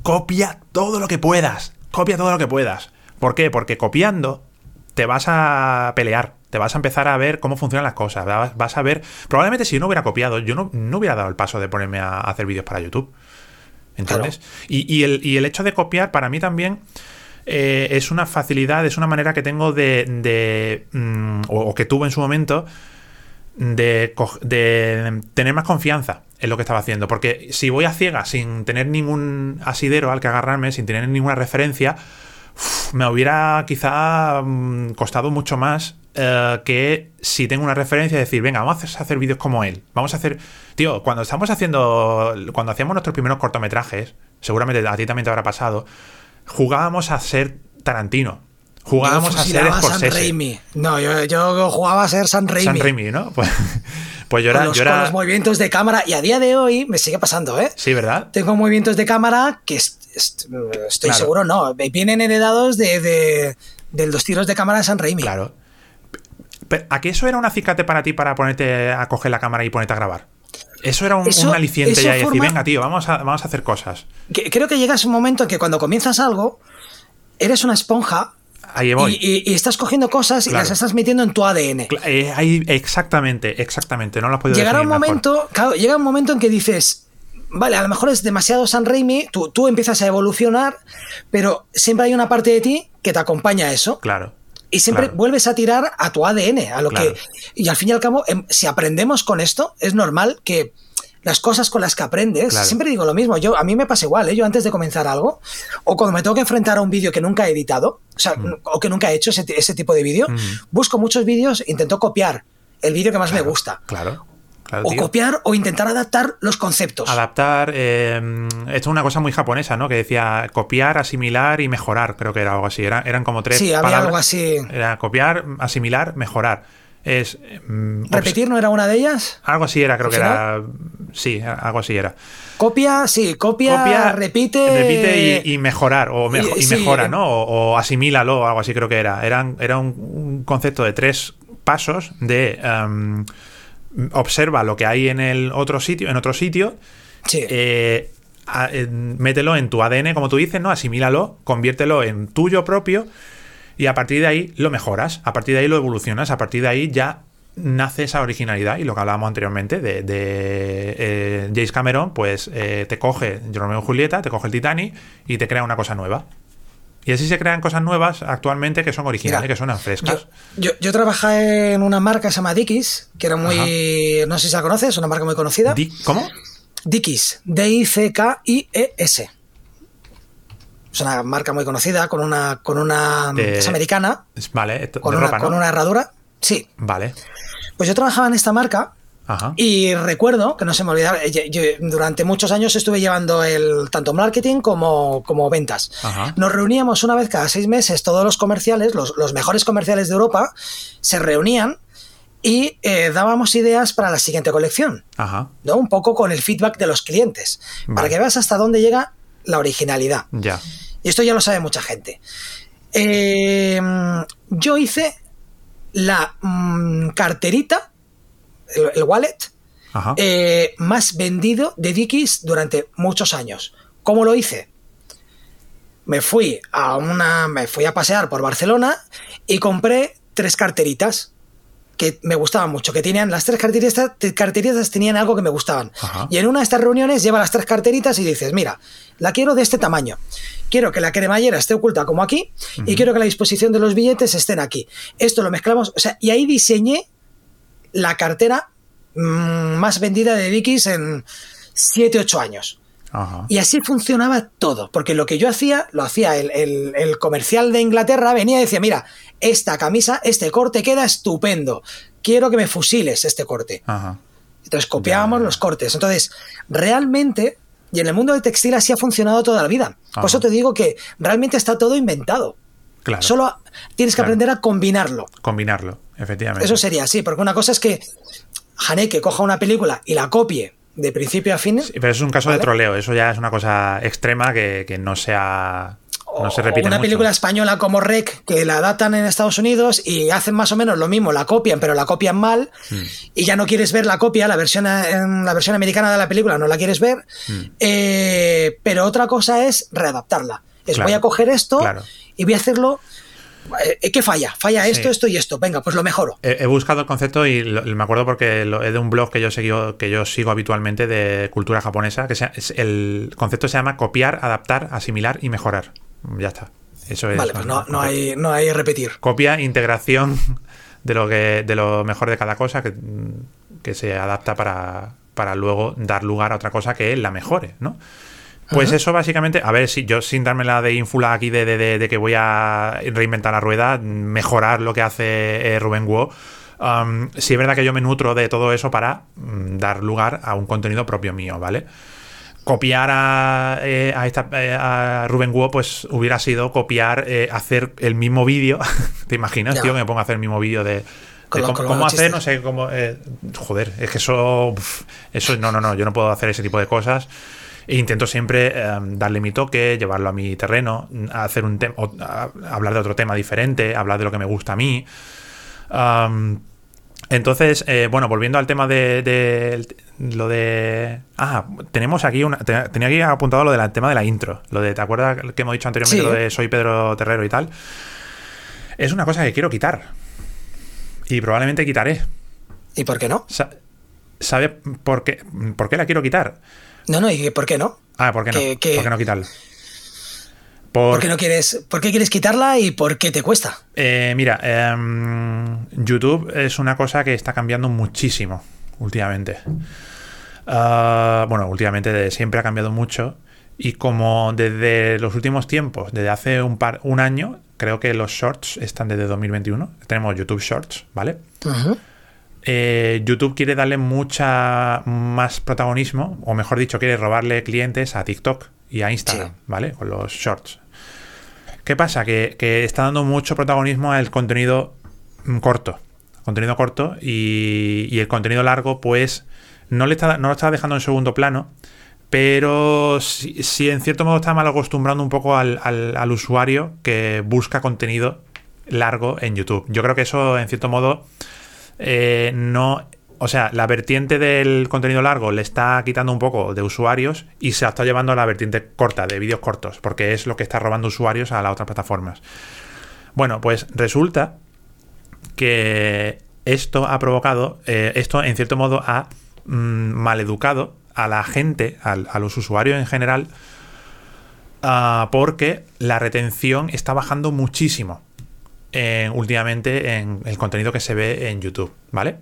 copia todo lo que puedas. Copia todo lo que puedas. ¿Por qué? Porque copiando te vas a pelear. Te vas a empezar a ver cómo funcionan las cosas. Vas a ver. Probablemente si yo no hubiera copiado, yo no, no hubiera dado el paso de ponerme a hacer vídeos para YouTube. El, y el hecho de copiar, para mí también eh, es una facilidad, es una manera que tengo de, mm, o, que tuve en su momento, de, tener más confianza en lo que estaba haciendo. Porque si voy a ciega sin tener ningún asidero al que agarrarme, sin tener ninguna referencia, me hubiera quizá mm, costado mucho más eh, que si tengo una referencia, decir, venga, vamos a hacer vídeos como él. Vamos a hacer. Tío, cuando estamos haciendo. Cuando hacíamos nuestros primeros cortometrajes, seguramente a ti también te habrá pasado jugábamos a ser Tarantino. Jugábamos a ser Scorsese. San Raimi. No, yo, jugaba a ser San Raimi. San Raimi, ¿no? Pues, pues yo, era, con los, yo era... Con los movimientos de cámara. Y a día de hoy me sigue pasando, ¿eh? Sí, ¿verdad? Tengo movimientos de cámara que estoy seguro, no. Vienen heredados de, de, los tiros de cámara de San Raimi. Claro. ¿A qué eso era un acicate para ti para ponerte a coger la cámara y ponerte a grabar? Eso era un, aliciente ya y decir, venga, tío, vamos a, vamos a hacer cosas. creo que llegas un momento en que cuando comienzas algo, eres una esponja Ahí voy. Y, estás cogiendo cosas y las estás metiendo en tu ADN. Eh, ahí, exactamente, exactamente. No lo puedo Llegará un momento, claro, llega un momento en que dices, vale, a lo mejor es demasiado San Raimi, tú, tú empiezas a evolucionar, pero siempre hay una parte de ti que te acompaña a eso. Claro. Y siempre vuelves a tirar a tu ADN, a lo que. Y al fin y al cabo, em, si aprendemos con esto, es normal que las cosas con las que aprendes, siempre digo lo mismo, yo a mí me pasa igual, ¿eh? yo antes de comenzar algo, o cuando me tengo que enfrentar a un vídeo que nunca he editado, o sea, mm. o que nunca he hecho ese, tipo de vídeo, mm. busco muchos vídeos, intento copiar el vídeo que más me gusta. Claro o copiar o intentar adaptar los conceptos. Adaptar, eh, esto es una cosa muy japonesa, ¿no? Que decía copiar, asimilar y mejorar, creo que era algo así. eran como tres. Sí, había algo así. Era copiar, asimilar, mejorar. Es, mm, ¿Repetir no era una de ellas? Algo así era, creo que era. Sí, algo así era. Copia, sí, copia, repite. Repite y, mejorar, o y, mejora, ¿no? O, asimílalo, algo así creo que era. Eran, era un, concepto de tres pasos de. Em, observa lo que hay en el otro sitio, en otro sitio, eh, mételo en tu ADN, como tú dices, ¿no? Asimílalo, conviértelo en tuyo propio y a partir de ahí lo mejoras, a partir de ahí lo evolucionas, a partir de ahí ya nace esa originalidad y lo que hablábamos anteriormente de, de eh, Cameron, pues eh, te coge Romeo y Julieta, te coge el Titanic y te crea una cosa nueva. Y así se crean cosas nuevas actualmente que son originales, que suenan frescas. Yo, yo, trabajé en una marca que se llama Dickies, que era muy. No sé si la conoces, una marca muy conocida. ¿Cómo? Dickies, D-I-C-K-I-E-S. Es una marca muy conocida, con una. Con una es americana. Vale, con, una, con una herradura. Sí. Vale. Pues yo trabajaba en esta marca y recuerdo, que no se me olvidaba, durante muchos años estuve llevando el tanto marketing como, como ventas. Nos reuníamos una vez cada seis meses, todos los comerciales, los, mejores comerciales de Europa, se reunían y eh, dábamos ideas para la siguiente colección. ¿no? Un poco con el feedback de los clientes, para que veas hasta dónde llega la originalidad. Ya. Y esto ya lo sabe mucha gente. Eh, yo hice la mm, carterita el, wallet eh, más vendido de Dickies durante muchos años. ¿Cómo lo hice? Me fui a una. Me fui a pasear por Barcelona y compré tres carteritas que me gustaban mucho, que tenían las tres carteritas, carteritas tenían algo que me gustaban. Y en una de estas reuniones lleva las tres carteritas y dices, mira, la quiero de este tamaño. Quiero que la cremallera esté oculta como aquí y quiero que la disposición de los billetes estén aquí. Esto lo mezclamos, o sea, y ahí diseñé la cartera mm, más vendida de Dickies en 7, 8 años. Y así funcionaba todo, porque lo que yo hacía, lo hacía el, comercial de Inglaterra, venía y decía, mira, esta camisa, este corte queda estupendo, quiero que me fusiles este corte. Entonces copiábamos los cortes. Entonces, realmente, y en el mundo del textil así ha funcionado toda la vida. Por eso te digo que realmente está todo inventado. Solo tienes que aprender a combinarlo. Combinarlo, efectivamente. Eso sería, sí, porque una cosa es que Haneke coja una película y la copie de principio a fin. pero es un caso de troleo, eso ya es una cosa extrema que, no sea. No se repite. Una película española como Rec, que la adaptan en Estados Unidos y hacen más o menos lo mismo, la copian, pero la copian mal, hmm. y ya no quieres ver la copia, la versión, la versión americana de la película no la quieres ver, hmm. eh, pero otra cosa es readaptarla. Es voy a coger esto y voy a hacerlo eh, ¿Qué falla? Falla esto, esto y esto. Venga, pues lo mejoro. He, buscado el concepto y me acuerdo porque es de un blog que yo, sigo, que yo sigo habitualmente de cultura japonesa, que el concepto se llama copiar, adaptar, asimilar y mejorar. Ya está. Eso es. Vale, pues no, no, hay, no hay repetir. Copia, integración de lo, que, de lo mejor de cada cosa que, que se adapta para, para luego dar lugar a otra cosa que la mejore, ¿no? Pues eso básicamente, a ver, si yo sin darme la de ínfula aquí de, de, que voy a reinventar la rueda, mejorar lo que hace eh, Rubén Guo, um, sí es verdad que yo me nutro de todo eso para mm, dar lugar a un contenido propio mío, ¿vale? Copiar a, eh, esta, eh, a Rubén Guo, pues hubiera sido copiar, hacer el mismo vídeo. ¿Te imaginas, tío, que me pongo a hacer el mismo vídeo de, cómo, hacer, no sé, cómo... joder, es que eso... Eso, no, no, no, yo no puedo hacer ese tipo de cosas. E intento siempre em, darle mi toque, llevarlo a mi terreno, hacer un tema, hablar de otro tema diferente, hablar de lo que me gusta a mí. entonces, eh, bueno, volviendo al tema de, lo de. Ah, tenemos aquí una. Tenía aquí apuntado lo del tema de la intro. Lo de, ¿te acuerdas que hemos dicho anteriormente lo de soy Pedro Terrero y tal? Es una cosa que quiero quitar. Y probablemente quitaré. ¿Y por qué no? ¿Sabe por qué, por qué la quiero quitar? No, no, ¿y por qué no? Ah, ¿por qué no? ¿Por qué no quitarla? Por... qué no quieres, ¿Por qué quieres quitarla y por qué te cuesta? Eh, mira, em, YouTube es una cosa que está cambiando muchísimo últimamente. Ah, bueno, últimamente siempre ha cambiado mucho. Y como desde los últimos tiempos, desde hace un par, un año, creo que los shorts están desde 2021. Tenemos YouTube Shorts, ¿vale? Eh, YouTube quiere darle mucha más protagonismo, o mejor dicho, quiere robarle clientes a TikTok y a Instagram, ¿vale? Con los shorts. ¿Qué pasa? Que, está dando mucho protagonismo al contenido mm, corto. Contenido corto y, el contenido largo, pues, no, le está, no lo está dejando en segundo plano, pero sí, en cierto modo está mal acostumbrando un poco al, al usuario que busca contenido largo en YouTube. Yo creo que eso, en cierto modo, eh, no o sea, la vertiente del contenido largo le está quitando un poco de usuarios y se está llevando a la vertiente corta, de vídeos cortos, porque es lo que está robando usuarios a las otras plataformas. Bueno, pues resulta que esto ha provocado, eh, esto en cierto modo ha mm, maleducado a la gente, a los usuarios en general, ah, porque la retención está bajando muchísimo últimamente en el contenido que se ve en YouTube, ¿vale?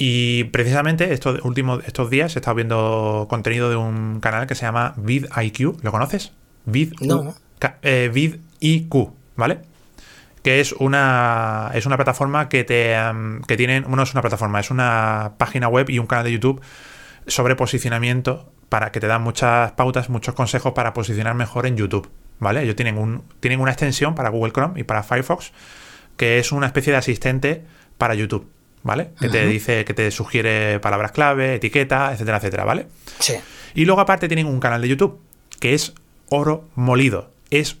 Y precisamente estos últimos estos días he estado viendo contenido de un canal que se llama VidIQ. ¿Lo conoces? Vid, no. Eh, VidIQ, ¿vale? Que es una, es una plataforma que te que tienen. Bueno, es una plataforma, es una página web y un canal de YouTube sobre posicionamiento para que te dan muchas pautas, muchos consejos para posicionar mejor en YouTube. ¿Vale? Ellos tienen, un, tienen una extensión para Google Chrome y para Firefox que es una especie de asistente para YouTube, ¿vale? Que te dice, que te sugiere palabras clave, etiqueta, etcétera, etcétera, ¿vale? Sí. Y luego aparte tienen un canal de YouTube que es oro molido. Es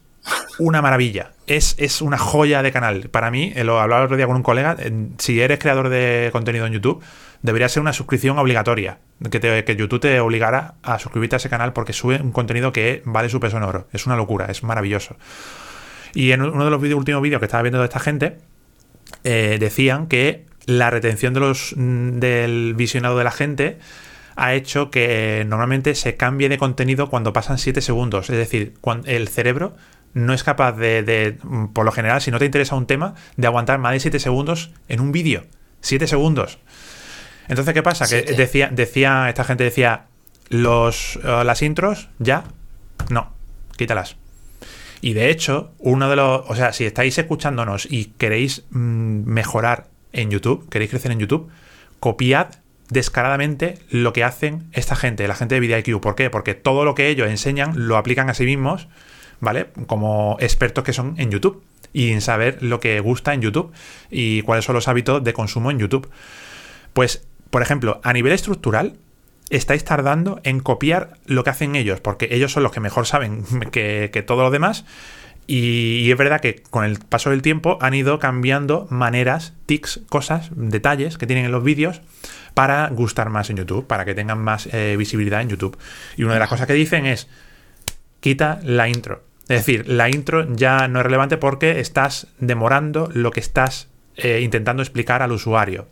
una maravilla. Es, es, una joya de canal. Para mí, eh, lo hablaba el otro día con un colega, si eres creador de contenido en YouTube, debería ser una suscripción obligatoria. Que, YouTube te obligara a suscribirte a ese canal porque sube un contenido que vale su peso en oro. Es una locura, es maravilloso. Y en uno de los últimos vídeos que estaba viendo de esta gente, eh, decían que la retención de los, mm, del visionado de la gente ha hecho que normalmente se cambie de contenido cuando pasan 7 segundos. Es decir, cuando el cerebro no es capaz de, de, por lo general, si no te interesa un tema, de aguantar más de 7 segundos en un vídeo. 7 segundos. Entonces, ¿qué pasa? que decía, decía, esta gente decía, los, eh, las intros, ya, no, quítalas. Y de hecho, uno de los, o sea, si estáis escuchándonos y queréis mm, mejorar en YouTube, queréis crecer en YouTube, copiad descaradamente lo que hacen esta gente, la gente de VidIQ. ¿Por qué? Porque todo lo que ellos enseñan lo aplican a sí mismos, ¿vale? Como expertos que son en YouTube y en saber lo que gusta en YouTube y cuáles son los hábitos de consumo en YouTube. Pues por ejemplo, a nivel estructural, estáis tardando en copiar lo que hacen ellos, porque ellos son los que mejor saben que, que todo lo demás. Y, es verdad que con el paso del tiempo han ido cambiando maneras, tics, cosas, detalles que tienen en los vídeos para gustar más en YouTube, para que tengan más eh, visibilidad en YouTube. Y una de las cosas que dicen es, quita la intro. Es decir, la intro ya no es relevante porque estás demorando lo que estás eh, intentando explicar al usuario.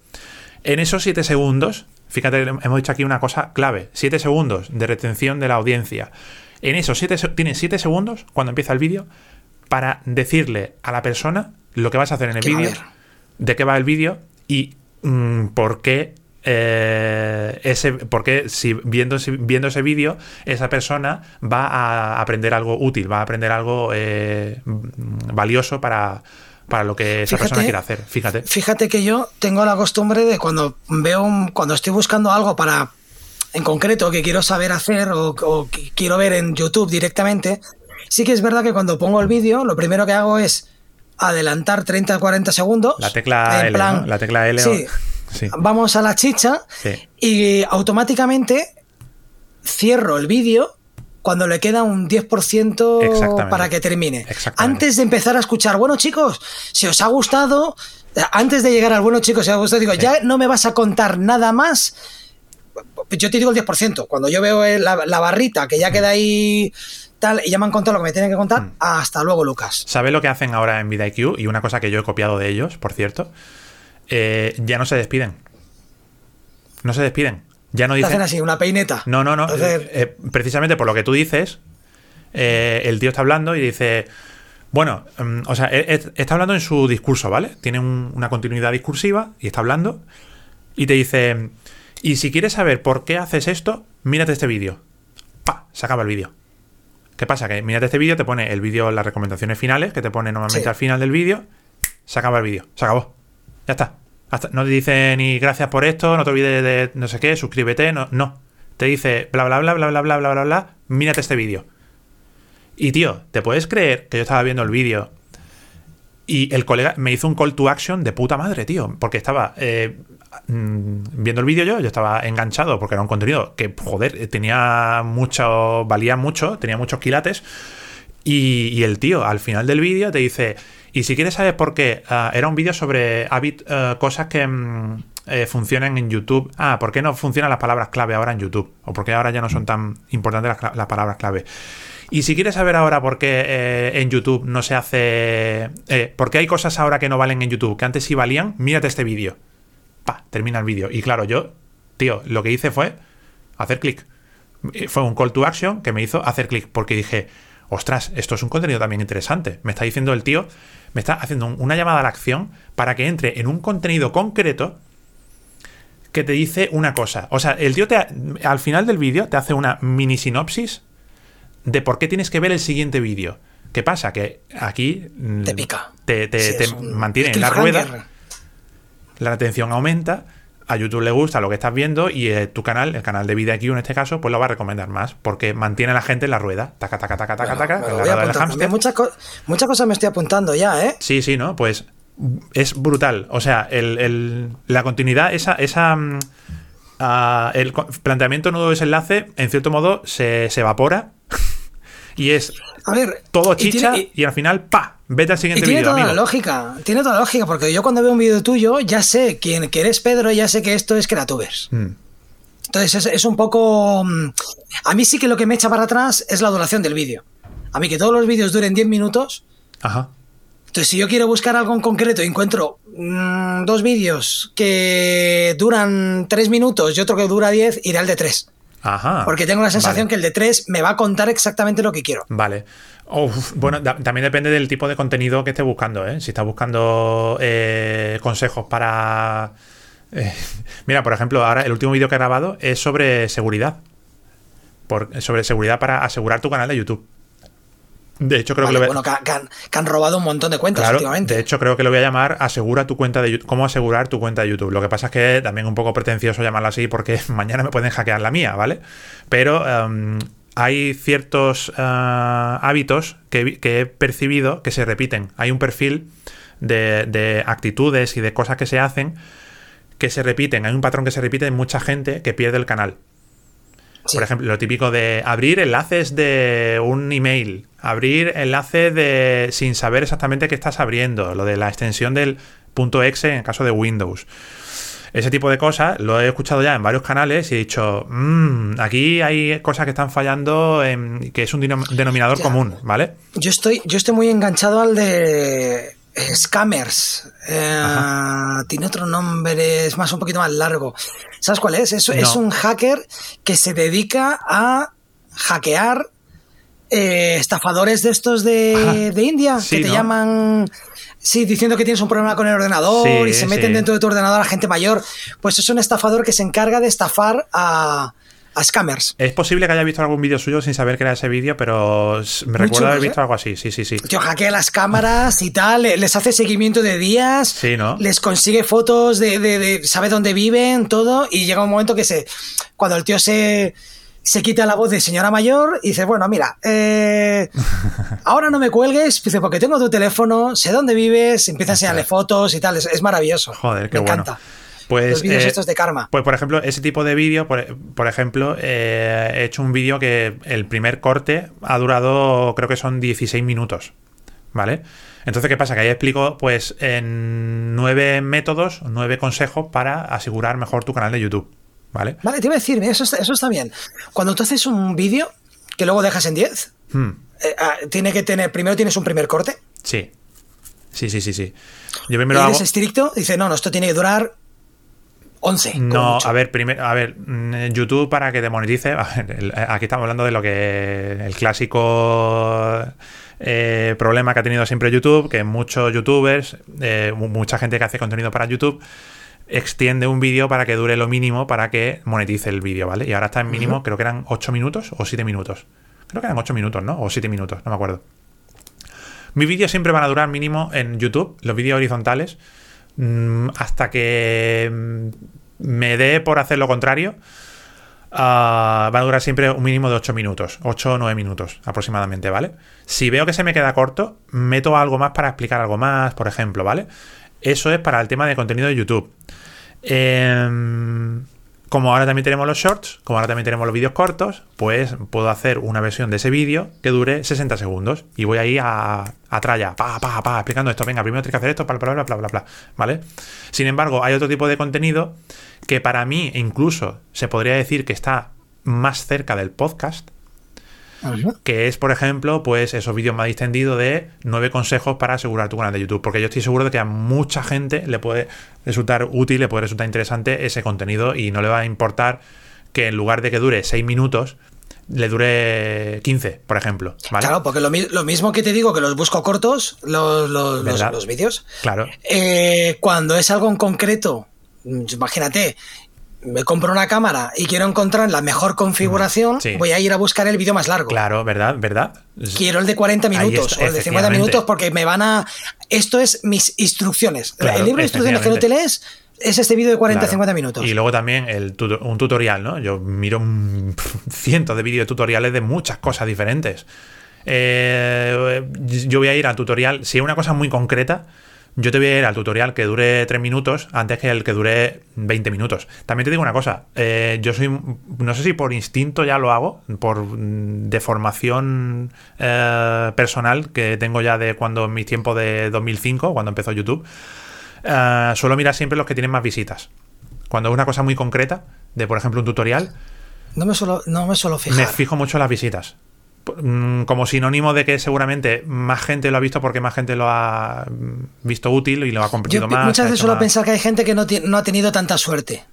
En esos 7 segundos, fíjate, hemos dicho aquí una cosa clave, 7 segundos de retención de la audiencia. En esos 7 tienes 7 segundos cuando empieza el vídeo para decirle a la persona lo que vas a hacer en el vídeo, de qué va el vídeo y mm, por qué eh, ese, porque si viendo, viendo ese vídeo, esa persona va a aprender algo útil, va a aprender algo eh, valioso para, para lo que esa persona quiere hacer. Fíjate. Fíjate que yo tengo la costumbre de cuando veo cuando estoy buscando algo para en concreto que quiero saber hacer o, o quiero ver en YouTube directamente, Sí que es verdad que cuando pongo el vídeo, lo primero que hago es adelantar 30 40 segundos. La tecla L, La tecla L. Sí, Vamos a la chicha y automáticamente cierro el vídeo cuando le queda un 10% para que termine. Antes de empezar a escuchar, bueno chicos, si os ha gustado, antes de llegar al bueno chicos, si os ha gustado, digo, ya no me vas a contar nada más. Yo te digo el 10%. Cuando yo veo la, la barrita que ya queda ahí tal, y ya me han contado lo que me tienen que contar. Mm. Hasta luego, Lucas. ¿Sabe lo que hacen ahora en VidaIQ? Y una cosa que yo he copiado de ellos, por cierto. Eh, ya no se despiden. No se despiden. Ya no dicen. Hacen así, una peineta. No, no, no. Eh, eh, precisamente por lo que tú dices, el tío está hablando y dice. Bueno, mm, o sea, está hablando en su discurso, ¿vale? Tiene una continuidad discursiva y está hablando. Y te dice. Y si quieres saber por qué haces esto, mírate este vídeo. ¡Pa! Se acaba el vídeo. ¿Qué pasa? Que mírate este vídeo, te pone el vídeo, las recomendaciones finales, que te pone normalmente al final del vídeo, se acaba el vídeo, se acabó. Ya está. No te dice ni gracias por esto, no te olvides de no sé qué, suscríbete, no, no. Te dice bla bla bla bla bla bla bla bla bla, mírate este vídeo. Y tío, ¿te puedes creer que yo estaba viendo el vídeo y el colega me hizo un call to action de puta madre, tío? Porque estaba eh, Mm, viendo el vídeo yo, yo estaba enganchado porque era un contenido que, joder, tenía mucho, valía mucho, tenía muchos quilates. Y, el tío al final del vídeo te dice, y si quieres saber por qué, ah, era un vídeo sobre uh, cosas que mm, eh, funcionan en YouTube. Ah, ¿por qué no funcionan las palabras clave ahora en YouTube? O por qué ahora ya no son tan importantes las, palabras clave. Y si quieres saber ahora por qué eh, en YouTube no se hace... Eh, por qué hay cosas ahora que no valen en YouTube, que antes sí valían, mírate este vídeo pa, termina el vídeo. Y claro, yo, tío, lo que hice fue hacer clic. Fue un call to action que me hizo hacer clic, porque dije, ostras, esto es un contenido también interesante. Me está diciendo el tío, me está haciendo una llamada a la acción para que entre en un contenido concreto que te dice una cosa. O sea, el tío te, al final del vídeo te hace una mini sinopsis de por qué tienes que ver el siguiente vídeo. ¿Qué pasa? Que aquí te pica. Te, mantiene en la rueda la atención aumenta, a YouTube le gusta lo que estás viendo y eh, tu canal, el canal de Vida aquí en este caso, pues lo va a recomendar más porque mantiene a la gente en la rueda. Taca, taca, taca, taca, taca. muchas, cosas me estoy apuntando ya, ¿eh? Sí, sí, ¿no? Pues es brutal. O sea, la continuidad, esa, esa mm, ah, el planteamiento nudo de enlace, en cierto modo, se, se evapora y es a ver, todo chicha y, al final, ¡pa! Vete al siguiente vídeo. Tiene toda la lógica, tiene toda la lógica, porque yo cuando veo un vídeo tuyo ya sé quién que eres Pedro, ya sé que esto es Creatubers. Mm. Entonces es, un poco... Mm, a mí sí que lo que me echa para atrás es la duración del vídeo. A mí que todos los vídeos duren 10 minutos. Ajá. Entonces si yo quiero buscar algo en concreto y encuentro mm, dos vídeos que duran 3 minutos y otro que dura 10, iré al de 3. Porque tengo la sensación que el de 3 me va a contar exactamente lo que quiero. Vale. bueno, también depende del tipo de contenido que estés buscando. ¿eh? Si estás buscando eh, consejos para... Eh, mira, por ejemplo, ahora el último vídeo que he grabado es sobre seguridad. sobre seguridad para asegurar tu canal de YouTube. De hecho, creo que lo Bueno, que, han, robado un montón de cuentas últimamente. De hecho, creo que lo voy a llamar Asegura tu cuenta de YouTube. ¿Cómo asegurar tu cuenta de YouTube? Lo que pasa es que también es un poco pretencioso llamarlo así porque mañana me pueden hackear la mía, ¿vale? Pero em, hay ciertos eh, hábitos que, he percibido que se repiten. Hay un perfil de, de actitudes y de cosas que se hacen que se repiten, hay un patrón que se repite en mucha gente que pierde el canal. Por ejemplo, lo típico de abrir enlaces de un email, abrir enlaces de sin saber exactamente qué estás abriendo, lo de la extensión del punto .exe en caso de Windows. Ese tipo de cosas lo he escuchado ya en varios canales y he dicho, mmm, aquí hay cosas que están fallando, en, que es un denominador común, ¿vale? Yo estoy, yo estoy muy enganchado al de Scammers. Eh, tiene otro nombre, es más un poquito más largo. ¿Sabes cuál es? Es, es un hacker que se dedica a hackear eh, estafadores de estos de, India que te llaman. Sí, diciendo que tienes un problema con el ordenador y se meten dentro de tu ordenador a gente mayor. Pues es un estafador que se encarga de estafar a, a scammers. Es posible que haya visto algún vídeo suyo sin saber que era ese vídeo, pero me recuerdo haber visto ¿eh? algo así, sí, sí, sí. Tío, hackea las cámaras y tal, les hace seguimiento de días, sí, ¿no? les consigue fotos de, sabe dónde viven, todo, y llega un momento que se, cuando el tío se se quita la voz de señora mayor y dice, bueno, mira, eh, ahora no me cuelgues, dice, porque tengo tu teléfono, sé dónde vives, empieza a enseñarle fotos y tal, es, maravilloso. Joder, qué me bueno. encanta. Pues, Los vídeos eh, estos de karma. Pues, por ejemplo, ese tipo de vídeo, por, ejemplo, eh, he hecho un vídeo que el primer corte ha durado, creo que son 16 minutos. ¿Vale? Entonces, ¿qué pasa? Que ahí explico, pues, en nueve métodos, nueve consejos para asegurar mejor tu canal de YouTube. ¿Vale? Vale, te iba a decir, eso está, eso está bien. Cuando tú haces un vídeo que luego dejas en 10, hmm. eh, ah, tiene que tener, primero tienes un primer corte. Sí. Sí, sí, sí, sí. Yo primero ¿Y eres estricto, dice, no, no, esto tiene que durar 11. No, a ver, primero, a ver, mm, YouTube para que te monetice, aquí estamos hablando de lo que el clásico eh, problema que ha tenido siempre YouTube, que muchos youtubers, eh, mucha gente que hace contenido para YouTube, extiende un vídeo para que dure lo mínimo para que monetice el vídeo, ¿vale? Y ahora está en mínimo, creo que eran 8 minutos o 7 minutos. Creo que eran 8 minutos, ¿no? O 7 minutos, no me acuerdo. Mis vídeos siempre van a durar mínimo en YouTube, los vídeos horizontales, hasta que mm, me dé por hacer lo contrario. Uh, va a durar siempre un mínimo de 8 minutos, 8 o 9 minutos aproximadamente, ¿vale? Si veo que se me queda corto, meto algo más para explicar algo más, por ejemplo, ¿vale? Eso es para el tema de contenido de YouTube. Em, como ahora también tenemos los shorts, como ahora también tenemos los vídeos cortos, pues puedo hacer una versión de ese vídeo que dure 60 segundos. Y voy ahí a, a tralla, pa, pa, pa, explicando esto. Venga, primero tienes que hacer esto, bla, bla, bla, bla, bla, bla. ¿Vale? Sin embargo, hay otro tipo de contenido que para mí incluso se podría decir que está más cerca del podcast, que es, por ejemplo, pues esos vídeos más distendidos de nueve consejos para asegurar tu canal de YouTube. Porque yo estoy seguro de que a mucha gente le puede resultar útil, le puede resultar interesante ese contenido y no le va a importar que en lugar de que dure seis minutos, le dure 15, por ejemplo. Claro, porque lo, mismo que te digo que los busco cortos, los, los, vídeos. Claro. Eh, cuando es algo en concreto, imagínate, me compro una cámara y quiero encontrar la mejor configuración, voy a ir a buscar el vídeo más largo. Claro, ¿verdad? ¿Verdad? Quiero el de 40 minutos o el de 50 minutos porque me van a... Esto es mis instrucciones. el libro de instrucciones que no te lees es este vídeo de 40-50 minutos. Y luego también el un tutorial, ¿no? Yo miro cientos de vídeos de tutoriales de muchas cosas diferentes. Eh, yo voy a ir al tutorial, si es una cosa muy concreta, yo te voy a ir al tutorial que dure 3 minutos antes que el que dure 20 minutos. También te digo una cosa, eh, yo soy, no sé si por instinto ya lo hago, por deformación eh, personal que tengo ya de cuando en mi tiempo de 2005, cuando empezó YouTube, eh, suelo mirar siempre los que tienen más visitas. Cuando es una cosa muy concreta, de por ejemplo un tutorial, no me suelo, no me suelo fijar. Me fijo mucho en las visitas. Mm, como sinónimo de que seguramente más gente lo ha visto porque más gente lo ha visto útil y lo ha compartido más. Muchas veces suelo pensar que hay gente que no, no ha tenido tanta suerte.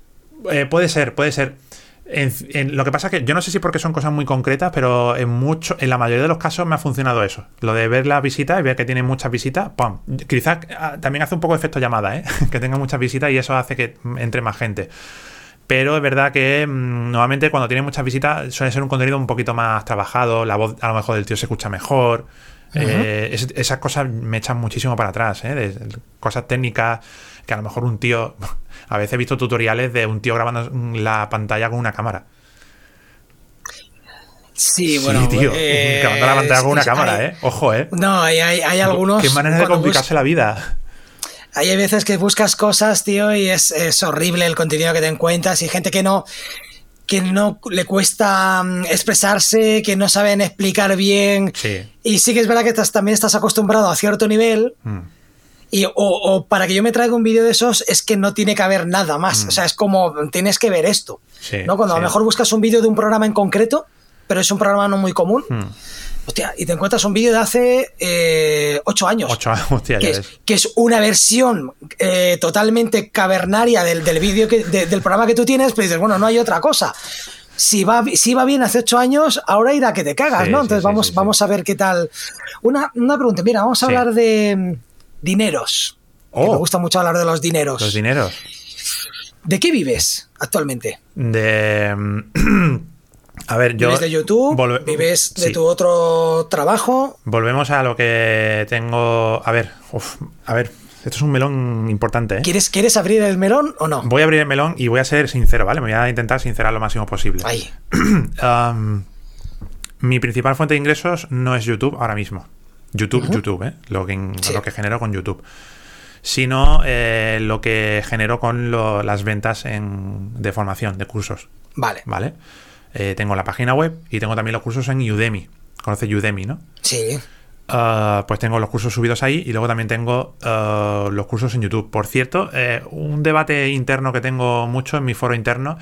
Eh, puede ser, puede ser. En, lo que pasa es que yo no sé si porque son cosas muy concretas, pero en mucho, en la mayoría de los casos me ha funcionado eso. Lo de ver la visita y ver que tiene muchas visitas, ¡pum! Quizás ah, también hace un poco de efecto llamada, ¿eh? que tenga muchas visitas y eso hace que entre más gente pero es verdad que mm, normalmente cuando tiene muchas visitas suele ser un contenido un poquito más trabajado, la voz a lo mejor del tío se escucha mejor. Eh, esas cosas me echan muchísimo para atrás, ¿eh? de, cosas técnicas que a lo mejor un tío, a veces he visto tutoriales de un tío grabando la pantalla con una cámara. Sí, bueno. tío, eh, grabando la pantalla con una cámara, ¿eh? Ojo, ¿eh? No, hay, hay, algunos... Qué manera de complicarse la vida. Hay veces que buscas cosas, tío, y es, horrible el contenido que te encuentras y gente que no que no le cuesta mm, expresarse, que no saben explicar bien. Sí. Y sí que es verdad que también estás acostumbrado a cierto nivel. Mm. Y, o, para que yo me traiga un vídeo de esos es que no tiene que haber nada más. Mm. O sea, es como tienes que ver esto. ¿no? Cuando a lo mejor buscas un vídeo de un programa en concreto, pero es un programa no muy común. Hostia, y te encuentras un vídeo de hace eh, ocho años. Ocho años, hostia, que, es, que es una versión eh, totalmente cavernaria del, del vídeo del programa que tú tienes, pero dices, bueno, no hay otra cosa. Si va, si va bien hace ocho años, ahora irá que te cagas, ¿no? Entonces vamos, vamos a ver qué tal. Una, una pregunta, mira, vamos a hablar de mm, dineros. me oh. gusta mucho hablar de los dineros. Los dineros. ¿De qué vives actualmente? De. A ver, yo. ¿Vives de YouTube? ¿Vives de tu otro trabajo? Volvemos a lo que tengo. A ver, a ver, esto es un melón importante. ¿eh? ¿Quieres, ¿Quieres abrir el melón o no? Voy a abrir el melón y voy a ser sincero, ¿vale? Me voy a intentar sincerar lo máximo posible. Ahí. mi principal fuente de ingresos no es YouTube ahora mismo. YouTube, YouTube, ¿eh? Lo que, lo que genero con YouTube. Sino eh, lo que genero con las ventas en, de formación, de cursos. Vale. ¿Vale? Eh, tengo la página web y tengo también los cursos en Udemy. Conoce Udemy, ¿no? Sí. Ah, pues tengo los cursos subidos ahí y luego también tengo ah, los cursos en YouTube. Por cierto, eh, un debate interno que tengo mucho en mi foro interno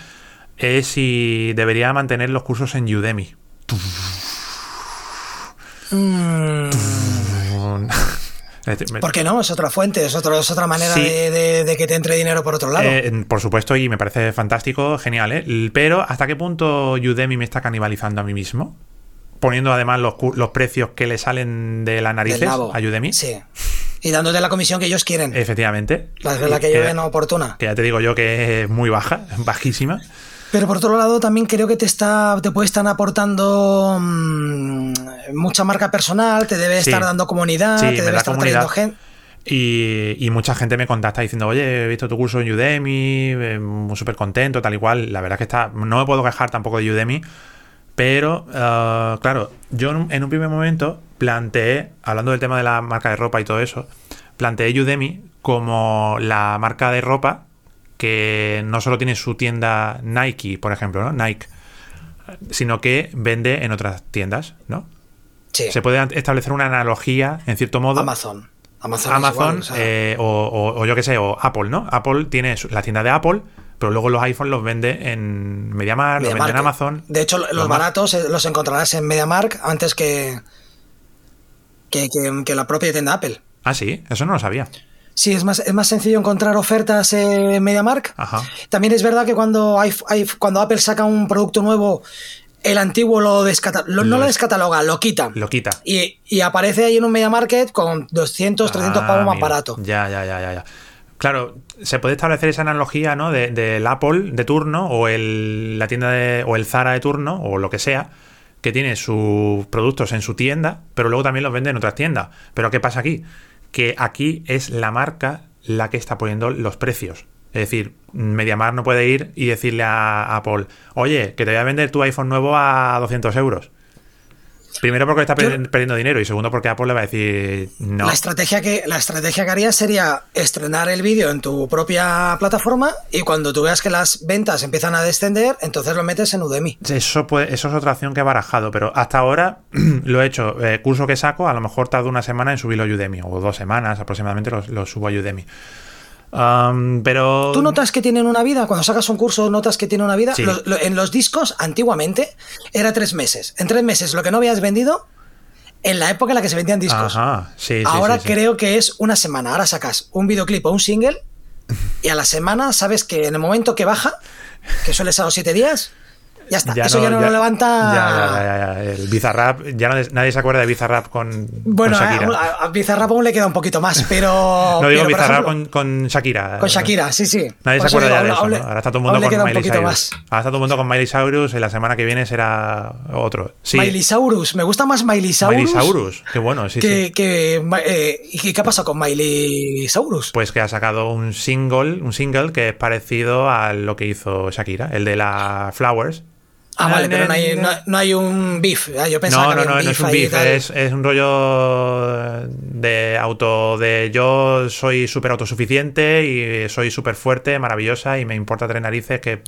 es si debería mantener los cursos en Udemy. Mm. ¿Por qué no? Es otra fuente, es, otra manera de, que te entre dinero por otro lado. Eh, por supuesto, y me parece fantástico, genial, ¿eh? Pero ¿hasta qué punto Udemy me está canibalizando a mí mismo? Poniendo además los, precios que le salen de la narices a Udemy. Sí. Y dándote la comisión que ellos quieren. Efectivamente. La, la que, ellos ven oportuna. Que ya te digo yo que es muy baja, bajísima. Pero por otro lado, también creo que te está, te puede estar aportando mm, mucha marca personal, te debe estar dando comunidad, te debe estar trayendo gente. Y, mucha gente me contacta diciendo, oye, he visto tu curso en Udemy, eh, súper contento, tal y cual. La verdad es que está. No me puedo quejar tampoco de Udemy. Pero, eh, claro, yo en un primer momento planteé, hablando del tema de la marca de ropa y todo eso, planteé Udemy como la marca de ropa que no solo tiene su tienda Nike, por ejemplo, ¿no? Nike, sino que vende en otras tiendas, ¿no? Sí. Se puede establecer una analogía, en cierto modo. Amazon. Amazon, Amazon eh, o, yo qué sé, o Apple, ¿no? Apple tiene la tienda de Apple, pero luego los iPhones los vende en MediaMarkt, los vende en Amazon. De hecho, los, baratos los encontrarás en MediaMarkt antes que que, que, la propia tienda Apple. Ah, sí, eso no lo sabía. Sí, es más, es más sencillo encontrar ofertas en MediaMark. También es verdad que cuando, hay, cuando Apple saca un producto nuevo, el antiguo lo, no lo descataloga, lo quita. Lo quita. Y, aparece ahí en un MediaMarket con 200, 300 ah, pavos más barato. Ya, ya, ya, ya, ya. Claro, se puede establecer esa analogía, ¿no? Del Apple de turno o el, la tienda de, o el Zara de turno o lo que sea, que tiene sus productos en su tienda, pero luego también los vende en otras tiendas. Pero ¿qué pasa aquí? Que aquí es la marca la que está poniendo los precios. Es decir, MediaMarkt no puede ir y decirle a Apple, oye, que te voy a vender tu iPhone nuevo a 200 euros. Primero porque está perdiendo dinero y segundo porque Apple le va a decir no. La estrategia que, la estrategia que haría sería estrenar el vídeo en tu propia plataforma y cuando tú veas que las ventas empiezan a descender, entonces lo metes en Udemy. Eso, puede, eso es otra opción que he barajado, pero hasta ahora lo he hecho. Eh, curso que saco, a lo mejor tardo una semana en subirlo a Udemy o dos semanas aproximadamente lo subo a Udemy pero... ¿Tú notas que tienen una vida? Cuando sacas un curso, ¿notas que tiene una vida? en los discos, antiguamente, era tres meses. En tres meses, lo que no habías vendido, en la época en la que se vendían discos. Ahora creo que es una semana. Ahora sacas un videoclip o un single y a la semana sabes que en el momento que baja, que suele ser a los siete días, ya está, eso ya no lo levanta. Ya, ya, ya, El Bizarrap, ya nadie, se acuerda de Bizarrap con, bueno, Shakira. A, a, Bizarrap aún le queda un poquito más, pero. no digo Bizarrap con, Shakira. Con Shakira, sí, sí. Nadie se acuerda ya de eso. Ahora está todo el mundo con Miley Cyrus. Ahora está todo el mundo con Miley Cyrus y la semana que viene será otro. Sí. Miley Cyrus, me gusta más Miley Cyrus. Miley Cyrus, qué bueno, sí, que, sí. Que, eh, ¿Y qué ha pasado con Miley Cyrus? Pues que ha sacado un single, un single que es parecido a lo que hizo Shakira, el de la Flowers Ah, vale, pero no hay, no, hay un beef. Ah, yo pensaba no, no, no, no es un beef, es, es, un rollo de auto, de yo soy súper autosuficiente y soy súper fuerte, maravillosa y me importa tres narices que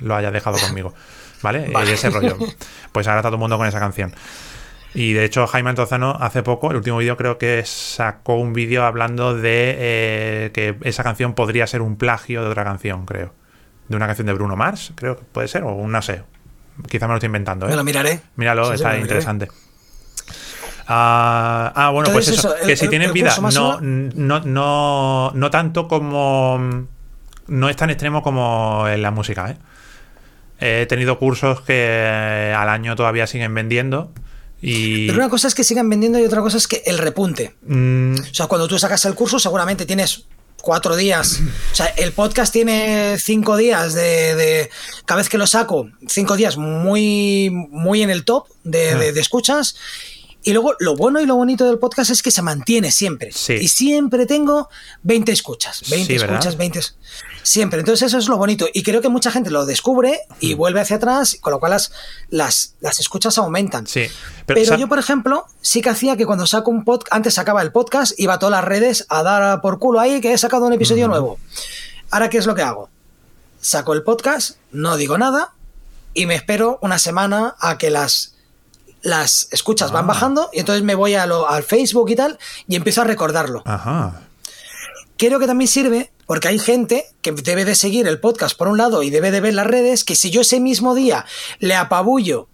lo haya dejado conmigo. ¿Vale? Y ese rollo. Pues ahora está todo el mundo con esa canción. Y de hecho, Jaime Antozano hace poco, el último vídeo, creo que sacó un vídeo hablando de eh, que esa canción podría ser un plagio de otra canción, creo. De una canción de Bruno Mars, creo que puede ser, o no sé, Quizá me lo estoy inventando. ¿eh? Me lo miraré. Míralo, está interesante. Ah, ah, bueno, pues eso, que si tienen vida, no, no, no, no tanto como. No es tan extremo como en la música, ¿eh? He tenido cursos que al año todavía siguen vendiendo. Y... Pero una cosa es que sigan vendiendo y otra cosa es que el repunte. Mm. O sea, cuando tú sacas el curso, seguramente tienes cuatro días. O sea, el podcast tiene cinco días de, cada vez que lo saco, cinco días muy, muy en el top de, de, de escuchas. Y luego lo bueno y lo bonito del podcast es que se mantiene siempre. Y siempre tengo 20 escuchas. 20 escuchas, 20. Siempre. Entonces eso es lo bonito. Y creo que mucha gente lo descubre y vuelve hacia atrás, con lo cual las, las, las escuchas aumentan. Sí. Pero, yo, por ejemplo, sí que hacía que cuando saco un podcast, antes sacaba el podcast, iba a todas las redes a dar por culo ahí que he sacado un episodio nuevo. Ahora, ¿qué es lo que hago? Saco el podcast, no digo nada y me espero una semana a que las las escuchas van ah. bajando y entonces me voy a al Facebook y tal y empiezo a recordarlo. Ajá. Creo que también sirve porque hay gente que debe de seguir el podcast por un lado y debe de ver las redes que si yo ese mismo día le apabullo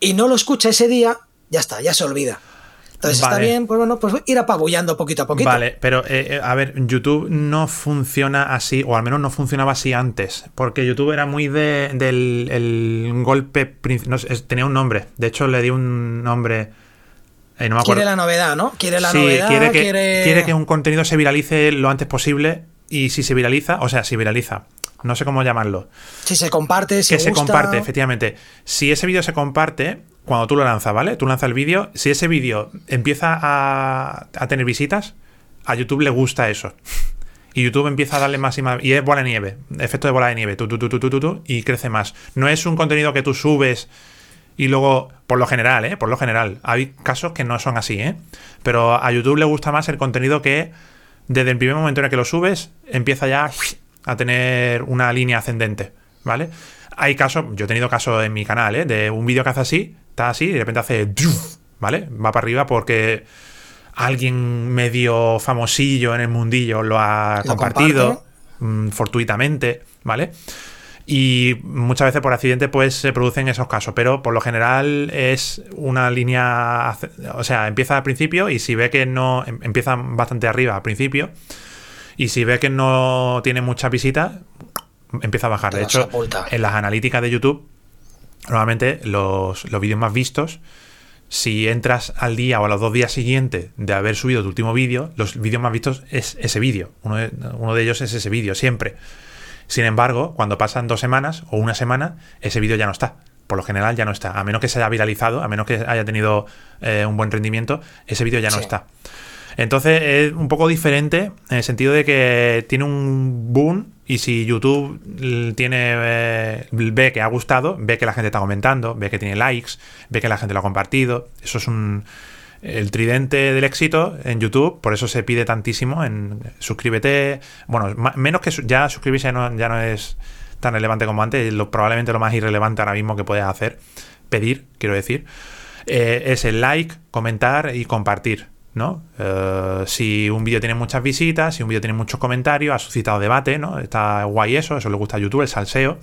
y no lo escucha ese día, ya está, ya se olvida. Entonces está bien, pues bueno, pues ir apabullando poquito a poquito. Vale, pero eh, eh, a ver, YouTube no funciona así, o al menos no funcionaba así antes, porque YouTube era muy de, del el golpe, no, tenía un nombre, de hecho le di un nombre... Eh, quiere la novedad, ¿no? Quiere la novedad. Quiere que, quiere que un contenido se viralice lo antes posible y si se viraliza, o sea, si viraliza, no sé cómo llamarlo. Si se comparte, si Que se comparte, efectivamente. Si ese vídeo se comparte, cuando tú lo lanzas, ¿vale? Tú lanzas el vídeo, si ese vídeo empieza a, tener visitas, a YouTube le gusta eso. Y YouTube empieza a darle más y más. Y es bola de nieve, efecto de bola de nieve, tú, tú, tú, y crece más. No es un contenido que tú subes y luego, por lo general, ¿eh? Por lo general. Hay casos que no son así, ¿eh? Pero a YouTube le gusta más el contenido que desde el primer momento en el que lo subes, empieza ya a tener una línea ascendente, ¿vale? Hay casos, yo he tenido casos en mi canal, ¿eh? De un vídeo que hace así, así y de repente hace. ¿Vale? Va para arriba porque alguien medio famosillo en el mundillo lo ha compartido mm, fortuitamente, ¿vale? Y muchas veces por accidente pues se producen esos casos, pero por lo general es una línea, o sea, empieza al principio y si ve que no, em, empieza bastante arriba al principio y si ve que no tiene muchas visitas, empieza a bajar. De hecho, en las analíticas de YouTube normalmente los, vídeos más vistos, si entras al día o a los dos días siguientes de haber subido tu último vídeo, los vídeos más vistos es ese vídeo. Uno de, uno de ellos es ese vídeo, siempre. Sin embargo, cuando pasan dos semanas o una semana, ese vídeo ya no está. Por lo general ya no está. A menos que se haya viralizado, a menos que haya tenido eh, un buen rendimiento, ese vídeo ya no está. Entonces es un poco diferente en el sentido de que tiene un boom y si YouTube tiene eh, ve que ha gustado, ve que la gente está comentando, ve que tiene likes, ve que la gente lo ha compartido, eso es un el tridente del éxito en YouTube, por eso se pide tantísimo en suscríbete, bueno, menos que ya suscribirse ya no, es tan relevante como antes, probablemente lo más irrelevante ahora mismo que puedes hacer, pedir, quiero decir, eh, es el like, comentar y compartir. ¿no? Eh, si un vídeo tiene muchas visitas, si un vídeo tiene muchos comentarios, ha suscitado debate, ¿no? Está guay eso, eso le gusta a YouTube, el salseo.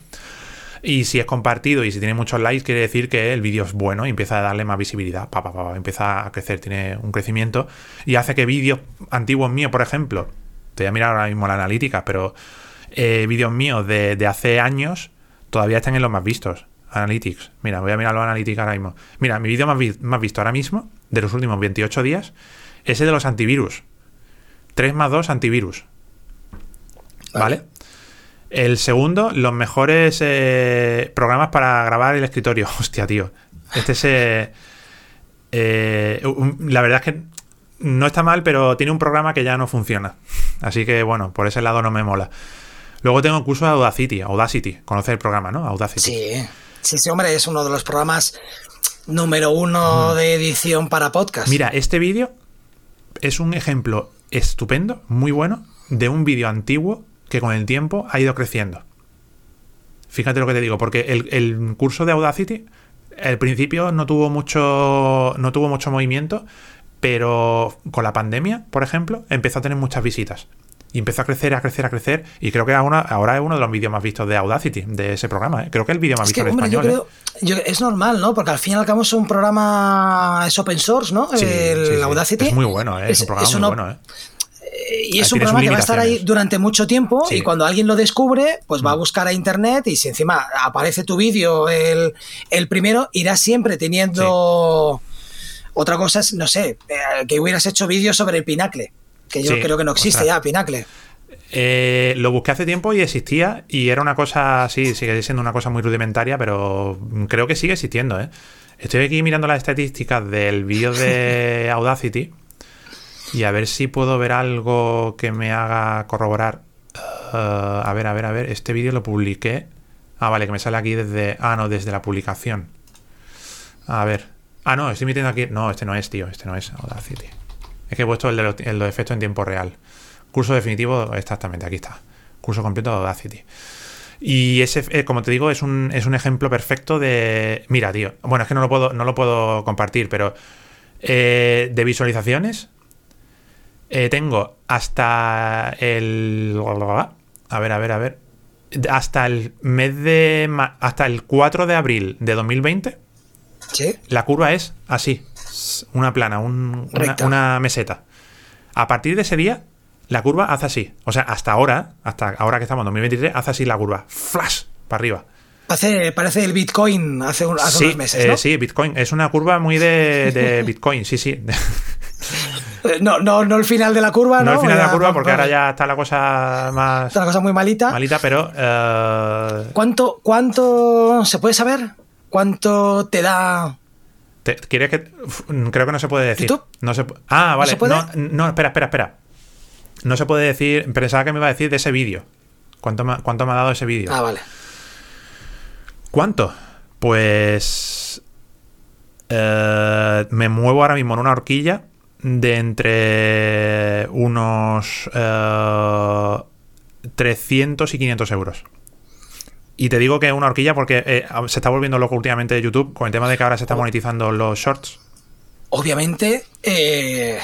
Y si es compartido y si tiene muchos likes, quiere decir que el vídeo es bueno y empieza a darle más visibilidad. Pa, pa, empieza a crecer, tiene un crecimiento. Y hace que vídeos antiguos míos, por ejemplo, te voy a mirar ahora mismo la analítica, pero eh, vídeos míos de, hace años todavía están en los más vistos. Analytics. Mira, voy a mirar los analíticos ahora mismo. Mira, mi vídeo más, más visto ahora mismo, de los últimos 28 días, ese de los antivirus. 3 más 2 antivirus. ¿Vale? El segundo, los mejores eh, programas para grabar el escritorio. Hostia, tío. Este es. Eh, eh, la verdad es que no está mal, pero tiene un programa que ya no funciona. Así que, bueno, por ese lado no me mola. Luego tengo curso de Audacity. Audacity. Conoce el programa, ¿no? Audacity. Sí. Sí, sí, hombre, es uno de los programas número uno de edición para podcast. Mira, este vídeo es un ejemplo estupendo, muy bueno, de un vídeo antiguo que con el tiempo ha ido creciendo. Fíjate lo que te digo, porque el, curso de Audacity, al principio no tuvo mucho. no tuvo mucho movimiento, pero con la pandemia, por ejemplo, empezó a tener muchas visitas. Y empezó a crecer, a crecer, a crecer. Y creo que ahora, ahora es uno de los vídeos más vistos de Audacity, de ese programa. ¿eh? Creo que es el vídeo más visto en español. ¿eh? es normal, ¿no? Porque al fin y al cabo es un programa. Es open source, ¿no? el Audacity. Es muy bueno, ¿eh? es, un programa muy bueno, ¿eh? Y es un programa que va a estar ahí durante mucho tiempo y cuando alguien lo descubre, pues va a mm. buscar a internet y si encima aparece tu vídeo el, primero, irá siempre teniendo... Otra cosa es, no sé, eh, que hubieras hecho vídeos sobre el pinacle, que yo creo que no existe ya, pinacle. Eh, lo busqué hace tiempo y existía y era una cosa, sí, sigue siendo una cosa muy rudimentaria, pero creo que sigue existiendo. ¿eh? Estoy aquí mirando las estadísticas del vídeo de Audacity y a ver si puedo ver algo que me haga corroborar. Uh, a ver, a ver, a ver. Este vídeo lo publiqué. Ah, vale, que me sale aquí desde. Ah, no, desde la publicación. A ver. Ah, no, estoy metiendo aquí. No, este no es, tío. Este no es Audacity. Es que he puesto el de, los, efectos en tiempo real. Curso definitivo, exactamente, aquí está. Curso completo de Audacity. Y ese, eh, como te digo, es un, es un ejemplo perfecto de. Mira, tío. Bueno, es que no lo puedo, no lo puedo compartir, pero. Eh, de visualizaciones, eh, tengo hasta el. A ver, a ver, a ver. Hasta el mes de. Hasta el 4 de abril de 2020. ¿Sí? La curva es así. Una plana, una, meseta. A partir de ese día, la curva hace así. O sea, hasta ahora, hasta ahora que estamos en 2023, hace así la curva. Flash, para arriba. Hace, parece el Bitcoin hace, unos meses. ¿no? Eh, sí, Bitcoin. Es una curva muy de, de Bitcoin, sí, sí. Eh, no, no, no el final de la curva, ¿no? No el final de la curva, porque ahora ya está la cosa más. Está la cosa muy malita. Malita, pero. Eh, ¿Cuánto, ¿Cuánto se puede saber? ¿Cuánto te da ¿Quieres que.? Creo que no se puede decir. No se, ah, vale. ¿No, espera, espera, espera. No se puede decir. Pensaba que me iba a decir de ese vídeo. ¿Cuánto me, ¿Cuánto me ha dado ese vídeo? Ah, vale. ¿Cuánto? Pues. Eh, me muevo ahora mismo en una horquilla de entre unos 300 eh, y 500 euros. Y te digo que es una horquilla porque eh, se está volviendo loco últimamente de YouTube con el tema de que ahora se está oh. monetizando los shorts. Obviamente eh,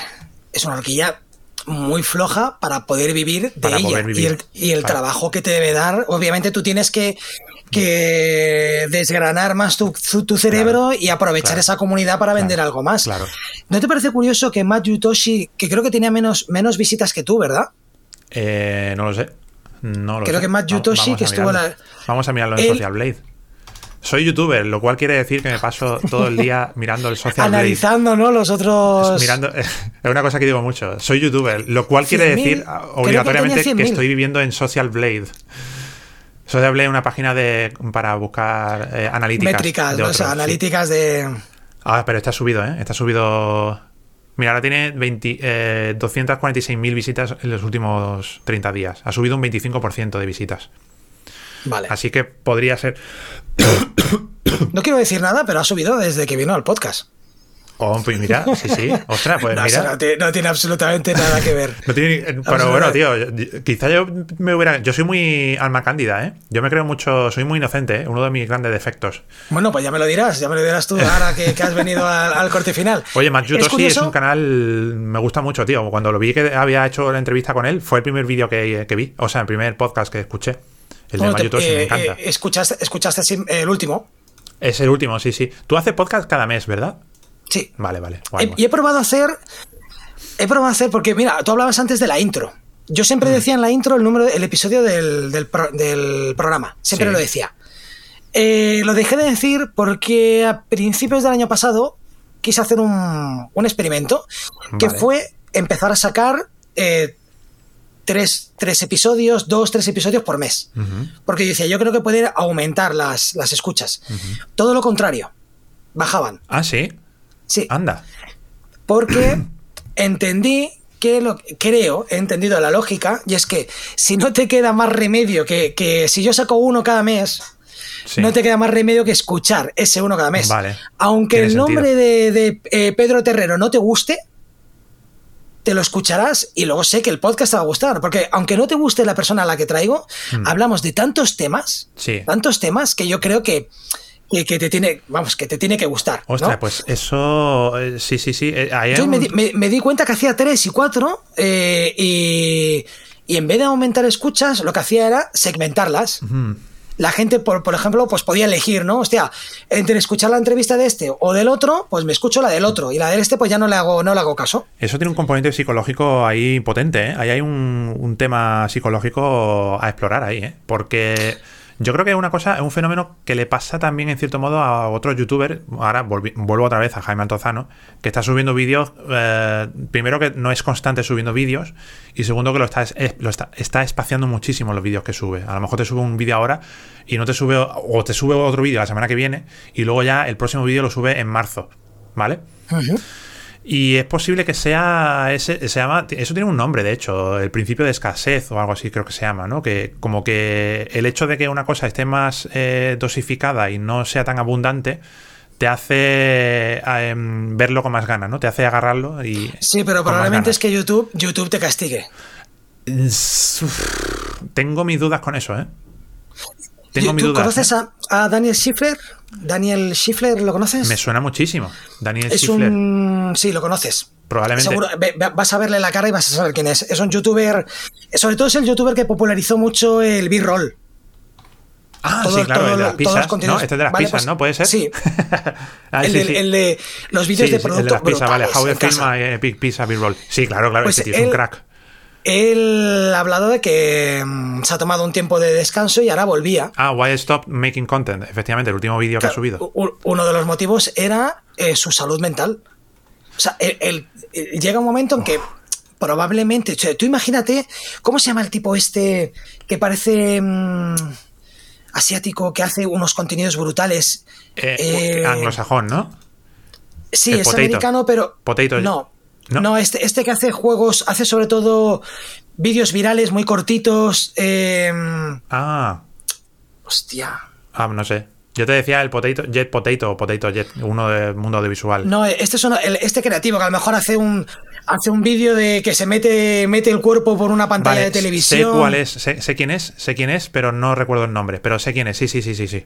es una horquilla muy floja para poder vivir de ella. y el, trabajo que te debe dar, obviamente tú tienes que que desgranar más tu, cerebro y aprovechar esa comunidad para vender algo más. ¿No te parece curioso que Matt Yutoshi, que creo que tenía menos, menos visitas que tú, ¿verdad? Eh, no lo sé. No creo que Matt Yutoshi, que estuvo la... Vamos a mirarlo en Social Blade. Soy youtuber, lo cual quiere decir que me paso todo el día mirando el social Blade. Analizando, ¿no? Los otros. Mirando. Es una cosa que digo mucho. Soy youtuber, lo cual quiere decir obligatoriamente que, que, estoy viviendo en Social Blade. Eso de hablé una página de para buscar eh, analíticas. Métricas, de analíticas de. Ah, pero está subido, ¿eh? Está subido. Mira, ahora tiene 20, eh, 246.000 visitas en los últimos 30 días. Ha subido un 25% de visitas. Vale. Así que podría ser. No quiero decir nada, pero ha subido desde que vino al podcast. Oh, pues mira, sí, sí. Ostras, pues mira. No tiene, absolutamente nada que ver. pero bueno, tío, quizá yo me hubiera. Yo soy muy alma cándida, ¿eh? Yo me creo mucho. Soy muy inocente, ¿eh? Uno de mis grandes defectos. Bueno, pues ya me lo dirás, ya me lo dirás tú ahora que, has venido al, corte final. Oye, Matt sí es un canal. Me gusta mucho, tío. Cuando lo vi que había hecho la entrevista con él, fue el primer vídeo que, vi. O sea, el primer podcast que escuché. El de Matt me eh, encanta. Eh, escuchaste, escuchaste el último. Es el último, sí, sí. Tú haces podcast cada mes, ¿verdad? Sí. Vale, vale. y he probado a hacer. He probado a hacer, porque mira, tú hablabas antes de la intro. Yo siempre mm. decía en la intro el número, el episodio del, programa. Siempre lo decía. Eh, lo dejé de decir porque a principios del año pasado quise hacer un, experimento que fue empezar a sacar eh, tres, episodios, dos, tres episodios por mes. Porque yo decía, yo creo que puede aumentar las, las escuchas. Todo lo contrario, bajaban. Ah, sí. Sí. Anda. Porque entendí que lo creo, he entendido la lógica, y es que si no te queda más remedio que, si yo saco uno cada mes, no te queda más remedio que escuchar ese uno cada mes. Vale. Aunque el nombre de, eh, Pedro Terrero no te guste, te lo escucharás y luego sé que el podcast te va a gustar. Porque aunque no te guste la persona a la que traigo, hmm. hablamos de tantos temas, tantos temas que yo creo que que te tiene, vamos, que te tiene que gustar. Ostras, pues eso, eh, sí, sí, sí. Eh, yo me, di cuenta que hacía tres y cuatro y, y, en vez de aumentar escuchas, lo que hacía era segmentarlas la gente, por, por, ejemplo, pues podía elegir, ¿no? Hostia, entre escuchar la entrevista de este o del otro, pues me escucho la del otro. Y la del este, pues ya no le hago, no le hago caso. Eso tiene un componente psicológico ahí potente, ¿eh? Ahí hay un, un tema psicológico a explorar ahí, ¿eh? Porque yo creo que es una cosa, es un fenómeno que le pasa también en cierto modo a otros youtubers. Ahora vuelvo otra vez a Jaime Antozano, que está subiendo vídeos. Eh, primero que no es constante subiendo vídeos. Y segundo que lo está, lo está, está espaciando muchísimo los vídeos que sube. A lo mejor te sube un vídeo ahora y no te sube. O te sube otro vídeo la semana que viene. Y luego ya el próximo vídeo lo sube en marzo. ¿Vale? Y es posible que sea ese, se llama, eso tiene un nombre, de hecho, el principio de escasez o algo así creo que se llama, ¿no? Que como que el hecho de que una cosa esté más eh, dosificada y no sea tan abundante te hace em, verlo con más ganas, ¿no? Te hace agarrarlo y... Sí, pero probablemente es que YouTube, YouTube te castigue. Tengo mis dudas con eso, ¿eh? Tengo mis dudas. ¿Conoces ¿eh? a, a Daniel Schiffer? Daniel Schiffler, ¿lo conoces? Me suena muchísimo. Daniel es Un... Sí, lo conoces. Probablemente. Seguro, vas a verle la cara y vas a saber quién es. Es un youtuber. Sobre todo es el youtuber que popularizó mucho el B-roll. Ah, sí, claro, el de las pizzas. ¿no? Este es de las pizzas, pues, ¿no? ¿Puede ser? Sí. Ah, el, de, el, de, los vídeos de producto. El de las pizzas, vale. How to film Big Pizza B-roll. Sí, claro, claro. Pues este tío es un crack. Él ha hablado de que mm, se ha tomado un tiempo de descanso y ahora volvía. Ah, Why Stop Making Content, efectivamente, el último vídeo que ha subido. Uno de los motivos era eh, su salud mental. O sea, llega un momento en que probablemente, tú imagínate, ¿cómo se llama el tipo este que parece mm, asiático, que hace unos contenidos brutales? Eh, eh, anglosajón, ¿no? Sí, es americano, pero... Potato. No, no, este, este que hace juegos, hace sobre todo vídeos virales muy cortitos. Em, ah. Hostia. Ah, no sé. Yo te decía el potato, Jet Potato o Potato Jet, uno del mundo audiovisual. No, este es este creativo que a lo mejor hace un hace un vídeo de que se mete mete el cuerpo por una pantalla de televisión. Sé cuál es, sé, sé, quién es, sé quién es, pero no recuerdo el nombre, pero sé quién es. Sí, sí, sí, sí, sí.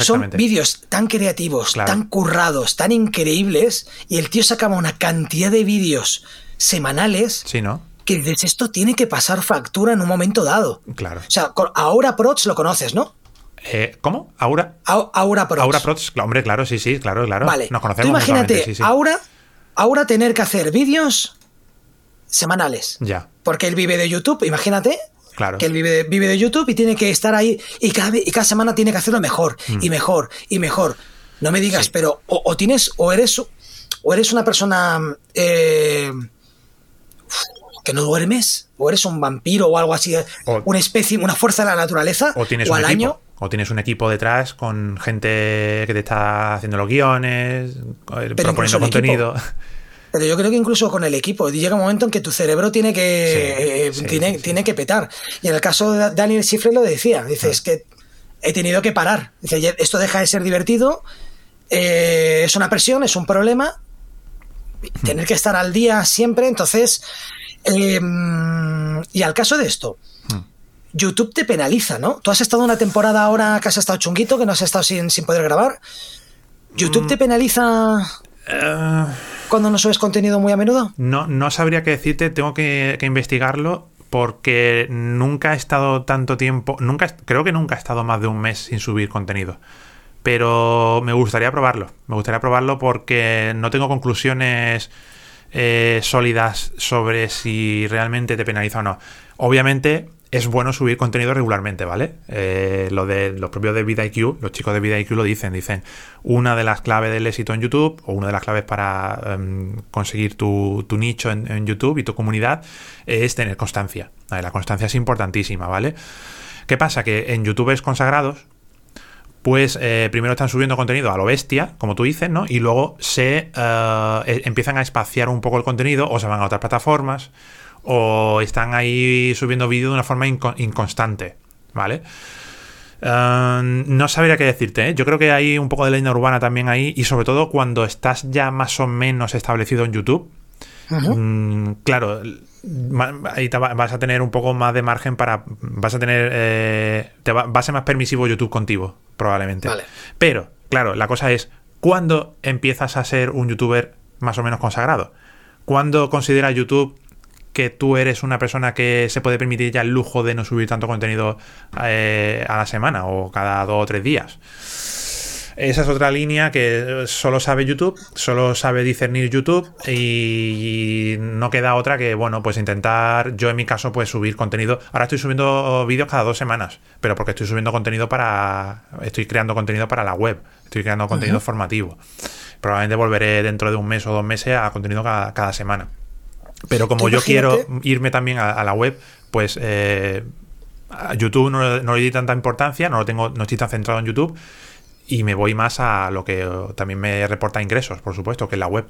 Son vídeos tan creativos, tan currados, tan increíbles, y el tío sacaba una cantidad de vídeos semanales. Sí, ¿no? Que dices, esto tiene que pasar factura en un momento dado. Claro. O sea, Aura Prots lo conoces, ¿no? Eh, ¿Cómo? ¿Aura? Aura Prots. Aura Prots, hombre, claro, sí, sí, claro, claro. Vale. Nos conocemos. imagínate, Aura, Aura tener que hacer vídeos semanales. Ya. Porque él vive de YouTube, imagínate, que él vive de, vive de YouTube y tiene que estar ahí y cada, y cada semana tiene que hacerlo mejor y mm. mejor y mejor. No me digas, pero o, tienes, o eres, o eres una persona eh, que no duermes, o eres un vampiro o algo así, una especie, una fuerza de la naturaleza, o, tienes al año. O tienes un equipo detrás con gente que te está haciendo los guiones, proponiendo contenido. Pero yo creo que incluso con el equipo llega un momento en que tu cerebro tiene que, eh, tiene, tiene, que petar. Y en el caso de Daniel Schiffer lo decía, dice, ah. es que he tenido que parar. Dice, esto deja de ser divertido, eh, es una presión, es un problema, tener que estar al día siempre, entonces... Em, y al caso de esto, hmm. YouTube te penaliza, ¿no? Tú has estado una temporada ahora que has estado chunguito, que no has estado sin, sin poder grabar. ¿YouTube hmm. te penaliza? Uh cuando no subes contenido muy a menudo? No, no sabría qué decirte, tengo que, investigarlo porque nunca he estado tanto tiempo, nunca, creo que nunca he estado más de un mes sin subir contenido. Pero me gustaría probarlo, me gustaría probarlo porque no tengo conclusiones eh, sólidas sobre si realmente te penaliza o no. Obviamente es bueno subir contenido regularmente, ¿vale? Eh, lo de los propios de VidIQ, los chicos de VidIQ lo dicen, dicen, una de las claves del éxito en YouTube, o una de las claves para em, conseguir tu, nicho en, YouTube y tu comunidad, es tener constancia. La constancia es importantísima, ¿vale? ¿Qué pasa? Que en youtubers consagrados, pues eh, primero están subiendo contenido a lo bestia, como tú dices, ¿no? Y luego se eh, e, empiezan a espaciar un poco el contenido o se van a otras plataformas o están ahí subiendo vídeo de una forma inconstante, ¿vale? Eh, no sabría qué decirte, ¿eh? yo creo que hay un poco de leyenda urbana también ahí y sobre todo cuando estás ya más o menos establecido en YouTube. Mm, claro, ahí vas a tener un poco más de margen para. Vas a tener. Eh, te va, a ser más permisivo YouTube contigo, probablemente. Pero, claro, la cosa es: ¿cuándo empiezas a ser un youtuber más o menos consagrado? ¿Cuándo considera YouTube que tú eres una persona que se puede permitir ya el lujo de no subir tanto contenido eh, a la semana o cada dos o tres días. Esa es otra línea que solo sabe YouTube, solo sabe discernir YouTube y no queda otra que, bueno, pues intentar, yo en mi caso, pues subir contenido. Ahora estoy subiendo vídeos cada dos semanas, pero porque estoy subiendo contenido para, estoy creando contenido para la web, estoy creando contenido formativo. Probablemente volveré dentro de un mes o dos meses a contenido cada semana. Pero como yo quiero irme también a, la web, pues eh, a YouTube no, le di tanta importancia, no lo tengo, no estoy tan centrado en YouTube y me voy más a lo que también me reporta ingresos, por supuesto, que es la web.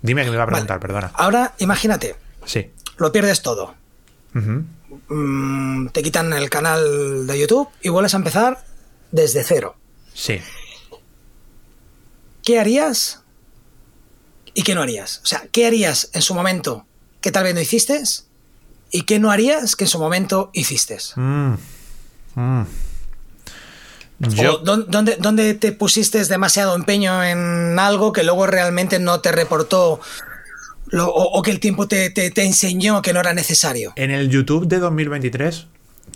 Dime que me iba a preguntar, perdona. Ahora, imagínate. Sí. Lo pierdes todo. Mm, te quitan el canal de YouTube y vuelves a empezar desde cero. Sí. ¿Qué harías y qué no harías? O sea, ¿qué harías en su momento que tal vez no hiciste y qué no harías que en su momento hiciste. Mm. Mm. ¿dónde, te pusiste demasiado empeño en algo que luego realmente no te reportó o, que el tiempo te, te, enseñó que no era necesario? En el YouTube de 2023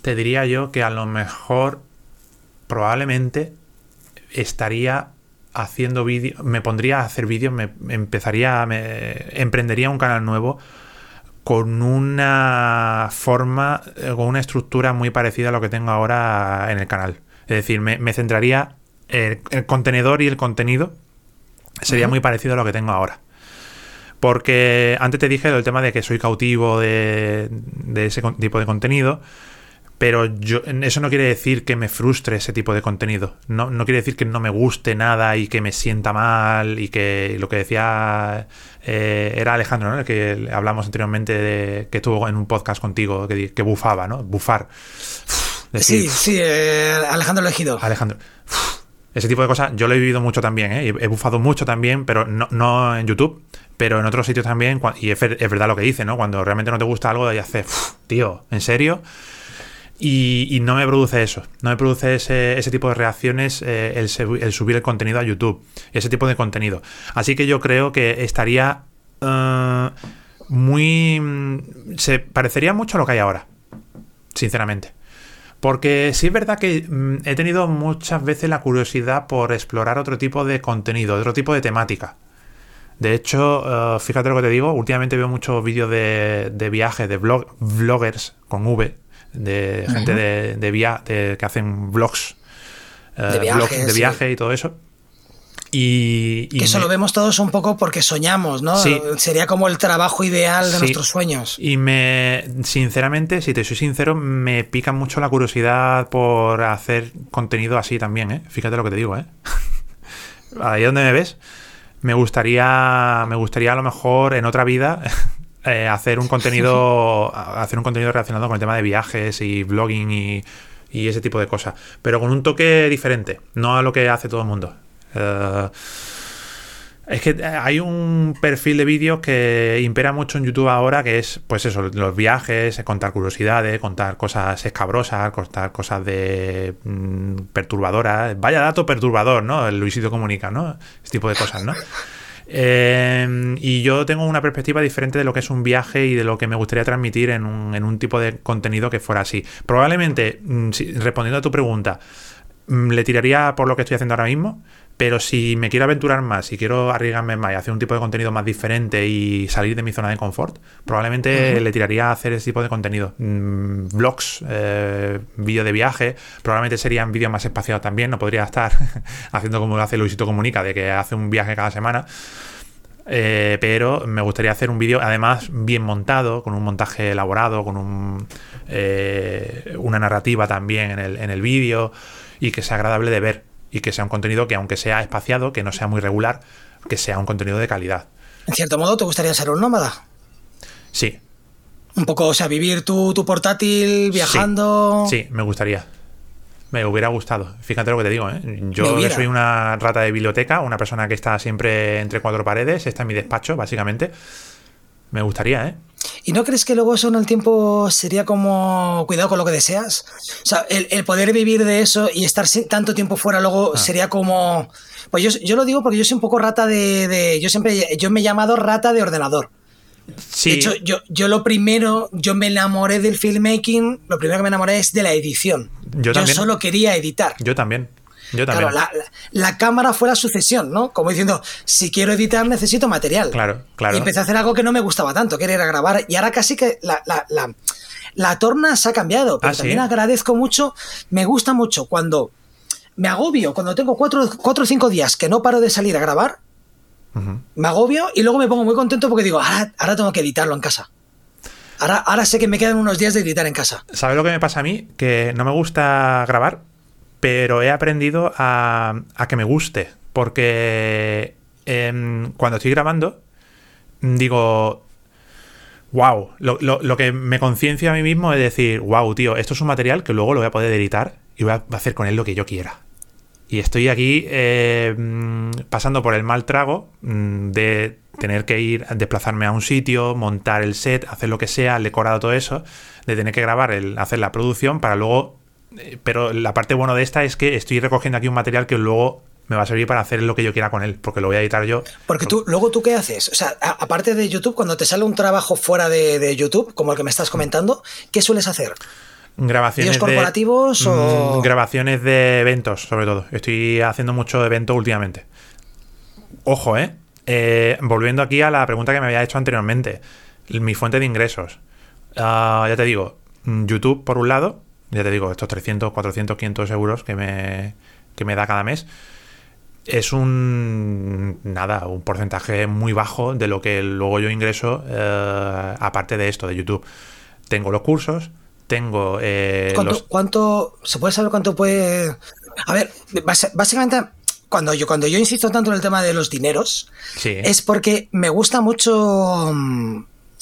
te diría yo que a lo mejor probablemente estaría haciendo vídeos, me pondría a hacer vídeos, me empezaría, me emprendería un canal nuevo con una forma, eh, con una estructura muy parecida a lo que tengo ahora en el canal. Es decir, me, centraría el, el, contenedor y el contenido sería muy parecido a lo que tengo ahora. Porque antes te dije el tema de que soy cautivo de, de ese tipo de contenido. Pero yo, eso no quiere decir que me frustre ese tipo de contenido. No, no quiere decir que no me guste nada y que me sienta mal y que lo que decía eh, era Alejandro, ¿no? El que hablamos anteriormente de, que estuvo en un podcast contigo que, que bufaba, ¿no? Bufar. sí, sí, eh, Alejandro Elegido. Alejandro. ese tipo de cosas yo lo he vivido mucho también, ¿eh? He bufado mucho también, pero no, no en YouTube, pero en otros sitios también. Y es, verdad lo que dice, ¿no? Cuando realmente no te gusta algo y haces, tío, ¿en serio? Y, no me produce eso, no me produce ese, tipo de reacciones eh, el, subir el contenido a YouTube, ese tipo de contenido. Así que yo creo que estaría eh, muy... Mm, se parecería mucho a lo que hay ahora, sinceramente. Porque sí es verdad que mm, he tenido muchas veces la curiosidad por explorar otro tipo de contenido, otro tipo de temática. De hecho, eh, fíjate lo que te digo, últimamente veo muchos vídeos de, viajes, de vloggers con V, de gente de, de, que hacen vlogs, eh, de, viaje y todo eso. Y, que eso lo vemos todos un poco porque soñamos, ¿no? Sería como el trabajo ideal de nuestros sueños. Y me, sinceramente, si te soy sincero, me pica mucho la curiosidad por hacer contenido así también, ¿eh? Fíjate lo que te digo, ¿eh? Ahí donde me ves, me gustaría, me gustaría a lo mejor en otra vida eh, hacer un contenido hacer un contenido relacionado con el tema de viajes y blogging y, ese tipo de cosas pero con un toque diferente no a lo que hace todo el mundo eh, es que hay un perfil de vídeos que impera mucho en YouTube ahora, que es, pues eso, los viajes, contar curiosidades, contar cosas escabrosas, contar cosas de mm, perturbadoras. Vaya dato perturbador, ¿no? El Luisito comunica, ¿no? Este tipo de cosas, ¿no? Em, y yo tengo una perspectiva diferente de lo que es un viaje y de lo que me gustaría transmitir en un, en un tipo de contenido que fuera así. Probablemente, mm, respondiendo a tu pregunta, mm, le tiraría por lo que estoy haciendo ahora mismo, pero si me quiero aventurar más, si quiero arriesgarme más y hacer un tipo de contenido más diferente y salir de mi zona de confort, probablemente le tiraría a hacer ese tipo de contenido. Mm, vlogs, eh, vídeos de viaje, probablemente serían vídeos más espaciados también. No podría estar haciendo como lo hace Luisito Comunica, de que hace un viaje cada semana. Eh, pero me gustaría hacer un vídeo además bien montado, con un montaje elaborado, con un, eh, una narrativa también en el, en el vídeo y que sea agradable de ver y que sea un contenido que aunque sea espaciado, que no sea muy regular, que sea un contenido de calidad. En cierto modo, ¿te gustaría ser un nómada? Sí. Un poco, o sea, vivir tu, portátil viajando. Sí, me gustaría. Me hubiera gustado. Fíjate lo que te digo, ¿eh? Yo soy una rata de biblioteca, una persona que está siempre entre cuatro paredes, está en mi despacho, básicamente. Me gustaría, ¿eh? ¿Y no crees que luego eso en el tiempo sería como cuidado con lo que deseas? O sea, el, poder vivir de eso y estar tanto tiempo fuera luego ah. sería como... Pues yo, yo, lo digo porque yo soy un poco rata de, Yo siempre... Yo me he llamado rata de ordenador. Sí. De hecho, yo, yo lo primero, yo me enamoré del filmmaking, lo primero que me enamoré es de la edición. Yo, yo solo quería editar. Yo también. Yo también. Claro, la, cámara fue la sucesión, ¿no? Como diciendo, si quiero editar necesito material. Claro, claro. Y empecé a hacer algo que no me gustaba tanto, que era grabar. Y ahora casi que la, la torna se ha cambiado. Pero ah, también agradezco mucho, me gusta mucho cuando me agobio, cuando tengo cuatro, cuatro o cinco días que no paro de salir a grabar, me agobio y luego me pongo muy contento porque digo, ahora, ahora tengo que editarlo en casa. Ahora, ahora sé que me quedan unos días de editar en casa. ¿Sabes lo que me pasa a mí? Que no me gusta grabar, pero he aprendido a, que me guste. Porque em, cuando estoy grabando, digo, wow, lo, que me conciencia a mí mismo es decir, wow, tío, esto es un material que luego lo voy a poder editar y voy a hacer con él lo que yo quiera. Y estoy aquí em, pasando por el mal trago mm, de tener que ir, desplazarme a un sitio, montar el set, hacer lo que sea, el decorado, todo eso, de tener que grabar, el, hacer la producción para luego pero la parte buena de esta es que estoy recogiendo aquí un material que luego me va a servir para hacer lo que yo quiera con él, porque lo voy a editar yo. Porque tú, luego tú qué haces? O sea, aparte de YouTube, cuando te sale un trabajo fuera de, YouTube, como el que me estás comentando, ¿qué sueles hacer? Grabaciones corporativos o...? Mm, grabaciones de eventos, sobre todo. Estoy haciendo mucho evento últimamente. Ojo, ¿eh? ¿eh? Volviendo aquí a la pregunta que me había hecho anteriormente. Mi fuente de ingresos. Ah, ya te digo, YouTube por un lado, ya te digo, estos 300, 400, 500 euros que me, que me da cada mes, es un nada, un porcentaje muy bajo de lo que luego yo ingreso eh, aparte de esto de YouTube. Tengo los cursos, tengo eh, ¿Cuánto, se puede saber cuánto puede? A ver, básicamente cuando yo cuando yo insisto tanto en el tema de los dineros es porque me gusta mucho mm,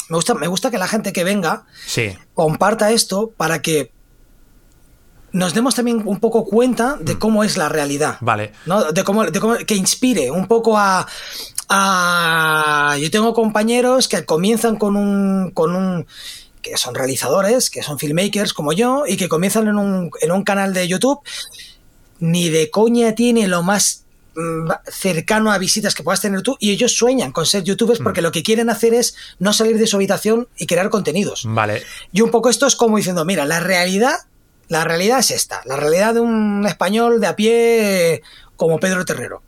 me gusta me gusta que la gente que venga comparta esto para que nos demos también un poco cuenta de mm. cómo es la realidad. Vale. ¿no? De, cómo, de cómo, que inspire un poco a, Yo tengo compañeros que comienzan con un, con un... que son realizadores, que son filmmakers como yo, y que comienzan en un, en un canal de YouTube, ni de coña tiene lo más mm, cercano a visitas que puedas tener tú y ellos sueñan con ser youtubers porque mm. lo que quieren hacer es no salir de su habitación y crear contenidos. Vale. Y un poco esto es como diciendo, mira, la realidad la realidad es esta, la realidad de un español de a pie como Pedro Terrero.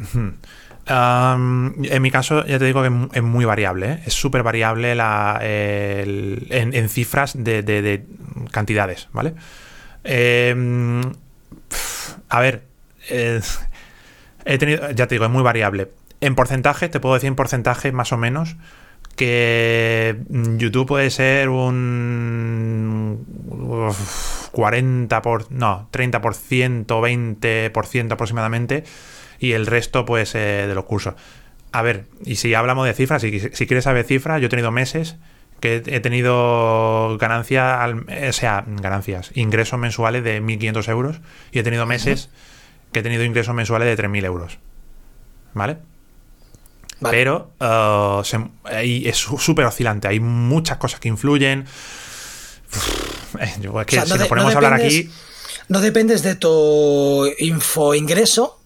en mi caso, ya te digo que es muy variable, ¿eh? es súper variable la, en, cifras de, cantidades, ¿vale? Em, a ver, eh, he tenido, ya te digo, es muy variable. En porcentaje, te puedo decir en porcentaje más o menos que YouTube puede ser un 40 por no, 30%, 20% aproximadamente y el resto pues de los cursos. A ver, y si hablamos de cifras, si, si quieres saber cifras, yo he tenido meses que he tenido ganancias, o sea, ganancias, ingresos mensuales de 1.500 euros y he tenido meses que he tenido ingresos mensuales de 3.000 euros. ¿Vale? Pero uh, es súper oscilante. Hay muchas cosas que influyen. es que si nos ponemos a hablar aquí. No dependes de tu info ingreso,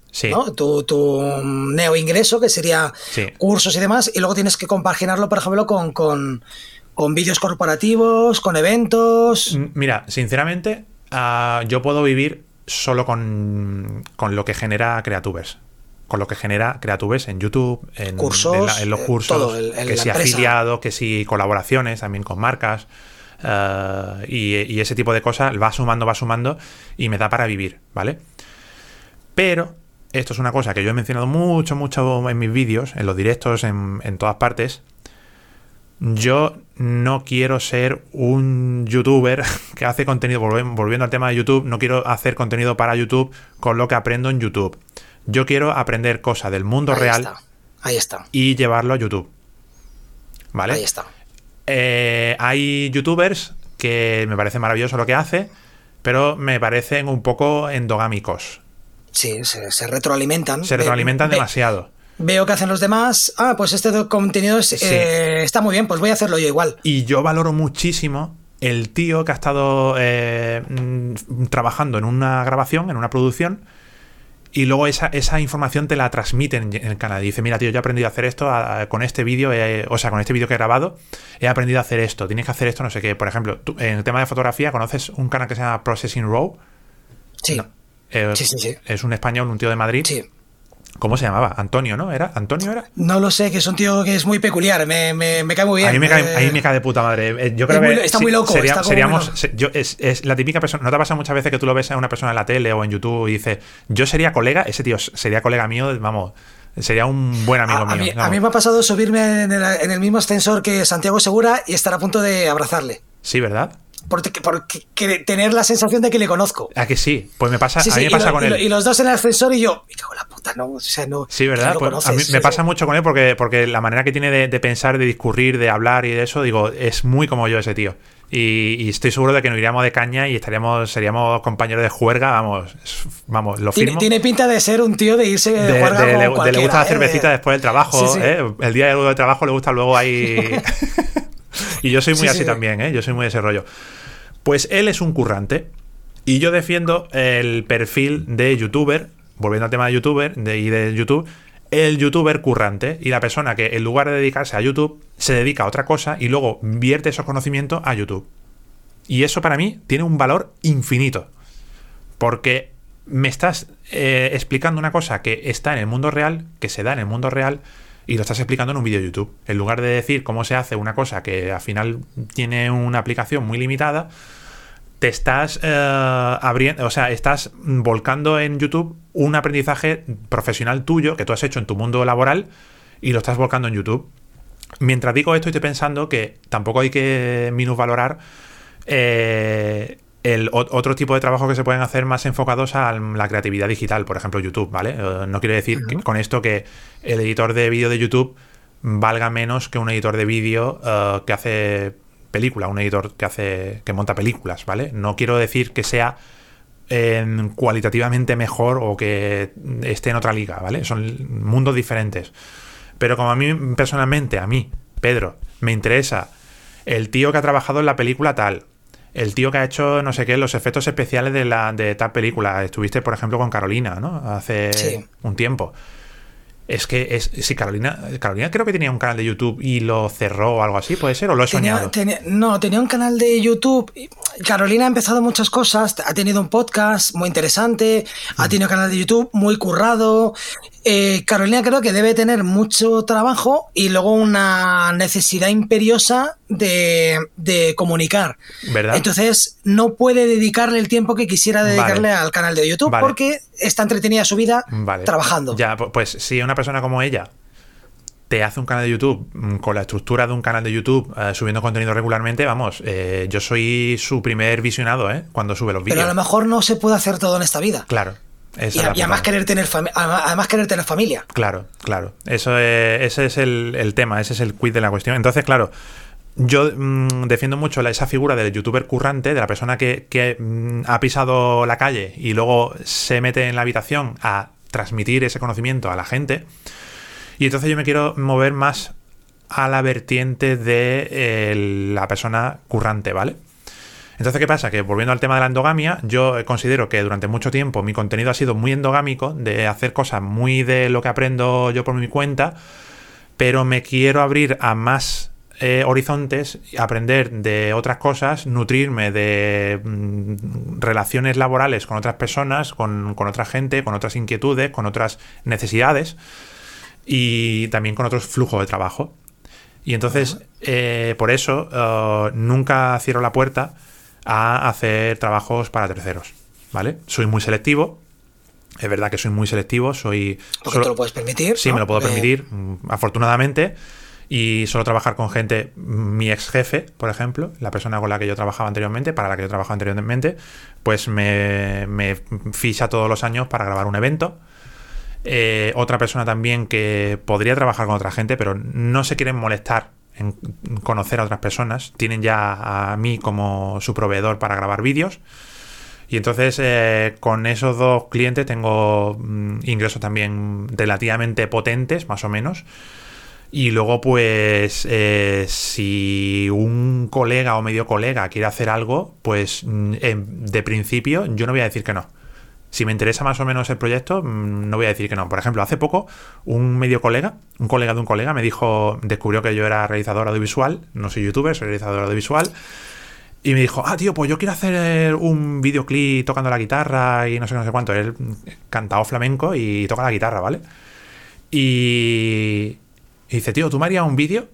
tu, tu, neo ingreso, que sería cursos y demás, y luego tienes que compaginarlo, por ejemplo, con, con, vídeos corporativos, con eventos. Mira, sinceramente, uh, yo puedo vivir solo con, con lo que genera Creatubers con lo que genera Creatubes en YouTube, en, cursos, en, los eh, cursos, que si afiliado, que si colaboraciones también con marcas. Eh, y, ese tipo de cosas va sumando, va sumando y me da para vivir, ¿vale? Pero esto es una cosa que yo he mencionado mucho, mucho en mis vídeos, en los directos, en, en todas partes. Yo no quiero ser un youtuber que hace contenido, volviendo al tema de YouTube, no quiero hacer contenido para YouTube con lo que aprendo en YouTube. Yo quiero aprender cosas del mundo real. Ahí está. Y llevarlo a YouTube. ¿Vale? Ahí está. Eh, hay youtubers que me parece maravilloso lo que hace, pero me parecen un poco endogámicos. Sí, se, retroalimentan. Se retroalimentan demasiado. Veo que hacen los demás. Ah, pues este contenido eh, está muy bien, pues voy a hacerlo yo igual. Y yo valoro muchísimo el tío que ha estado eh, mm, trabajando en una grabación, en una producción, y luego esa, esa, información te la transmiten en el canal. Y dice, mira, tío, yo he aprendido a hacer esto con este vídeo, o sea, con este vídeo que he grabado, he aprendido a hacer esto, tienes que hacer esto, no sé qué. Por ejemplo, en el tema de fotografía, ¿conoces un canal que se llama Processing Row? Sí. Eh, sí, sí, sí. Es un español, un tío de Madrid. Sí. ¿Cómo se llamaba? Antonio, ¿no? ¿Era? ¿Antonio era? No lo sé, que es un tío que es muy peculiar, me, cae muy bien. A mí me cae, eh, me cae de puta madre. Eh, yo creo que está muy loco. seríamos, es, la típica persona. ¿No te pasa muchas veces que tú lo ves a una persona en la tele o en YouTube y dices, yo sería colega? Ese tío sería colega mío, vamos. Sería un buen amigo mío. A mí, me ha pasado subirme en el, en el mismo ascensor que Santiago Segura y estar a punto de abrazarle. Sí, ¿verdad? Por, tener la sensación de que le conozco. ¿A que sí? Pues me pasa, a mí me pasa con él. Y, los dos en el ascensor y yo, me cago la puta, no, o sea, no. Sí, ¿verdad? Pues a mí me pasa mucho con él porque, porque la manera que tiene de, pensar, de discurrir, de hablar y de eso, digo, es muy como yo ese tío. Y, estoy seguro de que nos iríamos de caña y estaríamos, seríamos compañeros de juerga, vamos, vamos, lo firmo. Tiene, pinta de ser un tío de irse de, juerga de, le, gusta la ¿eh? cervecita después del trabajo, ¿eh? El día de trabajo le gusta luego ahí... y yo soy muy así también, ¿eh? Yo soy muy de ese rollo. Pues él es un currante. Y yo defiendo el perfil de youtuber, volviendo al tema de youtuber de, y de YouTube, el youtuber currante y la persona que en lugar de dedicarse a YouTube se dedica a otra cosa y luego vierte esos conocimientos a YouTube. Y eso para mí tiene un valor infinito. Porque me estás eh, explicando una cosa que está en el mundo real, que se da en el mundo real, y lo estás explicando en un vídeo de YouTube. En lugar de decir cómo se hace una cosa que al final tiene una aplicación muy limitada, te estás eh, abriendo, o sea, estás volcando en YouTube un aprendizaje profesional tuyo que tú has hecho en tu mundo laboral y lo estás volcando en YouTube. Mientras digo esto, estoy pensando que tampoco hay que minusvalorar eh, el otro tipo de trabajo que se pueden hacer más enfocados a la creatividad digital, por ejemplo YouTube, ¿vale? Eh, no quiero decir con esto que el editor de vídeo de YouTube valga menos que un editor de vídeo que hace película, un editor que hace que monta películas, ¿vale? No quiero decir que sea em, cualitativamente mejor o que esté en otra liga, ¿vale? Son mundos diferentes. Pero como a mí personalmente, a mí, Pedro, me interesa el tío que ha trabajado en la película tal, el tío que ha hecho, no sé qué, los efectos especiales de, la, de tal película. Estuviste, por ejemplo, con Carolina, ¿no? Hace un tiempo. Es que es. Sí, Carolina. Carolina creo que tenía un canal de YouTube y lo cerró o algo así, ¿puede ser? ¿O lo he soñado? no, tenía un canal de YouTube. Carolina ha empezado muchas cosas. Ha tenido un podcast muy interesante. Ha tenido un canal de YouTube muy currado. Eh, Carolina creo que debe tener mucho trabajo y luego una necesidad imperiosa de, comunicar. ¿Verdad? Entonces no puede dedicarle el tiempo que quisiera dedicarle al canal de YouTube porque está entretenida su vida trabajando. Ya, pues si una persona como ella te hace un canal de YouTube mm, con la estructura de un canal de YouTube eh, subiendo contenido regularmente, vamos, eh, yo soy su primer visionado, ¿eh? Cuando sube los vídeos. Pero a lo mejor no se puede hacer todo en esta vida. Claro y, además querer, tener además querer tener familia. Claro, claro. Eso ese es el, tema, ese es el quid de la cuestión. Entonces, claro, yo mm, defiendo mucho esa figura del youtuber currante, de la persona que, mm, ha pisado la calle y luego se mete en la habitación a transmitir ese conocimiento a la gente. Y entonces yo me quiero mover más a la vertiente de eh, la persona currante, ¿vale? Entonces, ¿qué pasa? Que volviendo al tema de la endogamia, yo considero que durante mucho tiempo mi contenido ha sido muy endogámico, de hacer cosas muy de lo que aprendo yo por mi cuenta, pero me quiero abrir a más eh, horizontes, aprender de otras cosas, nutrirme de mm, relaciones laborales con otras personas, con, otra gente, con otras inquietudes, con otras necesidades y también con otros flujos de trabajo. Y entonces, eh, por eso, eh, nunca cierro la puerta a hacer trabajos para terceros, ¿vale? Soy muy selectivo, es verdad que soy muy selectivo, soy... Porque te lo puedes permitir. Sí, me lo puedo permitir, mm, afortunadamente. Y solo trabajar con gente, mi ex jefe, por ejemplo, la persona con la que yo trabajaba anteriormente, para la que yo trabajaba anteriormente, pues me, me ficha todos los años para grabar un evento. Eh, otra persona también que podría trabajar con otra gente, pero no se quieren molestar en conocer a otras personas. Tienen ya a mí como su proveedor para grabar vídeos. Y entonces eh, con esos dos clientes tengo mm, ingresos también relativamente potentes, más o menos. Y luego, pues, eh, si un colega o medio colega quiere hacer algo, pues mm, de principio yo no voy a decir que no. Si me interesa más o menos el proyecto, mm, no voy a decir que no. Por ejemplo, hace poco, un medio colega, un colega de un colega, me dijo, descubrió que yo era realizador audiovisual, no soy youtuber, soy realizador audiovisual. Y me dijo, ah, tío, pues yo quiero hacer un videoclip tocando la guitarra y no sé, no sé cuánto. Él cantado flamenco y toca la guitarra, ¿vale? Y, y dice, tío, ¿tú me harías un vídeo?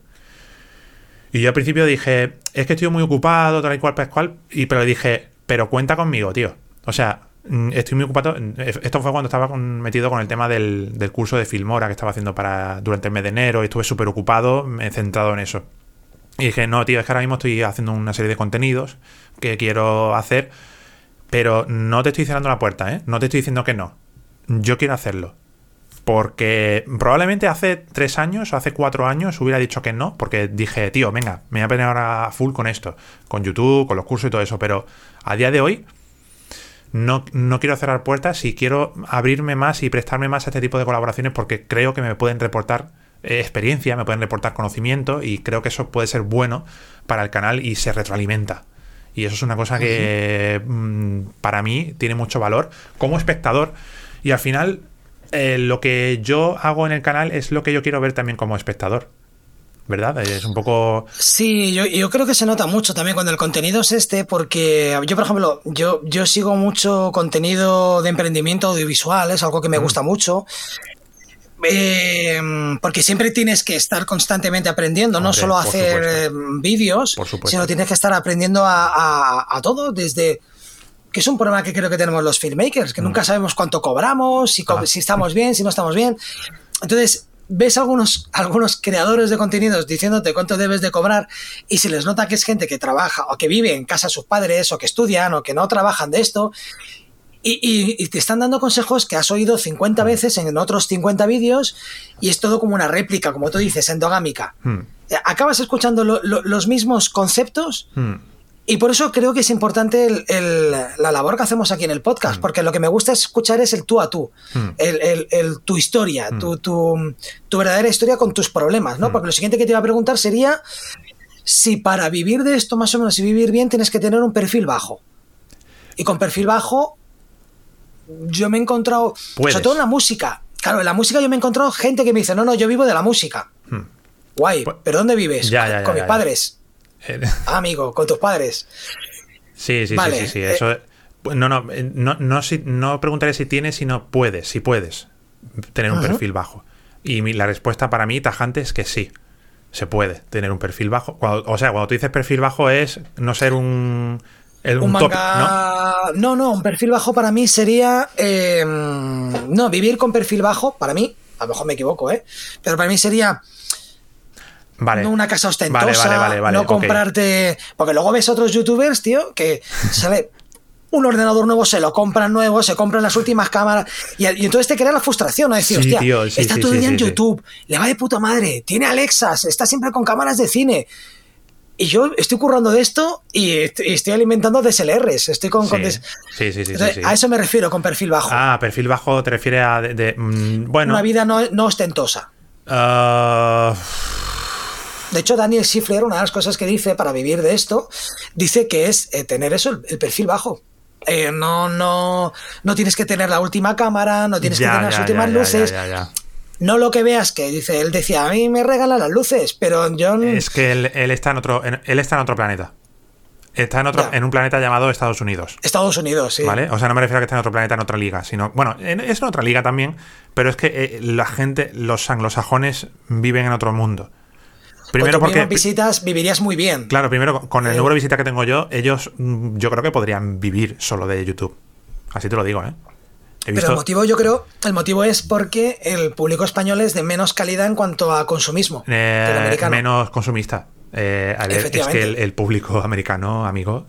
Y yo al principio dije, es que estoy muy ocupado, tal y cual, tal cual. Y pero le dije, pero cuenta conmigo, tío. O sea, mm, estoy muy ocupado. Esto fue cuando estaba metido con el tema del, curso de Filmora que estaba haciendo para durante el mes de enero. Y estuve súper ocupado, centrado en eso. Y dije, no, tío, es que ahora mismo estoy haciendo una serie de contenidos que quiero hacer. Pero no te estoy cerrando la puerta, ¿eh? No te estoy diciendo que no. Yo quiero hacerlo. Porque probablemente hace tres años o hace cuatro años hubiera dicho que no, porque dije, tío, venga, me voy a poner ahora full con esto, con YouTube, con los cursos y todo eso. Pero a día de hoy no, no quiero cerrar puertas y quiero abrirme más y prestarme más a este tipo de colaboraciones porque creo que me pueden reportar eh, experiencia, me pueden reportar conocimiento y creo que eso puede ser bueno para el canal y se retroalimenta. Y eso es una cosa que mm, para mí tiene mucho valor como espectador. Y al final eh, lo que yo hago en el canal es lo que yo quiero ver también como espectador. ¿Verdad? Es un poco. Sí, yo, creo que se nota mucho también cuando el contenido es este, porque yo, por ejemplo, yo, yo sigo mucho contenido de emprendimiento audiovisual, es algo que me mm. gusta mucho. Eh, porque siempre tienes que estar constantemente aprendiendo, no solo hacer eh, vídeos, sino tienes que estar aprendiendo a todo, desde que es un problema que creo que tenemos los filmmakers, que nunca mm. sabemos cuánto cobramos, si, ah. si estamos bien, si no estamos bien. Entonces, ves algunos, algunos creadores de contenidos diciéndote cuánto debes de cobrar y se les nota que es gente que trabaja o que vive en casa de sus padres o que estudian o que no trabajan de esto y, te están dando consejos que has oído 50 mm. veces en otros 50 vídeos y es todo como una réplica, como tú dices, endogámica. Mm. Acabas escuchando los mismos conceptos y por eso creo que es importante la labor que hacemos aquí en el podcast, mm. porque lo que me gusta escuchar es el tú a tú, mm. el, tu historia, mm. tu, tu, verdadera historia con tus problemas, ¿no? Porque lo siguiente que te iba a preguntar sería si para vivir de esto más o menos y vivir bien tienes que tener un perfil bajo. Y con perfil bajo yo me he encontrado, sobre todo en la música, claro, en la música yo me he encontrado gente que me dice, no, no, yo vivo de la música. Guay, pues ¿pero dónde vives? con mis padres. Ah, amigo, con tus padres. Sí, sí, sí, sí, Eso, eh, no, no, eh, no, no, no preguntaré si tienes, sino puedes, si puedes tener un perfil bajo. Y la respuesta para mí, tajante, es que sí. Se puede tener un perfil bajo. o sea, cuando tú dices perfil bajo es no ser un. un, ¿no? ¿no? no, un perfil bajo para mí sería. Em, no, vivir con perfil bajo, para mí, a lo mejor me equivoco, ¿eh? Pero para mí sería no una casa ostentosa, no comprarte. Porque luego ves otros youtubers, tío, que sale un ordenador nuevo, se lo compran nuevo, se compran las últimas cámaras. Y, entonces te crea la frustración, ¿no? Decir, hostia, está todo el día en YouTube, le va de puta madre, tiene Alexas, está siempre con cámaras de cine. Y yo estoy currando de esto y estoy, alimentando DSLRs. Estoy con. Sí, sí, sí, A eso me refiero con perfil bajo. Ah, perfil bajo te refiere a. De, mm, bueno. Una vida no, ostentosa. Uh... De hecho, Daniel Schiffler, una de las cosas que dice para vivir de esto, dice que es eh, tener eso, el, perfil bajo. Eh, no, no, no tienes que tener la última cámara, no tienes que tener las últimas luces. No lo que veas que dice, él decía, a mí me regalan las luces, pero yo... Es que él, está, en otro, él está en otro planeta. Está en, otro, en un planeta llamado Estados Unidos. Estados Unidos, sí. ¿Vale? O sea, no me refiero a que esté en otro planeta, en otra liga, sino. Bueno, es en otra liga también, pero es que eh, la gente, los anglosajones, viven en otro mundo. Primero porque visitas vivirías muy bien. Claro, primero con el número de visitas que tengo yo, ellos mm, yo creo que podrían vivir solo de YouTube. Así te lo digo, ¿eh? Pero el motivo, yo creo, el motivo es porque el público español es de menos calidad en cuanto a consumismo. Eh, menos consumista. Eh, es que el, público americano, amigo.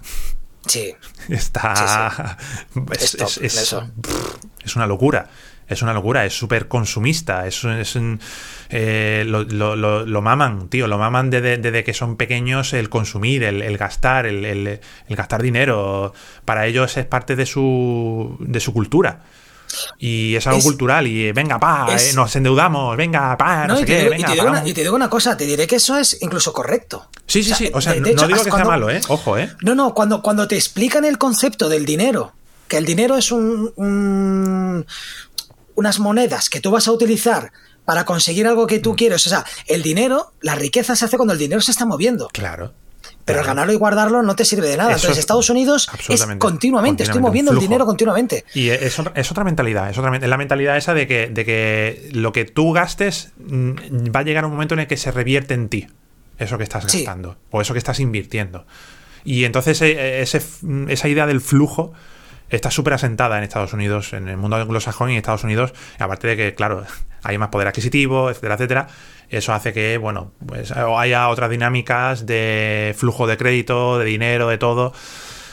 Sí. Está. Es, es, una locura. Es una locura, es súper consumista, es, es eh, lo, lo, maman, tío, lo maman desde, que son pequeños el consumir, el, gastar, el, gastar dinero. Para ellos es parte de su, de su cultura. Y es algo cultural y venga, pa, eh, nos endeudamos, venga, pa, no, sé qué, venga, y te, digo una, cosa, te diré que eso es incluso correcto. Sí, sí, sí, o sea, no, digo que sea malo, ¿eh? Ojo, ¿eh? No, no, cuando, cuando te explican el concepto del dinero, que el dinero es un, unas monedas que tú vas a utilizar para conseguir algo que tú mm. quieres. O sea, el dinero, la riqueza se hace cuando el dinero se está moviendo. Claro. Pero ganarlo y guardarlo no te sirve de nada. Entonces, Estados Unidos es continuamente, estoy moviendo el dinero continuamente. Y es, otra mentalidad, es, otra, es la mentalidad esa de que, de que lo que tú gastes mm, va a llegar un momento en el que se revierte en ti, eso que estás gastando, o eso que estás invirtiendo. Y entonces e, ese, esa idea del flujo está súper asentada en Estados Unidos, en el mundo anglosajón y en Estados Unidos, aparte de que, claro, hay más poder adquisitivo, etcétera, etcétera. Eso hace que, bueno, pues haya otras dinámicas de flujo de crédito, de dinero, de todo.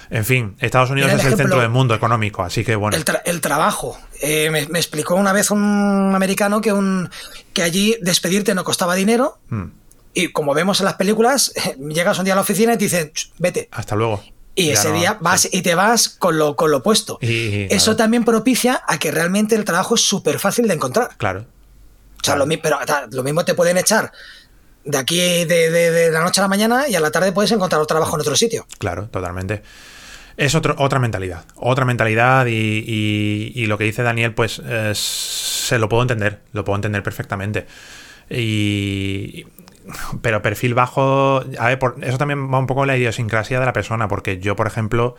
En fin, Estados Unidos es el centro del mundo económico, así que bueno. El, trabajo. Eh, me, explicó una vez un americano que, un, que allí despedirte no costaba dinero. Hmm. Y como vemos en las películas, llegas un día a la oficina y te dicen, vete. Hasta luego. Y ese día vas y te vas con lo, con lo puesto. Eso también propicia a que realmente el trabajo es súper fácil de encontrar. Claro. O sea, lo, pero, lo mismo te pueden echar de aquí de, la noche a la mañana y a la tarde puedes encontrar otro trabajo en otro sitio. Claro, totalmente. Es otra mentalidad. Otra mentalidad y, lo que dice Daniel, pues se lo puedo entender. Lo puedo entender perfectamente. Y, pero perfil bajo, a ver, eso también va un poco en la idiosincrasia de la persona, porque yo, por ejemplo,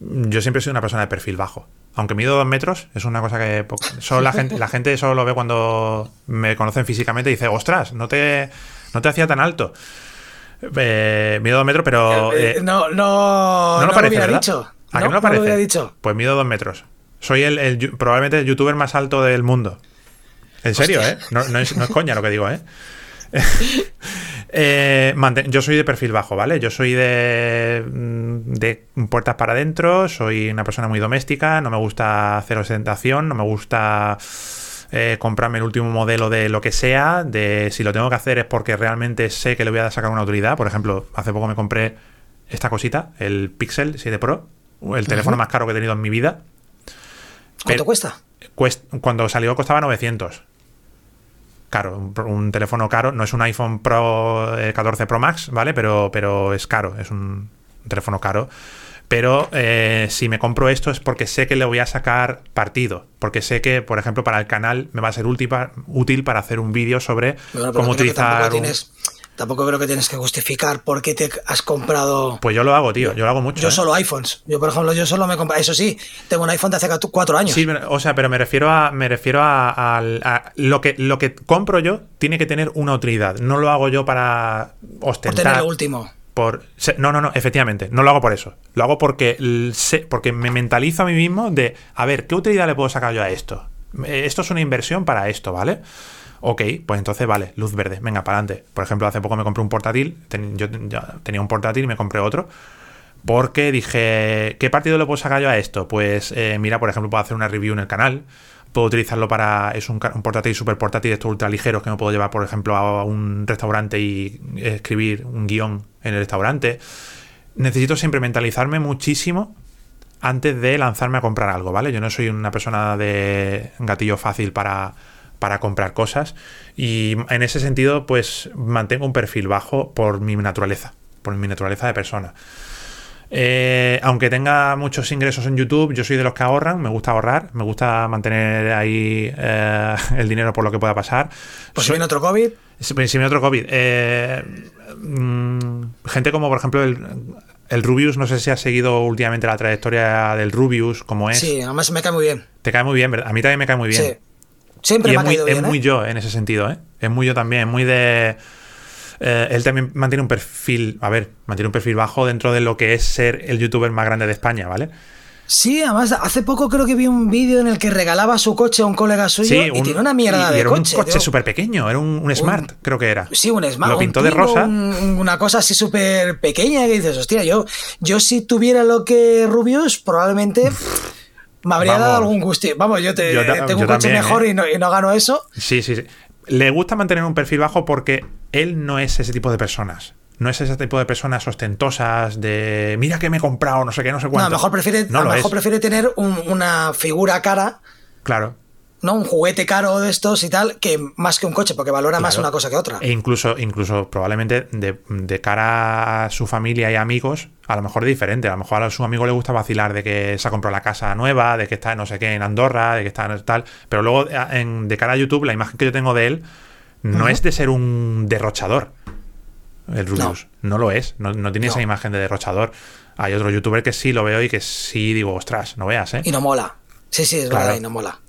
yo siempre he sido una persona de perfil bajo. Aunque mido dos metros, es una cosa que solo la gente, la gente solo lo ve cuando me conocen físicamente y dice, ostras, no te, no te hacía tan alto. Eh, mido dos metros, pero. Eh, eh, no, no, no, lo parece, dicho. ¿A no, no lo parece? dicho. Pues mido dos metros. Soy el, probablemente el youtuber más alto del mundo. En serio, ¿eh? No, no, es, no es coña lo que digo, ¿eh? Eh, yo soy de perfil bajo, ¿vale? Yo soy de, mm, de puertas para adentro, soy una persona muy doméstica, no me gusta hacer ostentación, no me gusta eh, comprarme el último modelo de lo que sea, de si lo tengo que hacer es porque realmente sé que le voy a sacar una utilidad. Por ejemplo, hace poco me compré esta cosita, el Pixel 7 Pro, el teléfono más caro que he tenido en mi vida. ¿Cuánto cuesta? Cuando salió costaba 900 caro, un, teléfono caro, no es un iPhone Pro 14 eh, Pro Max, ¿vale? Pero, pero es caro, es un, teléfono caro. Pero eh, si me compro esto es porque sé que le voy a sacar partido. Porque sé que, por ejemplo, para el canal me va a ser útil para, útil para hacer un vídeo sobre cómo utilizar. Tampoco creo que tienes que justificar por qué te has comprado. Pues yo lo hago, tío. Yo lo hago mucho. Yo ¿eh? solo iPhones. Yo, por ejemplo, yo solo me compro. Eso sí, tengo un iPhone de hace cuatro años. Sí, o sea, pero me refiero a. Me refiero a, lo que lo que compro yo tiene que tener una utilidad. No lo hago yo para ostentar. Por tener lo último. Por, no, no, no, efectivamente. No lo hago por eso. Lo hago porque, porque me mentalizo a mí mismo de, a ver, ¿qué utilidad le puedo sacar yo a esto? Esto es una inversión para esto, ¿vale? Ok, pues entonces vale, luz verde, venga, para adelante. Por ejemplo, hace poco me compré un portátil, yo tenía un portátil y me compré otro. Porque dije, ¿qué partido le puedo sacar yo a esto? Pues eh, mira, por ejemplo, puedo hacer una review en el canal. Puedo utilizarlo para. Es un, portátil súper portátil, estos ultra ligeros que me puedo llevar, por ejemplo, a un restaurante y escribir un guion en el restaurante. Necesito siempre mentalizarme muchísimo antes de lanzarme a comprar algo, ¿vale? Yo no soy una persona de gatillo fácil para para comprar cosas y en ese sentido pues mantengo un perfil bajo por mi naturaleza, por mi naturaleza de persona. Eh, aunque tenga muchos ingresos en YouTube, yo soy de los que ahorran, me gusta ahorrar, me gusta mantener ahí eh, el dinero por lo que pueda pasar. Pues si viene otro COVID. Si, viene otro COVID. Eh, mm, gente como por ejemplo el, el, Rubius, no sé si has seguido últimamente la trayectoria del Rubius, como es. Sí, además me cae muy bien. Te cae muy bien, ¿verdad? A mí también me cae muy bien. Sí. Siempre es, muy, es muy, yo en ese sentido, ¿eh? Es muy yo también, es muy de... Eh, él también mantiene un perfil, a ver, mantiene un perfil bajo dentro de lo que es ser el youtuber más grande de España, ¿vale? Sí, además hace poco creo que vi un vídeo en el que regalaba su coche a un colega suyo y tiene una mierda de era coche. un coche súper pequeño, era un, Smart, creo que era. Sí, un Smart. Lo pintó de rosa. una cosa así súper pequeña que dices, hostia, yo, yo si tuviera lo que Rubius, probablemente me habría dado algún gusto. Vamos, yo, te, tengo un coche mejor ¿eh? y, no, y no gano eso. Sí, sí, sí. Le gusta mantener un perfil bajo porque él no es ese tipo de personas. No es ese tipo de personas ostentosas de mira que me he comprado, no sé qué, no sé cuánto. No, a lo mejor prefiere, a lo mejor prefiere tener una figura cara. Claro. ¿No? Un juguete caro de estos y tal, que más que un coche, porque valora más una cosa que otra. E incluso, incluso probablemente de, cara a su familia y amigos, a lo mejor es diferente. A lo mejor a su amigo le gusta vacilar de que se ha comprado la casa nueva, de que está no sé qué en Andorra, de que está en tal. Pero luego, de cara a YouTube, la imagen que yo tengo de él no es de ser un derrochador. El Rubius. No, lo es. No, tiene esa imagen de derrochador. Hay otro youtuber que sí lo veo y que sí digo, ostras, no veas, ¿eh? Y no mola. Sí, sí, es verdad, y no mola.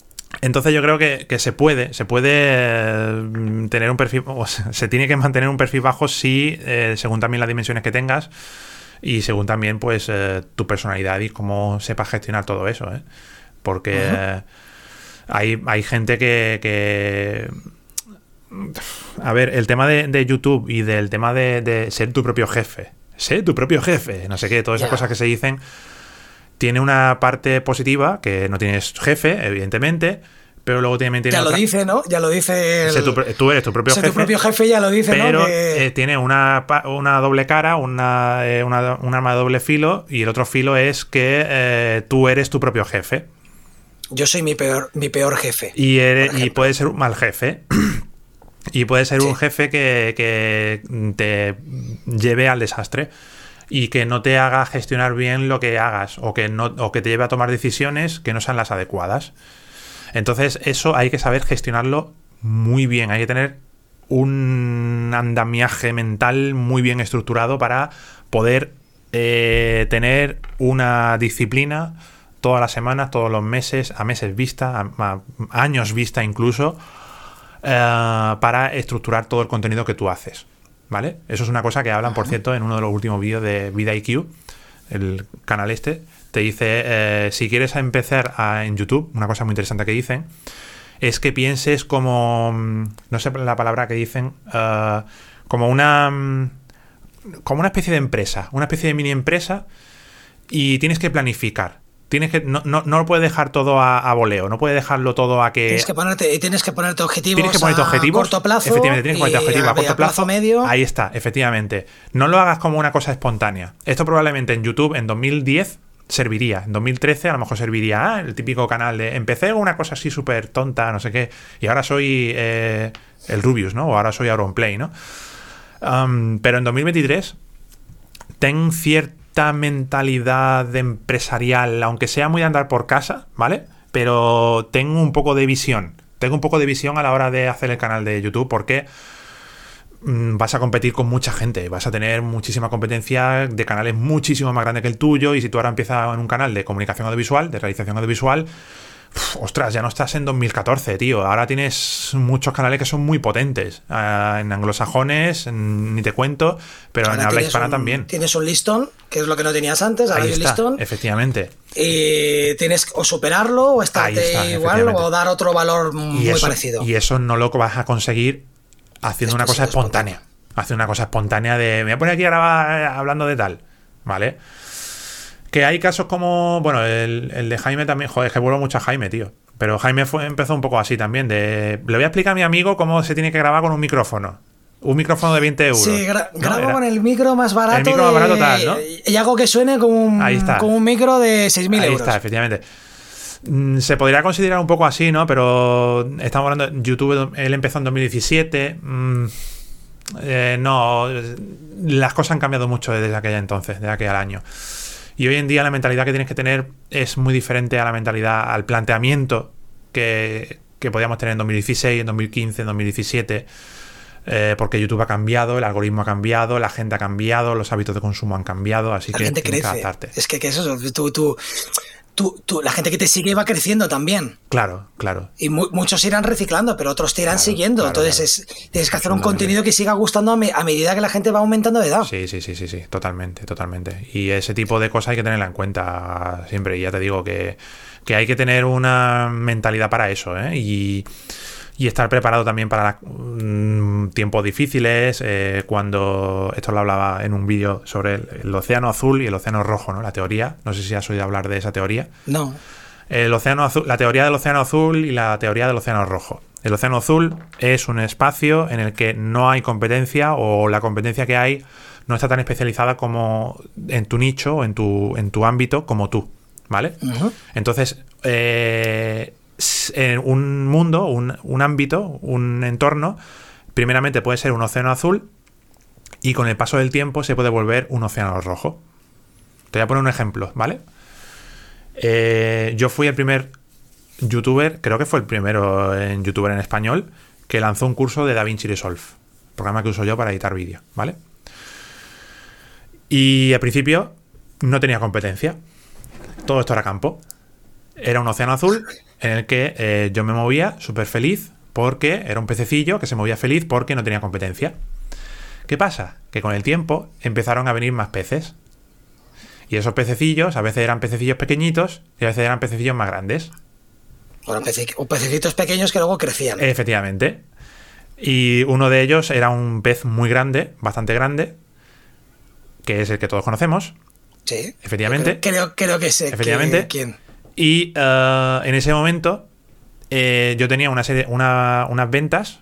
Entonces yo creo que, se puede, se puede eh, tener un perfil, o se tiene que mantener un perfil bajo si, eh, según también las dimensiones que tengas y según también pues eh, tu personalidad y cómo sepas gestionar todo eso, porque hay, hay, gente que, A ver, el tema de, YouTube y del tema de, ser tu propio jefe, ser tu propio jefe, no sé qué, todas esas cosas que se dicen tiene una parte positiva, que no tienes jefe, evidentemente, pero luego también tiene. Ya lo dice, ¿no? Ya lo dice. tú eres tu propio jefe. tu propio jefe ya lo dice, pero eh, tiene una, doble cara, una, eh, una, un arma de doble filo, y el otro filo es que eh, tú eres tu propio jefe. Yo soy mi peor, mi peor jefe. Y, eres, y puede ser un mal jefe. y puede ser un jefe que, que te lleve al desastre y que no te haga gestionar bien lo que hagas o que, no, o que te lleve a tomar decisiones que no sean las adecuadas. Entonces eso hay que saber gestionarlo muy bien, hay que tener un andamiaje mental muy bien estructurado para poder eh, tener una disciplina todas las semanas, todos los meses, a meses vista, a, años vista incluso, eh, para estructurar todo el contenido que tú haces. ¿Vale? Eso es una cosa que hablan, por cierto, en uno de los últimos vídeos de Vida IQ, el canal este. Te dice, eh, si quieres empezar en YouTube, una cosa muy interesante que dicen, es que pienses como, mm, no sé la palabra que dicen, eh, como una, mm, como una especie de empresa, una especie de mini empresa y tienes que planificar. Tienes que, no, no, no lo puedes dejar todo a, a, voleo, no puedes dejarlo todo a que. Tienes que ponerte, tienes que ponerte objetivos. Tienes que ponerte objetivos. A corto plazo. Efectivamente, tienes que ponerte objetivos a, corto plazo. medio. Ahí está, efectivamente. No lo hagas como una cosa espontánea. Esto probablemente en YouTube en 2010 serviría. En 2013 a lo mejor serviría ah, el típico canal de empecé una cosa así súper tonta, no sé qué, y ahora soy eh, el Rubius, ¿no? O ahora soy Auronplay, ¿no? Um, pero en 2023 ten cierto mentalidad empresarial, aunque sea muy de andar por casa, ¿vale? Pero tengo un poco de visión. Tengo un poco de visión a la hora de hacer el canal de YouTube porque mm, vas a competir con mucha gente, vas a tener muchísima competencia de canales muchísimo más grandes que el tuyo y si tú ahora empiezas en un canal de comunicación audiovisual, de realización audiovisual, ostras, ya no estás en 2014, tío. Ahora tienes muchos canales que son muy potentes. Ah, en anglosajones, ni te cuento, pero en habla hispana también. Tienes un listón, que es lo que no tenías antes, ahora hay un listón. Efectivamente. Y tienes o superarlo, o estarte igual, o dar otro valor muy parecido. Y eso no lo vas a conseguir haciendo una cosa espontánea. Haciendo una cosa espontánea de. Me voy a poner aquí a grabar eh, hablando de tal. ¿Vale? Que hay casos como, bueno, el, de Jaime también, joder, es que vuelvo mucho a Jaime, tío. Pero Jaime fue, empezó un poco así también, de... Le voy a explicar a mi amigo cómo se tiene que grabar con un micrófono. Un micrófono de 20 euros. Sí, grabo con el micro más barato. El micro más barato tal, ¿no? Y hago que suene como un, un micro de 6.000 euros. Ahí está, efectivamente. Mm, se podría considerar un poco así, ¿no? Pero estamos hablando de YouTube, él empezó en 2017. Mm, eh, no, las cosas han cambiado mucho desde aquella entonces, desde aquel año. Y hoy en día la mentalidad que tienes que tener es muy diferente a la mentalidad, al planteamiento que, podíamos tener en 2016, en 2015, en 2017. Eh, porque YouTube ha cambiado, el algoritmo ha cambiado, la gente ha cambiado, los hábitos de consumo han cambiado, así que tienes que adaptarte. Es que, que eso, tú, tú, la gente que te sigue va creciendo también. Claro, claro. Y muchos irán reciclando, pero otros te irán siguiendo. Entonces tienes que hacer un contenido que siga gustando a, medida que la gente va aumentando de edad. Sí, sí, sí, sí, sí, totalmente, totalmente. Y ese tipo de cosas hay que tenerla en cuenta siempre. Y ya te digo que, que hay que tener una mentalidad para eso. ¿eh? Y y estar preparado también para mm, tiempos difíciles, eh, cuando esto lo hablaba en un vídeo sobre el, océano azul y el océano rojo, ¿no? La teoría, no sé si has oído hablar de esa teoría. No. El océano azul, la teoría del océano azul y la teoría del océano rojo. El océano azul es un espacio en el que no hay competencia o la competencia que hay no está tan especializada como en tu nicho o en tu, en tu ámbito como tú, ¿vale? Entonces, eh, un mundo, un, un ámbito, un entorno, primeramente puede ser un océano azul y con el paso del tiempo se puede volver un océano rojo. Te voy a poner un ejemplo, ¿vale? Eh, yo fui el primer youtuber, creo que fue el primero en youtuber en español, que lanzó un curso de DaVinci Resolve, programa que uso yo para editar vídeo, ¿vale? Y al principio no tenía competencia. Todo esto era campo. Era un océano azul en el que eh, yo me movía súper feliz porque era un pececillo que se movía feliz porque no tenía competencia. ¿Qué pasa? Que con el tiempo empezaron a venir más peces. Y esos pececillos a veces eran pececillos pequeñitos y a veces eran pececillos más grandes. O pececitos pequeños que luego crecían. Efectivamente. Y uno de ellos era un pez muy grande, bastante grande, que es el que todos conocemos. Sí. Efectivamente. Creo, creo, que sé. Efectivamente. ¿Quién? Y eh, en ese momento eh, yo tenía una serie, unas ventas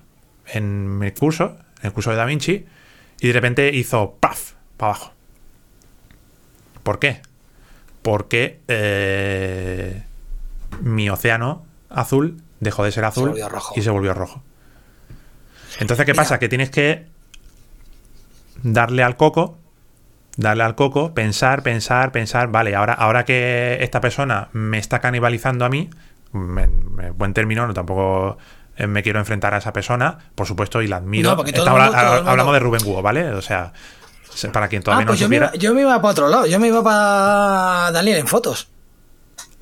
en mi curso, en el curso de Da Vinci, y de repente hizo ¡paf! para abajo. ¿Por qué? Porque eh, mi océano azul dejó de ser azul y se volvió rojo. Entonces, ¿qué pasa? Que tienes que darle al coco, darle al coco, pensar, pensar, pensar, vale, ahora, ahora que esta persona me está canibalizando a mí, en buen término, no tampoco eh, me quiero enfrentar a esa persona, por supuesto, y la admiro. hablamos de Rubén Guo, ¿vale? O sea, para quien todavía ah, no pues yo Me iba, yo me iba para otro lado, yo me iba para Daniel en fotos.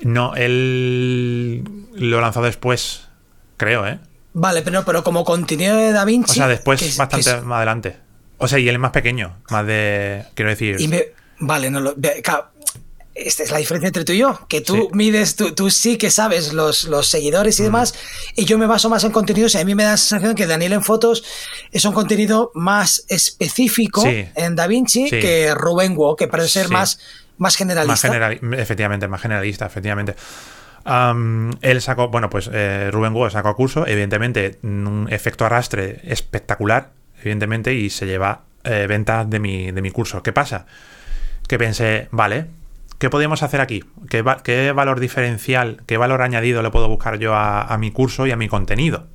No, él lo lanzó después, creo, ¿eh? Vale, pero, pero como contenido de Da Vinci. O sea, después, bastante más adelante. O sea, y él es más pequeño, más de. Quiero decir. vale, no lo. esta es la diferencia entre tú y yo, que tú mides, tú, sí que sabes los, los seguidores y mm. demás, y yo me baso más en contenidos, y a mí me da la sensación que Daniel en fotos es un contenido más específico en Da Vinci que Rubén Wo, que parece ser más más generalista. efectivamente, más generalista, efectivamente. él sacó, bueno, pues eh, Rubén Guo sacó curso, evidentemente un efecto arrastre espectacular, evidentemente, y se lleva eh, ventas de mi, de mi curso. ¿Qué pasa? Que pensé, vale, ¿qué podemos hacer aquí? ¿Qué, valor diferencial, qué valor añadido le puedo buscar yo a, mi curso y a mi contenido?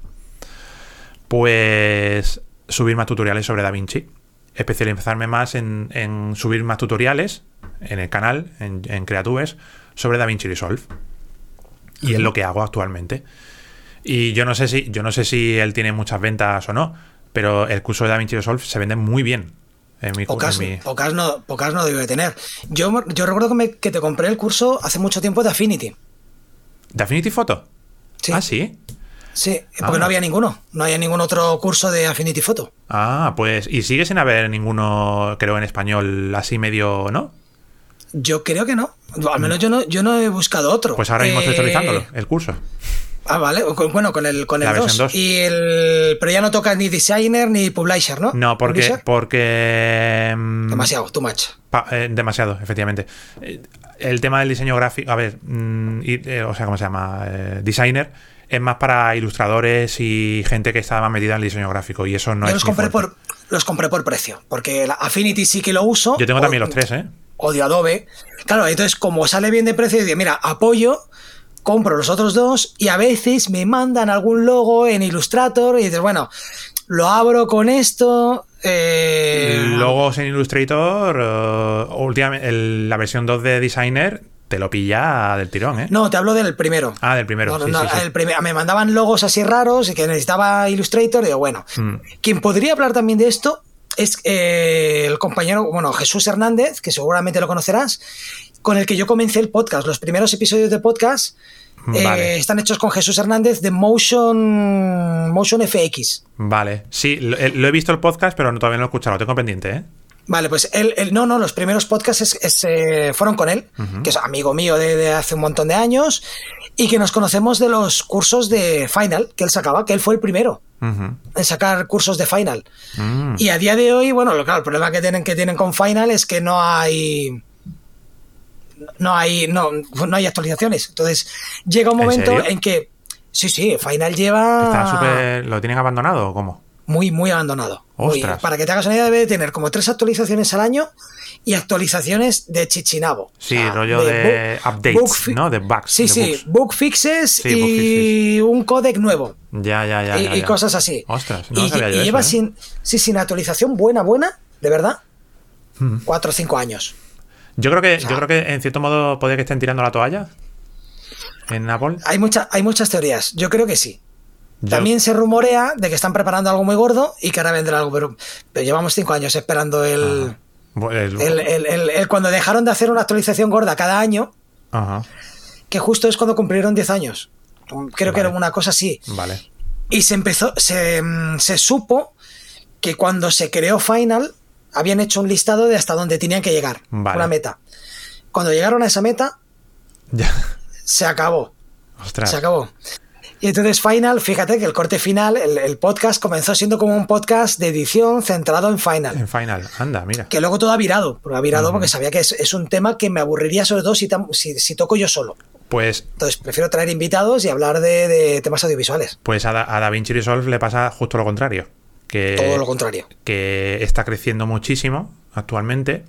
Pues subir más tutoriales sobre DaVinci. Especializarme más en, en subir más tutoriales en el canal, en, en Creatubes, sobre DaVinci Resolve. Y es lo que hago actualmente. Y yo no sé si, yo no sé si él tiene muchas ventas o no, pero el curso de DaVinci Resolve se vende muy bien. En mi, pocas, pocas, no, pocas no debe tener. Yo, yo recuerdo que, que, te compré el curso hace mucho tiempo de Affinity. ¿De Affinity Photo? Sí. Ah, sí. Sí, porque no ah. había ninguno. No había ningún otro curso de Affinity Photo. Ah, pues. Y sigue sin haber ninguno, creo, en español así medio, ¿no? Yo creo que no. Al menos yo no, yo no he buscado otro. Pues ahora mismo estoy eh, actualizándolo, el curso. Ah, vale. Bueno, con el, con el 2. Y el, pero ya no toca ni designer ni publisher, ¿no? No, porque. porque mm, demasiado, too much. Eh, demasiado, efectivamente. Eh, el tema del diseño gráfico. A ver, mm, o sea, ¿cómo se llama? designer. Es más para ilustradores y gente que está más metida en el diseño gráfico. Y eso no es. Los compré, por, los compré por precio. Porque la Affinity sí que lo uso. Yo tengo también los tres, ¿eh? o de Adobe. Claro, entonces como sale bien de precio, digo, mira, apoyo, compro los otros dos y a veces me mandan algún logo en Illustrator y dices, bueno, lo abro con esto. Eh... Logos en Illustrator, uh, últimamente, la versión 2 de Designer te lo pilla del tirón, ¿eh? No, te hablo del primero. Ah, del primero. me mandaban logos así raros y que necesitaba Illustrator. Y digo, bueno, mm. quien podría hablar también de esto es eh, el compañero, bueno, Jesús Hernández, que seguramente lo conocerás, con el que yo comencé el podcast. Los primeros episodios de podcast eh, están hechos con Jesús Hernández de Motion, Motion FX. Vale, sí, lo, he visto el podcast, pero todavía no lo he escuchado, lo tengo pendiente, ¿eh? Vale, pues él, no, no, los primeros podcasts eh, fueron con él, que es amigo mío de, hace un montón de años, y que nos conocemos de los cursos de Final que él sacaba, que él fue el primero en sacar cursos de Final. Mm. Y a día de hoy, bueno, claro, el problema que tienen, que tienen con Final es que no hay no hay, no, no hay actualizaciones. Entonces, llega un momento ¿En, que. Sí, sí, Final lleva. Está ¿Lo tienen abandonado o cómo? Muy, muy abandonado. para que te hagas una idea, debe tener como tres actualizaciones al año y actualizaciones de chichinabo. Sí, rollo de, updates, ¿no? De bugs. Sí, sí, bug fixes y un codec nuevo. Ya, ya, ya. Y, cosas así. Ostras, no y, sabía y lleva ¿eh? sin, sí, sin actualización buena, buena, de verdad, hmm. cuatro o cinco años. Yo creo que, yo creo que en cierto modo puede que estén tirando la toalla en Apple. Hay, mucha, hay muchas teorías. Yo creo que sí. También se rumorea de que están preparando algo muy gordo y que ahora vendrá algo, pero, llevamos cinco años esperando el, el, cuando dejaron de hacer una actualización gorda cada año, que justo es cuando cumplieron 10 años. Creo que era una cosa así. Vale. Y se empezó, se, se supo que cuando se creó Final habían hecho un listado de hasta dónde tenían que llegar, una meta. Cuando llegaron a esa meta, ya. se acabó. Ostras. Se acabó. Y entonces Final, fíjate que el corte final, el, podcast comenzó siendo como un podcast de edición centrado en Final. En Final, anda, mira. Que luego todo ha virado, pero ha virado porque sabía que es, un tema que me aburriría sobre todo si, si, toco yo solo. Pues. Entonces prefiero traer invitados y hablar de, temas audiovisuales. Pues a, a DaVinci Resolve le pasa justo lo contrario. Que, todo lo contrario. Que está creciendo muchísimo actualmente.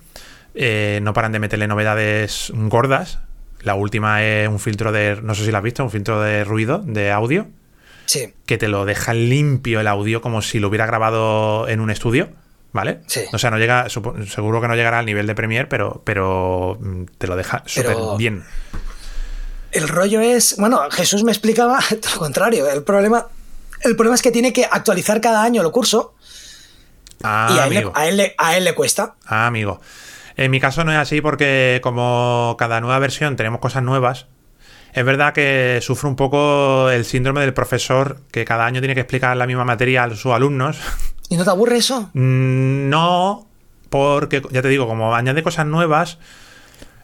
Eh, no paran de meterle novedades gordas la última es un filtro de, no sé si lo has visto, un filtro de ruido, de audio. Sí. Que te lo deja limpio el audio como si lo hubiera grabado en un estudio. ¿Vale? Sí. O sea, no llega, seguro que no llegará al nivel de Premiere, pero, pero mm, te lo deja súper bien. El rollo es, bueno, Jesús me explicaba lo contrario. El problema, el problema es que tiene que actualizar cada año el curso. Ah, y a él, a él le cuesta. Ah, amigo. En mi caso no es así porque como cada nueva versión tenemos cosas nuevas, es verdad que sufro un poco el síndrome del profesor que cada año tiene que explicar la misma materia a sus alumnos. ¿Y no te aburre eso? Mm, no, porque ya te digo, como añade cosas nuevas,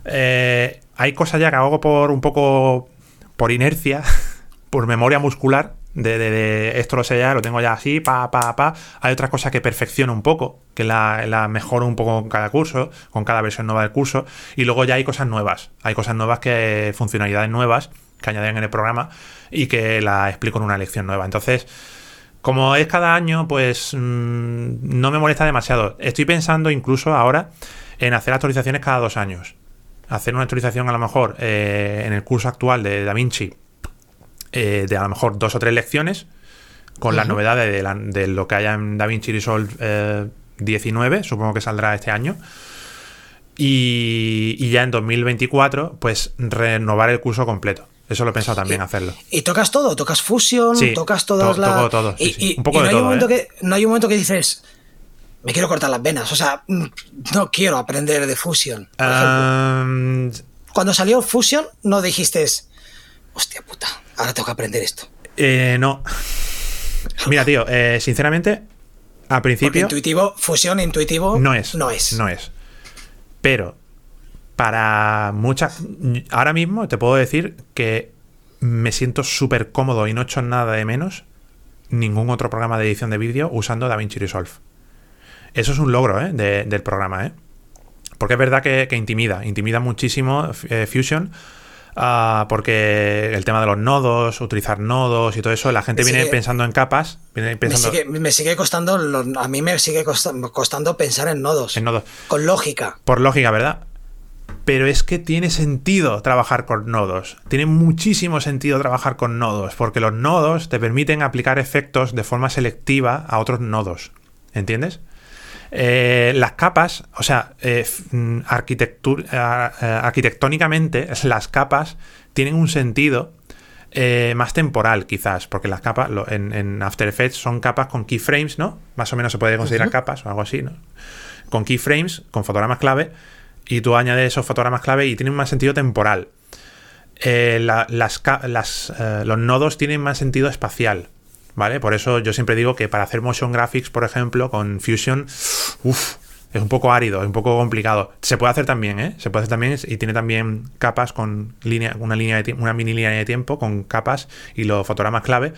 eh, hay cosas ya que hago por un poco por inercia, por memoria muscular, de, esto lo sé ya, lo tengo ya así, pa, pa, pa. Hay otras cosas que perfecciono un poco, que la, la, mejoro un poco con cada curso, con cada versión nueva del curso. Y luego ya hay cosas nuevas. Hay cosas nuevas que, funcionalidades nuevas que añaden en el programa y que la explico en una lección nueva. Entonces, como es cada año, pues mm, no me molesta demasiado. Estoy pensando incluso ahora en hacer actualizaciones cada dos años. Hacer una actualización a lo mejor eh, en el curso actual de DaVinci eh, de a lo mejor dos o tres lecciones con las novedades de, lo que haya en DaVinci Resolve 19, eh, supongo que saldrá este año. Y, ya en 2024, pues renovar el curso completo. Eso lo he pensado también hacerlo. ¿Y tocas todo? ¿Tocas Fusion? ¿Tocas todas las...? todo, y, Un poco no hay un momento ¿eh? que No hay un momento que dices, me quiero cortar las venas. O sea, mm, no quiero aprender de Fusion. Cuando salió Fusion, no dijiste, hostia puta, ahora tengo que aprender esto. Eh, no. Mira, tío, eh, sinceramente, al principio. intuitivo, fusión intuitivo. No es. No es. No es. Pero, para muchas. Ahora mismo te puedo decir que me siento súper cómodo y no he hecho nada de menos ningún otro programa de edición de vídeo usando DaVinci Resolve. Eso es un logro ¿eh? del programa, ¿eh? Porque es verdad que, que intimida, intimida muchísimo eh, Fusion Ah, porque el tema de los nodos, utilizar nodos y todo eso, la gente viene pensando en capas. Me, sigue, costando, a mí me sigue costando, pensar en nodos. En nodos. Con lógica. Por lógica, ¿verdad? Pero es que tiene sentido trabajar con nodos. Tiene muchísimo sentido trabajar con nodos, porque los nodos te permiten aplicar efectos de forma selectiva a otros nodos. ¿Entiendes? Eh, las capas, o sea, eh, mm, eh, arquitectónicamente, las capas tienen un sentido más temporal, quizás, porque las capas en, After Effects son capas con keyframes, ¿no? Más o menos se puede considerar capas o algo así, ¿no? Con keyframes, con fotogramas clave, y tú añades esos fotogramas clave y tienen más sentido temporal. las, los nodos tienen más sentido espacial. ¿Vale? Por eso yo siempre digo que para hacer motion graphics, por ejemplo, con Fusion, uff, es un poco árido, es un poco complicado. Se puede hacer también, ¿eh? Se puede hacer también y tiene también capas con línea, una línea una mini línea de tiempo con capas y los fotogramas clave.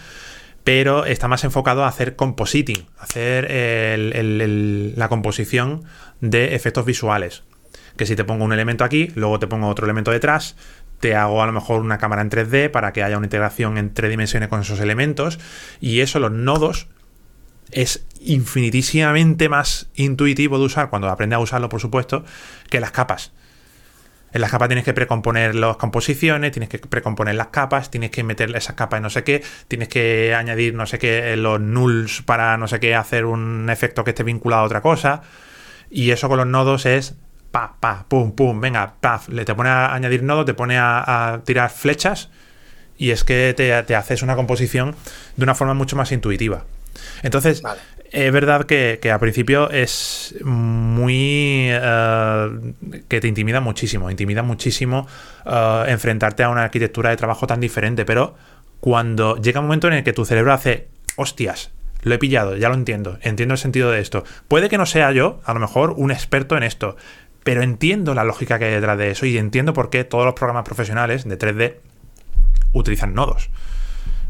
Pero está más enfocado a hacer compositing, hacer la composición de efectos visuales que si te pongo un elemento aquí, luego te pongo otro elemento detrás, te hago a lo mejor una cámara en 3D para que haya una integración en tres dimensiones con esos elementos. Y eso, los nodos, es infinitísimamente más intuitivo de usar cuando aprendes a usarlo, por supuesto, que las capas. En las capas tienes que precomponer las composiciones, tienes que precomponer las capas, tienes que meter esas capas en no sé qué, tienes que añadir no sé qué, los nulls para no sé qué, hacer un efecto que esté vinculado a otra cosa. Y eso con los nodos es pa, pa, pum, pum, venga, paf, le te pone a añadir nodos, te pone a, tirar flechas y es que te, haces una composición de una forma mucho más intuitiva. Entonces, es verdad que, que, al principio es muy... Eh, que te intimida muchísimo, intimida muchísimo eh, enfrentarte a una arquitectura de trabajo tan diferente, pero cuando llega un momento en el que tu cerebro hace, hostias, lo he pillado, ya lo entiendo, entiendo el sentido de esto. Puede que no sea yo, a lo mejor, un experto en esto, pero entiendo la lógica que hay detrás de eso y entiendo por qué todos los programas profesionales de 3D utilizan nodos.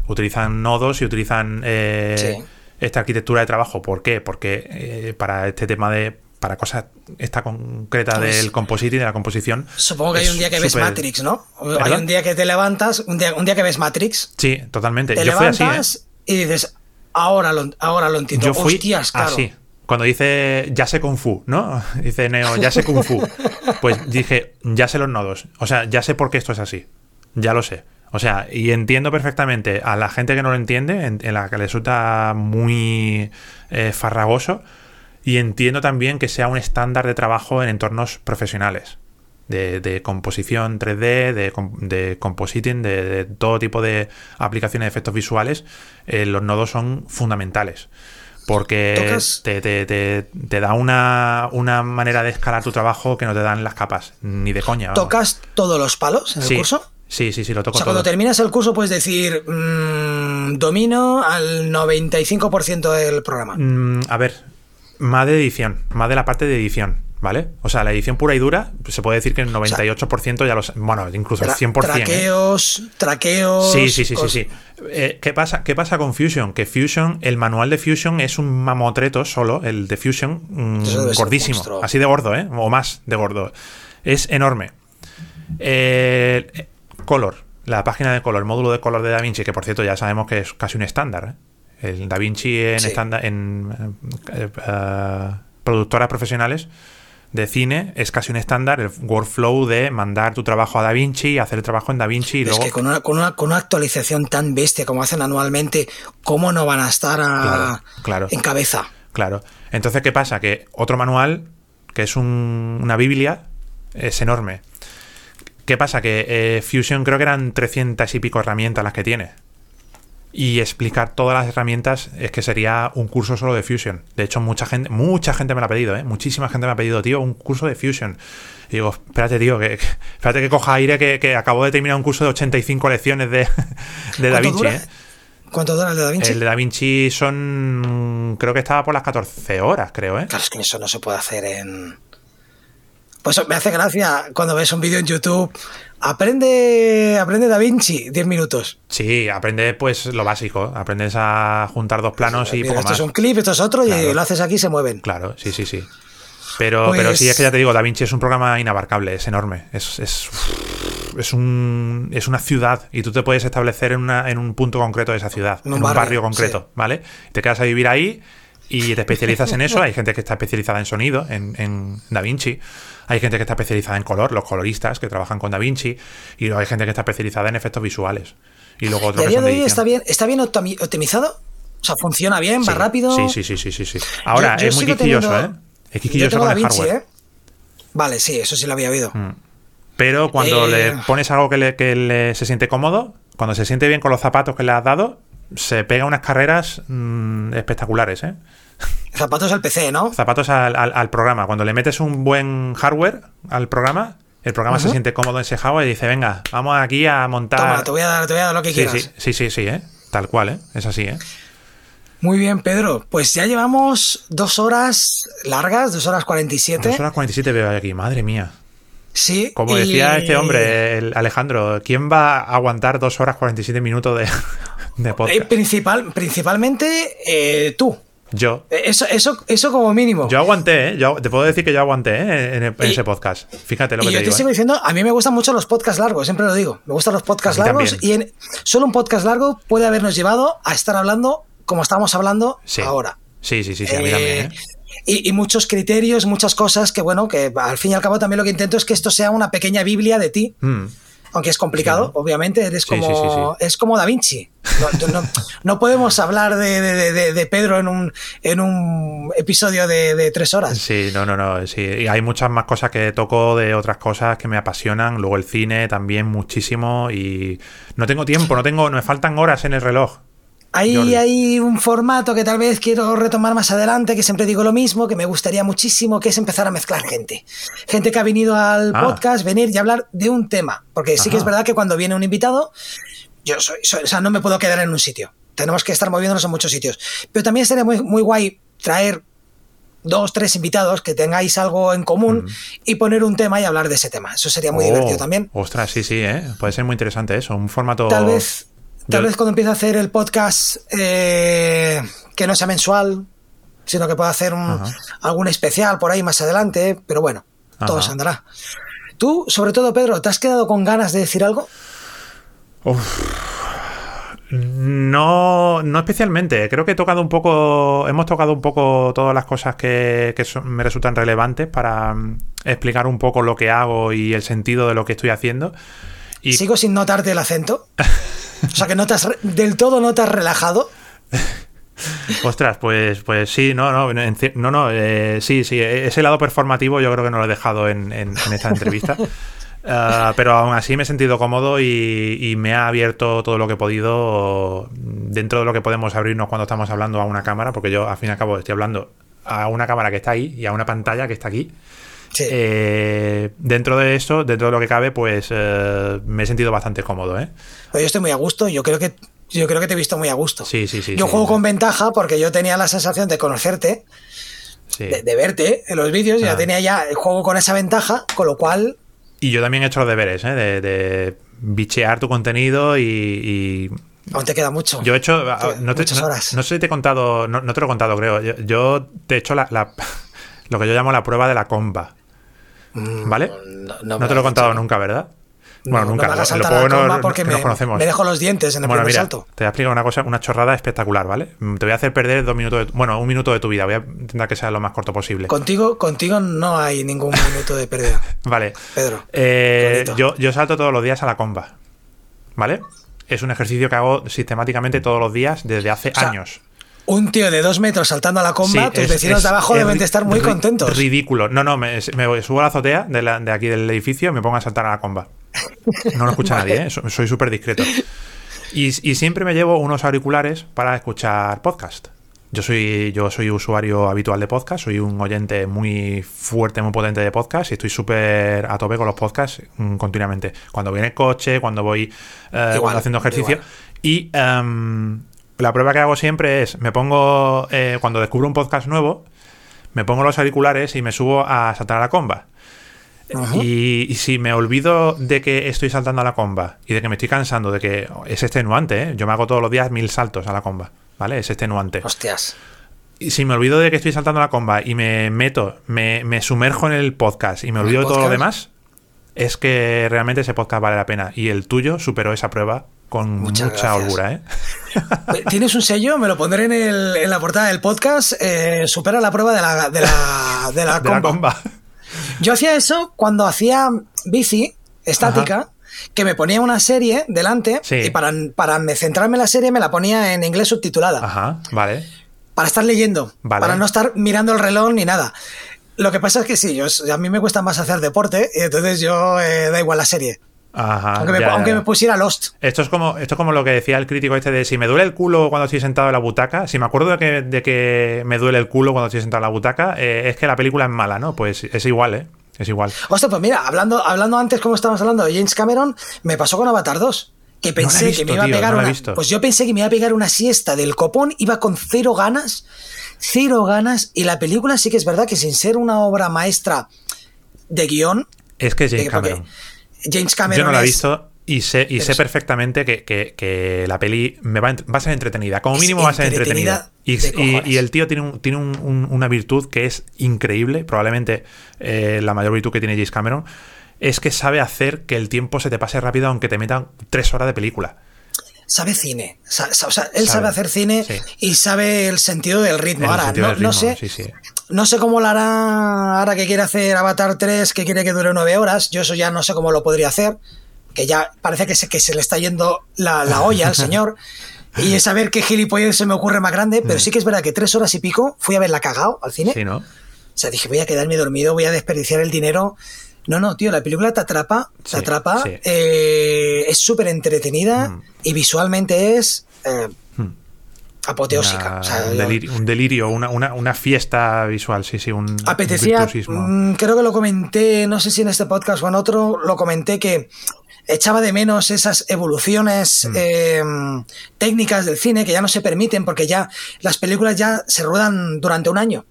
Utilizan nodos y utilizan eh, esta arquitectura de trabajo. ¿Por qué? Porque eh, para este tema de para cosas esta concreta pues del compositing, de la composición. Supongo que hay un día que ves Matrix, ¿no? Hay un día que te levantas, un día, un día que ves Matrix. Sí, totalmente. Te levantas y dices, ahora lo, ahora lo entiendo. Yo fui así. Cuando dice ya sé Kung Fu, ¿no? Dice Neo, ya sé Kung Fu. Pues dije, ya sé los nodos. O sea, ya sé por qué esto es así. Ya lo sé. O sea, y entiendo perfectamente a la gente que no lo entiende, en, la que le resulta muy eh, farragoso, y entiendo también que sea un estándar de trabajo en entornos profesionales. De, composición 3D, de, de compositing, de, todo tipo de aplicaciones de efectos visuales, eh, los nodos son fundamentales porque te, da una, manera de escalar tu trabajo que no te dan las capas, ni de coña. ¿Tocas todos los palos en el curso? Sí, sí, sí, lo toco. O sea, cuando terminas el curso puedes decir, mm, domino al 95% del programa. Mm, a ver, más de edición, más de la parte de edición. ¿Vale? O sea, la edición pura y dura, se puede decir que el 98% ya lo Bueno, incluso el 100%. ¿eh? Traqueos, traqueos. Sí, sí, sí, sí. sí. Eh, ¿qué, pasa, ¿Qué pasa con Fusion? Que Fusion, el manual de Fusion es un mamotreto solo, el de Fusion, mm, gordísimo. Así de gordo, ¿eh? O más de gordo. Es enorme. Eh, color, la página de color, el módulo de color de DaVinci, que por cierto ya sabemos que es casi un estándar. El DaVinci en, estándar, en productoras profesionales de cine es casi un estándar el workflow de mandar tu trabajo a DaVinci, hacer el trabajo en DaVinci y luego... Es que con una, con, una, actualización tan bestia como hacen anualmente, ¿cómo no van a estar en cabeza? Claro. Entonces, ¿qué pasa? Que otro manual, que es una Biblia, es enorme. ¿Qué pasa? Que eh, Fusion creo que eran 300 y pico herramientas las que tiene y explicar todas las herramientas es que sería un curso solo de Fusion. De hecho, mucha gente, mucha gente me lo ha pedido, ¿eh? Muchísima gente me ha pedido, tío, un curso de Fusion. Y digo, espérate, tío, que, espérate que coja aire, que, acabo de terminar un curso de 85 lecciones de, de DaVinci, ¿eh? ¿Cuánto dura el de DaVinci? El de DaVinci son. Creo que estaba por las 14 horas, creo, ¿eh? Claro, es que eso no se puede hacer en. Pues me hace gracia cuando ves un vídeo en YouTube Aprende, aprende Da Vinci, 10 minutos. Sí, aprende pues lo básico. Aprendes a juntar dos planos y poco esto es un clip, esto es otro, y lo haces aquí y se mueven. Claro, sí, sí, sí. Pero, pero sí, es que ya te digo, Da Vinci es un programa inabarcable, es enorme. Es, es, es, un, es una ciudad y tú te puedes establecer en, una, en un punto concreto de esa ciudad, en un, barrio, concreto, ¿vale? Te quedas a vivir ahí y te especializas en eso. Hay gente que está especializada en sonido, en, en Da Vinci. Hay gente que está especializada en color, los coloristas que trabajan con Da Vinci, y hay gente que está especializada en efectos visuales. Y luego otro que de está bien, está bien optimizado. O sea, funciona bien, va rápido. Sí, sí, sí, sí, sí, Ahora, es muy quisquilloso, ¿eh? Es quisquilloso con el hardware. ¿eh? Vale, sí, eso sí lo había oído. Mm. Pero cuando le eh. pones algo que, le, que le, se siente cómodo, cuando se siente bien con los zapatos que le has dado, se pega unas carreras mm, espectaculares, ¿eh? Zapatos al PC, ¿no? Zapatos al, programa. Cuando le metes un buen hardware al programa, el programa se siente cómodo en ese hardware y dice, venga, vamos aquí a montar... Toma, te voy a dar, te voy a dar lo que quieras. Sí, sí, sí, sí, ¿eh? Tal cual, ¿eh? Es así, ¿eh? Muy bien, Pedro. Pues ya llevamos dos horas largas, dos horas 47. Dos horas 47 veo aquí, madre mía. Sí. Como decía este hombre, Alejandro, ¿quién va a aguantar dos horas 47 minutos de, de podcast? Eh, principal, principalmente eh, tú. Yo. Eh, eso, eso, eso como mínimo. Yo aguanté, ¿eh? Yo, te puedo decir que yo aguanté ¿eh? en, ese podcast. Fíjate lo que y te yo te sigo ¿eh? diciendo, a mí me gustan mucho los podcasts largos, siempre lo digo. Me gustan los podcasts largos y en, solo un podcast largo puede habernos llevado a estar hablando como estamos hablando ahora. Sí, sí, sí, sí, a mí también. ¿eh? Y, muchos criterios, muchas cosas que, bueno, que al fin y al cabo también lo que intento es que esto sea una pequeña Biblia de ti. Hmm. Aunque es complicado, obviamente, eres como, es como Da Vinci. No, podemos hablar de, Pedro en un, en un episodio de, tres horas. Sí, no, no, no. Sí. Y hay muchas más cosas que toco de otras cosas que me apasionan. Luego el cine también muchísimo. Y no tengo tiempo, no tengo, me faltan horas en el reloj. Ahí hay un formato que tal vez quiero retomar más adelante, que siempre digo lo mismo, que me gustaría muchísimo, que es empezar a mezclar gente. Gente que ha venido al ah. podcast, venir y hablar de un tema. Porque sí que es verdad que cuando viene un invitado, yo soy, o sea, no me puedo quedar en un sitio. Tenemos que estar moviéndonos en muchos sitios. Pero también sería muy, muy guay traer dos, tres invitados que tengáis algo en común mm. y poner un tema y hablar de ese tema. Eso sería muy divertido oh, también. Ostras, sí, sí, ¿eh? puede ser muy interesante eso. Un formato. Tal vez Tal vez cuando empiece a hacer el podcast eh, que no sea mensual, sino que pueda hacer algún especial por ahí más adelante, pero bueno, todo se andará. Tú, sobre todo, Pedro, ¿te has quedado con ganas de decir algo? No, no especialmente. Creo que he tocado un poco, hemos tocado un poco todas las cosas que, me resultan relevantes para mm, explicar un poco lo que hago y el sentido de lo que estoy hacino. Y... ¿Sigo sin notarte el acento? O sea que no te has, del todo no te has relajado. Ostras, pues, pues sí, no, no, no, no, eh, sí, sí, ese lado performativo yo creo que no lo he dejado en, esta entrevista. Ah, pero aún así me he sentido cómodo y, me ha abierto todo lo que he podido dentro de lo que podemos abrirnos cuando estamos hablando a una cámara, porque yo al fin y al cabo estoy hablando a una cámara que está ahí y a una pantalla que está aquí. Eh, dentro de eso, dentro de lo que cabe, pues eh, me he sentido bastante cómodo. ¿eh? Yo estoy muy a gusto, yo creo que yo creo que te he visto muy a gusto. Sí, sí, sí. Yo juego con ventaja porque yo tenía la sensación de conocerte, de, verte en los vídeos, ya ah. tenía ya el juego con esa ventaja, con lo cual. Y yo también he hecho los deberes, ¿eh? de, bichear tu contenido y, Aún te queda mucho. Yo he hecho. No, te, horas. No, sé si te he contado. No, te lo he contado, creo. Yo, te he hecho la, lo que yo llamo la prueba de la comba. Mm, ¿Vale? No, te lo he contado nunca, ¿verdad? Bueno, nunca. No me lo, no, porque me, conocemos. me dejo los dientes en el bueno, primer salto. Te voy a explicar una cosa, una chorrada espectacular, ¿vale? Mm, te voy a hacer perder dos minutos, de, bueno, un minuto de tu vida. Voy a intentar que sea lo más corto posible. Contigo, contigo no hay ningún minuto de pérdida. vale. Pedro. Eh, yo, yo salto todos los días a la comba, ¿vale? Es un ejercicio que hago sistemáticamente todos los días desde hace años un tío de dos metros saltando a la comba, tus vecinos de abajo deben de estar muy contentos. Ridículo. No, no, me, subo a la azotea de, aquí del edificio y me pongo a saltar a la comba. No lo escucha nadie, ¿eh? soy súper discreto. Y, siempre me llevo unos auriculares para escuchar podcast. Yo soy, yo soy usuario habitual de podcast, soy un oyente muy fuerte, muy potente de podcast y estoy súper a tope con los podcasts mm, continuamente. Cuando voy en el coche, cuando voy eh, haciendo ejercicio. Y em, la prueba que hago siempre es, me pongo, eh, cuando descubro un podcast nuevo, me pongo los auriculares y me subo a saltar a la comba. Y, si me olvido de que estoy saltando a la comba y de que me estoy cansando, de que es extenuante, ¿eh? yo me hago todos los días mil saltos a la comba, ¿vale? Es extenuante. Hostias. Y si me olvido de que estoy saltando a la comba y me meto, me, me sumerjo en el podcast y me olvido de todo lo demás, es que realmente ese podcast vale la pena. Y el tuyo superó esa prueba con mucha holgura, ¿eh? ¿Tienes un sello? Me lo pondré en, el, en la portada del podcast. Eh, supera la prueba de la, de la, de la, comba. Yo hacía eso cuando hacía bici estática. Que me ponía una serie delante y para, para centrarme en la serie me la ponía en inglés subtitulada. Ajá, vale. Para estar leyendo, para no estar mirando el reloj ni nada. Lo que pasa es que sí, yo, a mí me cuesta más hacer deporte y entonces yo eh, da igual la serie. Ajá, aunque, me, pusiera Lost. Esto es, como, esto es como lo que decía el crítico este de si me duele el culo cuando estoy sentado en la butaca, si me acuerdo de que, de que me duele el culo cuando estoy sentado en la butaca, eh, es que la película es mala, ¿no? Pues es igual, ¿eh? Es igual. Hostia, pues mira, hablando, hablando antes, como estábamos hablando de James Cameron, me pasó con Avatar 2. Que pensé que me iba a pegar una. Pues yo pensé que me iba a pegar una siesta del copón, iba con cero ganas, cero ganas, y la película sí que es verdad que sin ser una obra maestra de guion. Es que James Cameron. James Cameron. Yo no la he visto Y sé, y sé perfectamente que, la peli me va, a ser entretenida. Como mínimo va a ser entretenida. Y, el tío tiene, tiene una virtud que es increíble, probablemente eh, la mayor virtud que tiene James Cameron, es que sabe hacer que el tiempo se te pase rápido aunque te metan tres horas de película sabe cine. o sea, él sabe, hacer cine y sabe el sentido del ritmo. ahora, no, sé. No sé cómo lo hará ahora que quiere hacer Avatar 3, que quiere que dure nueve horas. Yo eso ya no sé cómo lo podría hacer. Que ya parece que se, que se le está yendo la, olla al señor. Y es saber qué gilipollas se me ocurre más grande. Pero mm. sí que es verdad que tres horas y pico fui a verla cagado al cine. Sí, ¿no? O sea, dije, voy a quedarme dormido, voy a desperdiciar el dinero no, no, tío, la película te atrapa, te atrapa, eh, es súper entretenida mm. y visualmente es eh, mm. apoteósica. un, delirio, una, fiesta visual, sí, sí, un Apetecía, mm, creo que lo comenté, no sé si en este podcast o en otro, lo comenté que echaba de menos esas evoluciones eh, técnicas del cine que ya no se permiten porque ya las películas ya se ruedan durante un año.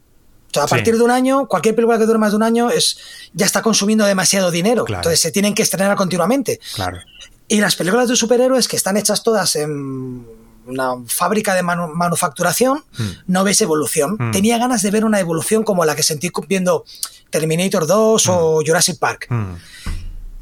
O sea, a partir de un año, cualquier película que dure más de un año es, ya está consumiendo demasiado dinero. Entonces se tienen que estrenar continuamente. Claro. Y las películas de superhéroes que están hechas todas en una fábrica de manufacturación, hmm. no ves evolución. Hmm. Tenía ganas de ver una evolución como la que sentí viendo Terminator 2 o hmm. Jurassic Park.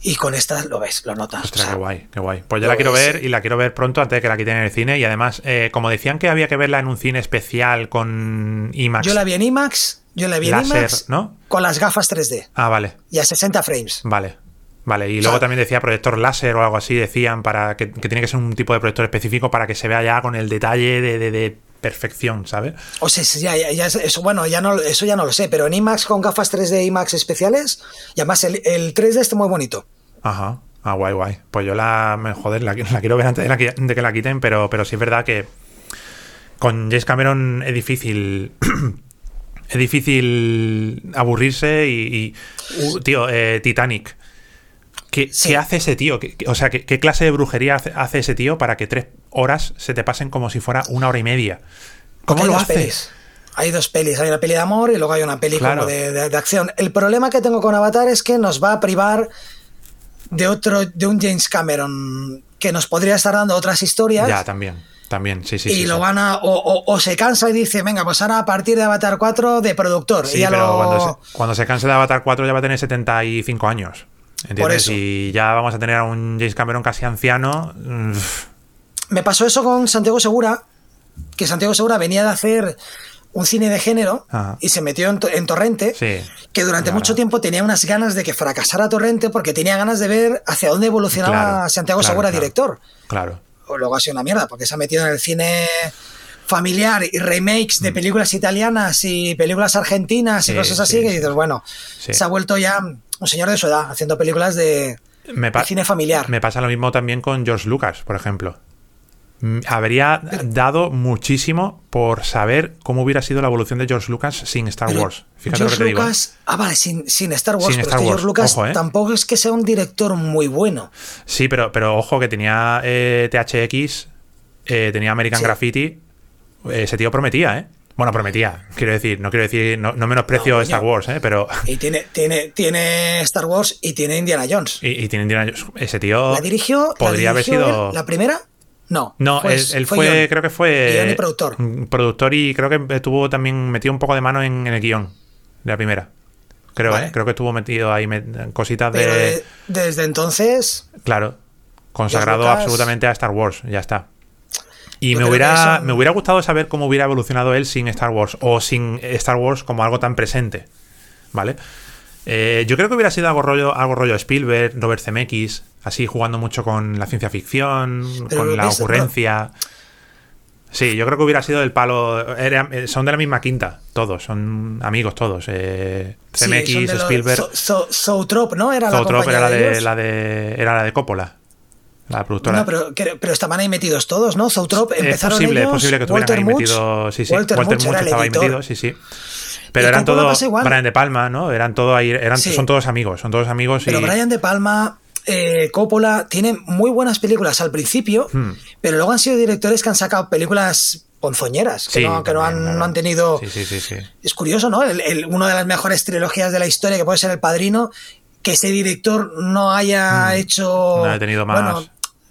Y con esta lo ves, lo notas. Ostras, qué guay, qué guay. Pues yo la quiero ver y la quiero ver pronto antes de que la quiten en el cine. Y además, eh, como decían que había que verla en un cine especial con IMAX. Yo la vi en IMAX, yo la vi en IMAX ¿no? con las gafas 3D. Ah, vale. Y a 60 frames. Vale. Vale, y luego también decía proyector láser o algo así, decían para que, tiene que ser un tipo de proyector específico para que se vea ya con el detalle de, de, perfección, ¿sabes? O sea, ya, ya, eso, bueno, ya no, eso ya no lo sé, pero en IMAX con gafas 3D IMAX especiales, y además el, el 3D está muy bonito. Ajá. Ah, guay, guay. Pues yo la, joder, la, quiero ver antes de, que la quiten, pero, pero sí es verdad que con James Cameron es difícil. es difícil aburrirse y. Uh, tío, eh, Titanic. ¿Qué, hace ese tío? o sea, ¿qué, clase de brujería hace, ese tío para que tres horas se te pasen como si fuera una hora y media? ¿Cómo lo haces? Hay dos pelis, hay una peli de amor y luego hay una peli de, acción. El problema que tengo con Avatar es que nos va a privar de otro, de un James Cameron que nos podría estar dando otras historias. Ya, también. También, sí, sí. Y lo van a. O, se cansa y dice, venga, pues ahora a partir de Avatar 4 de productor. Sí, pero cuando, se, cuando se canse de Avatar 4 ya va a tener 75 años. ¿Entiendes? Y ya vamos a tener a un James Cameron casi anciano. Me pasó eso con Santiago Segura, que Santiago Segura venía de hacer un cine de género y se metió en, Torrente, que durante mucho tiempo tenía unas ganas de que fracasara Torrente porque tenía ganas de ver hacia dónde evolucionaba Santiago Segura, director. Claro. O luego ha sido una mierda, porque se ha metido en el cine familiar y remakes de mm. películas italianas y películas argentinas y cosas así, que dices, bueno, se ha vuelto ya un señor de su edad haciendo películas de, de cine familiar. Me pasa lo mismo también con George Lucas, por ejemplo. Mm, habría dado muchísimo por saber cómo hubiera sido la evolución de George Lucas sin Star Wars. Fíjate lo que te digo. ¿eh? Ah, vale, sin, Star Wars. pero George Lucas ¿eh? tampoco es que sea un director muy bueno. Sí, pero, pero ojo que tenía eh, THX, tenía American Graffiti. ese tío prometía, ¿eh? Bueno, prometía, quiero decir, no quiero decir, no, menosprecio Star Wars, ¿eh? pero. Y tiene, tiene, tiene Star Wars y tiene Indiana Jones. Y, tiene Indiana Jones. Ese tío. ¿La dirigió? ¿Podría haber sido. ¿La primera? No. No, él, fue, creo que fue. productor. Productor y creo que estuvo también metido un poco de mano en, el guion de la primera. Creo, ¿eh? Creo que estuvo metido ahí cositas de... Desde entonces. Claro. Consagrado absolutamente a Star Wars. Ya está. Y me hubiera, me hubiera gustado saber cómo hubiera evolucionado él sin Star Wars. O sin Star Wars como algo tan presente. ¿Vale? Eh, yo creo que hubiera sido algo rollo, algo rollo Spielberg, Robert Zemeckis así jugando mucho con la ciencia ficción, con la ocurrencia. Sí, yo creo que hubiera sido el palo. Son de la misma quinta, todos, son amigos todos. Eh, CMX, Spielberg. ¿no? Era la era la de, la de, era la de Coppola. La productora. No, pero, pero estaban ahí metidos todos, ¿no? Zootrop empezaron es posible, ellos, es posible que estuvieran ahí metidos. Sí, sí. Walter, Walter estaba ahí metido, sí, sí. Pero eran todos. Brian De Palma, ¿no? Eran todos ahí. Eran, Son todos amigos, son todos amigos. Pero Brian De Palma, eh, Coppola tiene muy buenas películas al principio, hmm. pero luego han sido directores que han sacado películas ponzoñeras, que, no, han, tenido... Sí, sí, es curioso, ¿no? uno una de las mejores trilogías de la historia, que puede ser El Padrino, que ese director no haya mm. hecho. No ha tenido más. Bueno,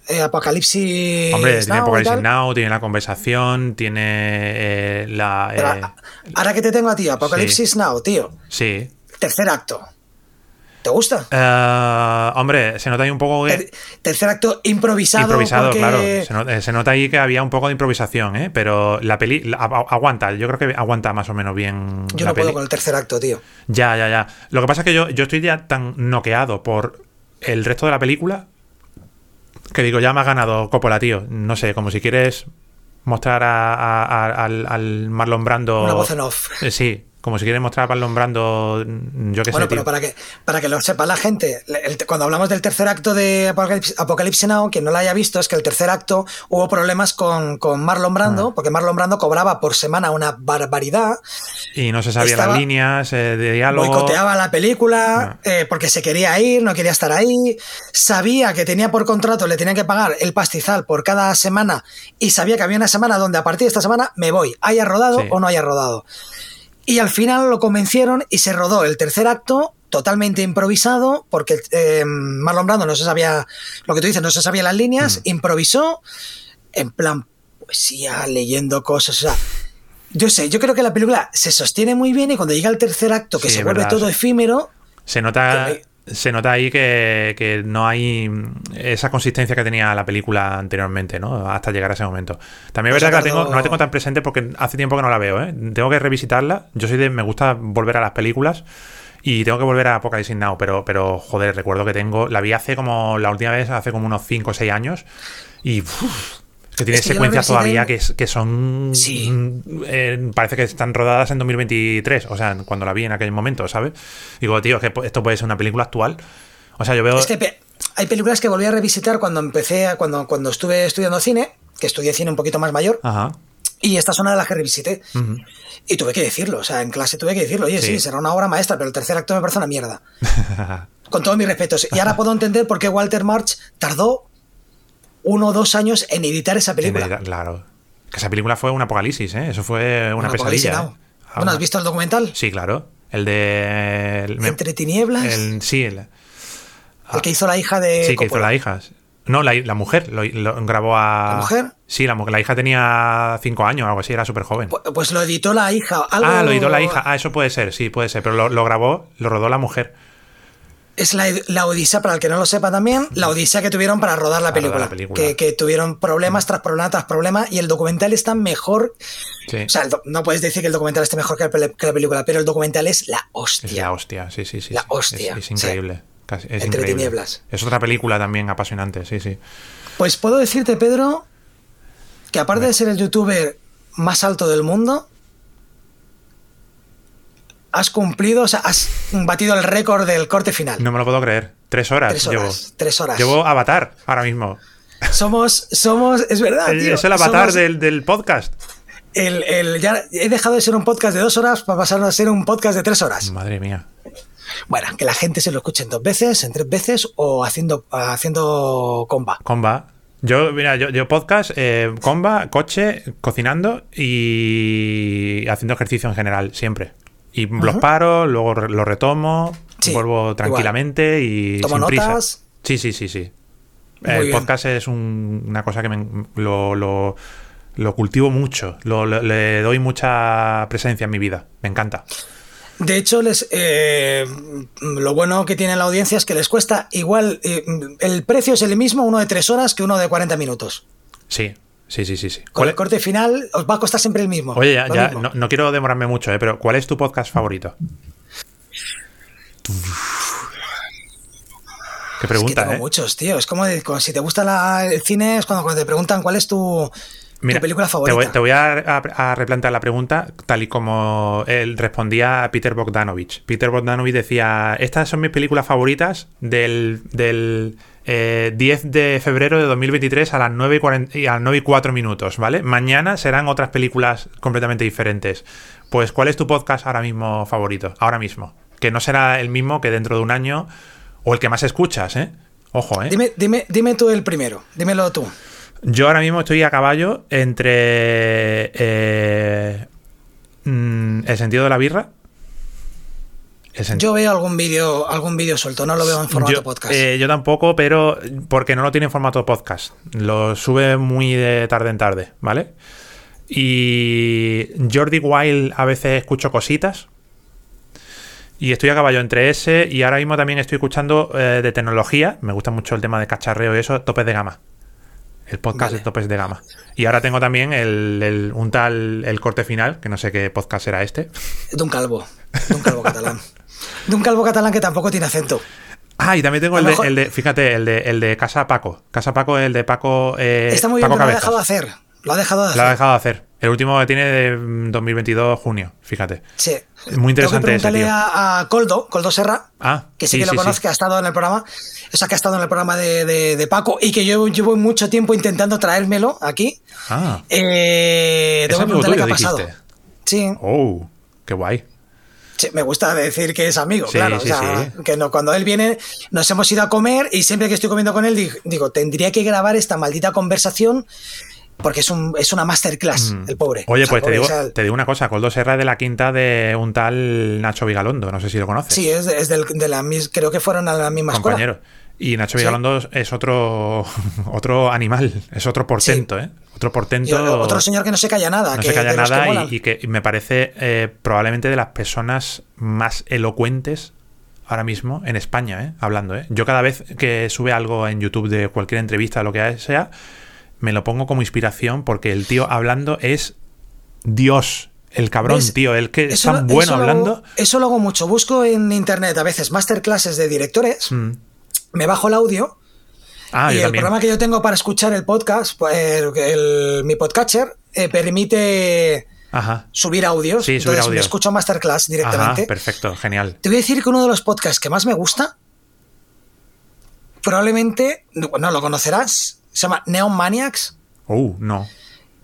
eh, Apocalipsis. Hombre, tiene Apocalipsis Now, tiene la conversación, tiene eh, la. Eh, ahora que te tengo a ti, Apocalipsis Now, tío. Sí. Tercer acto. ¿Te gusta? hombre, se nota ahí un poco. tercer acto improvisado. Improvisado, claro. Se nota, ahí que había un poco de improvisación, ¿eh? Pero la peli aguanta. Yo creo que aguanta más o menos bien. Yo no puedo con el tercer acto, tío. Ya, ya, ya. Lo que pasa es que yo, yo estoy ya tan noqueado por el resto de la película que digo, ya me ha ganado Coppola, tío. No sé, como si quieres mostrar al, Marlon Brando. Una voz en off. Sí, como si quieres mostrar a Marlon Brando, yo qué sé. Bueno, pero para que, para que lo sepa la gente, cuando hablamos del tercer acto de Apocalipsis Now, quien no lo haya visto, es que el tercer acto hubo problemas con, Marlon Brando, ah. porque Marlon Brando cobraba por semana una barbaridad. Y no se sabían las líneas eh, de diálogo. Boicoteaba la película ah. eh, porque se quería ir, no quería estar ahí. Sabía que tenía por contrato, le tenían que pagar el pastizal por cada semana y sabía que había una semana donde a partir de esta semana me voy, haya rodado o no haya rodado. Y al final lo convencieron y se rodó el tercer acto totalmente improvisado, porque eh, Marlon Brando no se sabía, lo que tú dices, no se sabía las líneas, mm. improvisó, en plan poesía, leyendo cosas, o sea, yo sé, yo creo que la película se sostiene muy bien y cuando llega el tercer acto, que se vuelve todo efímero... Se nota se nota ahí que, no hay esa consistencia que tenía la película anteriormente, ¿no? Hasta llegar a ese momento. También es verdad que no la tengo tan presente porque hace tiempo que no la veo, ¿eh? Tengo que revisitarla. Yo soy de. Me gusta volver a las películas. Y tengo que volver a Apocalypse Now, pero, pero joder, recuerdo que tengo. La vi hace como. La última vez, hace como unos 5 o 6 años. Y. Que tiene secuencias todavía que, que, son. Sí. Eh, parece que están rodadas en 2023. O sea, cuando la vi en aquel momento, ¿sabes? Digo, tío, que esto puede ser una película actual. O sea, yo veo. Es que hay películas que volví a revisitar cuando empecé, cuando, cuando estuve estudiando cine, que estudié cine un poquito más mayor. Ajá. Y esta es una de las que revisité. Y tuve que decirlo, o sea, en clase tuve que decirlo. Oye, sí. será una obra maestra, pero el tercer acto me parece una mierda. Con todos mis respetos. Y ahora puedo entender por qué Walter March tardó uno o dos años en editar esa película. claro. Que esa película fue un apocalipsis, ¿eh? Eso fue una pesadilla. ¿eh? ¿No has visto el documental? Sí, claro. El de. Entre tinieblas. sí, el. El que hizo la hija de. Sí, que hizo la hija. No, la, mujer lo, grabó a. ¿La mujer? Sí, la, la hija tenía cinco años o algo así, era súper joven. Pues, pues, lo editó la hija. Ah, lo editó la hija. Ah, eso puede ser, sí, puede ser. Pero lo, lo grabó, lo rodó la mujer es la, odisea, para el que no lo sepa también, la odisea que tuvieron para rodar la película. Que, tuvieron problemas tras problemas tras problemas y el documental está mejor. O sea, no puedes decir que el documental esté mejor que la, película, pero el documental es la hostia. Es la hostia, sí, sí, sí. La hostia. Es, increíble. es Entre tinieblas. Es otra película también apasionante, sí, sí. Pues puedo decirte, Pedro, que aparte de ser el youtuber más alto del mundo, has cumplido, o sea, has batido el récord del corte final. No me lo puedo creer. Tres horas. Tres horas. Llevo. Tres horas. Llevo Avatar ahora mismo. Somos, somos, es verdad. es el avatar del, podcast. El, ya he dejado de ser un podcast de dos horas para pasar a ser un podcast de tres horas. Madre mía. Bueno, que la gente se lo escuche en dos veces, en tres veces o haciendo, haciendo comba. Comba. Yo, mira, yo, podcast, eh, comba, coche, cocinando y haciendo ejercicio en general, siempre. Y los paro, luego lo retomo, vuelvo tranquilamente y sin notas. Sí, sí, sí, sí. el podcast es una cosa que me, lo, lo, cultivo mucho, le doy mucha presencia en mi vida, me encanta. De hecho, les, eh, lo bueno que tiene la audiencia es que les cuesta igual, eh, el precio es el mismo uno de tres horas que uno de 40 minutos. Sí, Sí, sí, sí, sí. Con el corte final os va a costar siempre el mismo. Oye, ya, no, quiero demorarme mucho, ¿eh? pero ¿cuál es tu podcast favorito? Qué pregunta, es tengo muchos, tío. Es como, si te gusta el cine, es cuando, te preguntan cuál es tu, película favorita. Te voy, a, replantear la pregunta tal y como él respondía a Peter Bogdanovich. Peter Bogdanovich decía: Estas son mis películas favoritas del, del 10 eh, de febrero de 2023 a las 9 y, a 9 y 4 minutos, ¿vale? Mañana serán otras películas completamente diferentes. Pues, ¿cuál es tu podcast ahora mismo favorito? Ahora mismo. Que no será el mismo que dentro de un año o el que más escuchas, ¿eh? Ojo, ¿eh? Dime, dime, dime tú el primero, dímelo tú. Yo ahora mismo estoy a caballo entre eh, mm, el sentido de la birra Yo veo algún vídeo algún vídeo suelto, no lo veo en formato podcast. Eh, yo tampoco, pero porque no lo tiene en formato podcast. Lo sube muy de tarde en tarde, ¿vale? Y Jordi Wild a veces escucho cositas. Y estoy a caballo entre ese y ahora mismo también estoy escuchando eh, de tecnología. Me gusta mucho el tema de cacharreo y eso, topes de gama. El podcast de topes de gama. Y ahora tengo también el, un tal El Corte Final, que no sé qué podcast será este. De un calvo. De un calvo catalán. De un calvo catalán que tampoco tiene acento. Ah, y también tengo el de, fíjate, el de, el de Casa Paco. Casa Paco, el de Paco. Eh, Está muy bien, lo ha dejado de hacer. Lo ha dejado de hacer. Lo ha dejado de hacer. El último que tiene de 2022, junio, fíjate. Sí. Muy interesante ese, tío. A, Coldo, Coldo Serra, ah, que sí, que lo conozco, que ha estado en el programa, o sea, que ha estado en el programa de, Paco y que yo llevo mucho tiempo intentando traérmelo aquí. Ah. Eh, tengo que preguntarle qué ha pasado. Sí. Oh, qué guay. Sí, me gusta decir que es amigo, claro. o sea, que no, cuando él viene, nos hemos ido a comer y siempre que estoy comiendo con él, digo, tendría que grabar esta maldita conversación porque es, un, es una masterclass, mm. el pobre. Oye, pues te, digo, te digo una cosa, Coldo Serra es de la quinta de un tal Nacho Vigalondo, no sé si lo conoces. Sí, es, de, es del, de la creo que fueron a la misma Compañero. Y Nacho Vigalondo es otro, otro animal, es otro portento, ¿eh? Otro portento. otro señor que no se calla nada. No se calla nada y, que me parece eh, probablemente de las personas más elocuentes ahora mismo en España, ¿eh? Hablando, ¿eh? Yo cada vez que sube algo en YouTube de cualquier entrevista, lo que sea, me lo pongo como inspiración porque el tío hablando es Dios. El cabrón, tío, el que es tan bueno hablando. eso lo hago mucho. Busco en internet a veces masterclasses de directores, mm. me bajo el audio. Ah, y el programa que yo tengo para escuchar el podcast, pues, mi podcatcher, eh, permite subir audios. Sí, subir Entonces me escucho masterclass directamente. perfecto, genial. Te voy a decir que uno de los podcasts que más me gusta, probablemente, no lo conocerás, se llama Neon Maniacs. Oh, no.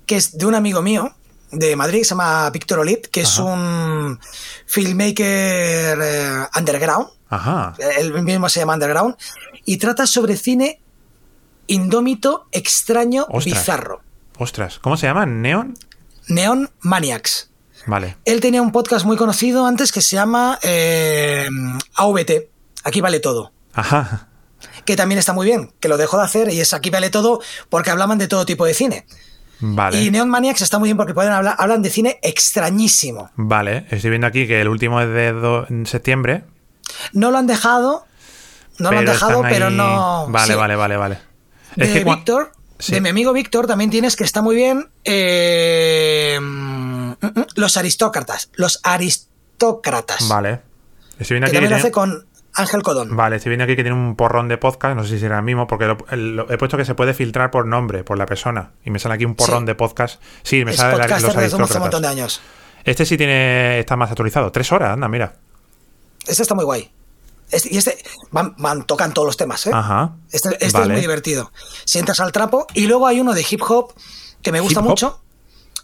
Que es de un amigo mío de Madrid, se llama Víctor Olit, que es un filmmaker eh, underground. Ajá. Él mismo se llama Underground. Y trata sobre cine indómito, extraño, bizarro. Ostras, ¿cómo se llama? ¿Neon? Neon Maniacs. Vale. Él tenía un podcast muy conocido antes que se llama eh, AVT. Aquí vale todo. Ajá que también está muy bien, que lo dejó de hacer y es aquí vale todo porque hablaban de todo tipo de cine. Vale. Y Neon Maniacs está muy bien porque pueden hablar, hablan de cine extrañísimo. Vale, estoy viendo aquí que el último es de septiembre. No lo han dejado, no lo han dejado, pero no. Vale, vale, vale, vale. De Víctor, de mi amigo Víctor, también tienes que está muy bien. Eh, mm, mm, mm, los aristócratas. Los aristócratas. Vale. Estoy viendo aquí que también lo hace con Ángel Codón. Vale, estoy viendo aquí que tiene un porrón de podcast, no sé si será el mismo, porque he puesto que se puede filtrar por nombre, por la persona, y me sale aquí un porrón de podcast. Sí, me sale la, los desde un montón de años. Este sí tiene está más actualizado. Tres horas, anda, mira. Este está muy guay. Este, y este van, tocan todos los temas, ¿eh? Ajá. Este, este es muy divertido. Sientas al trapo. Y luego hay uno de hip hop que me gusta mucho.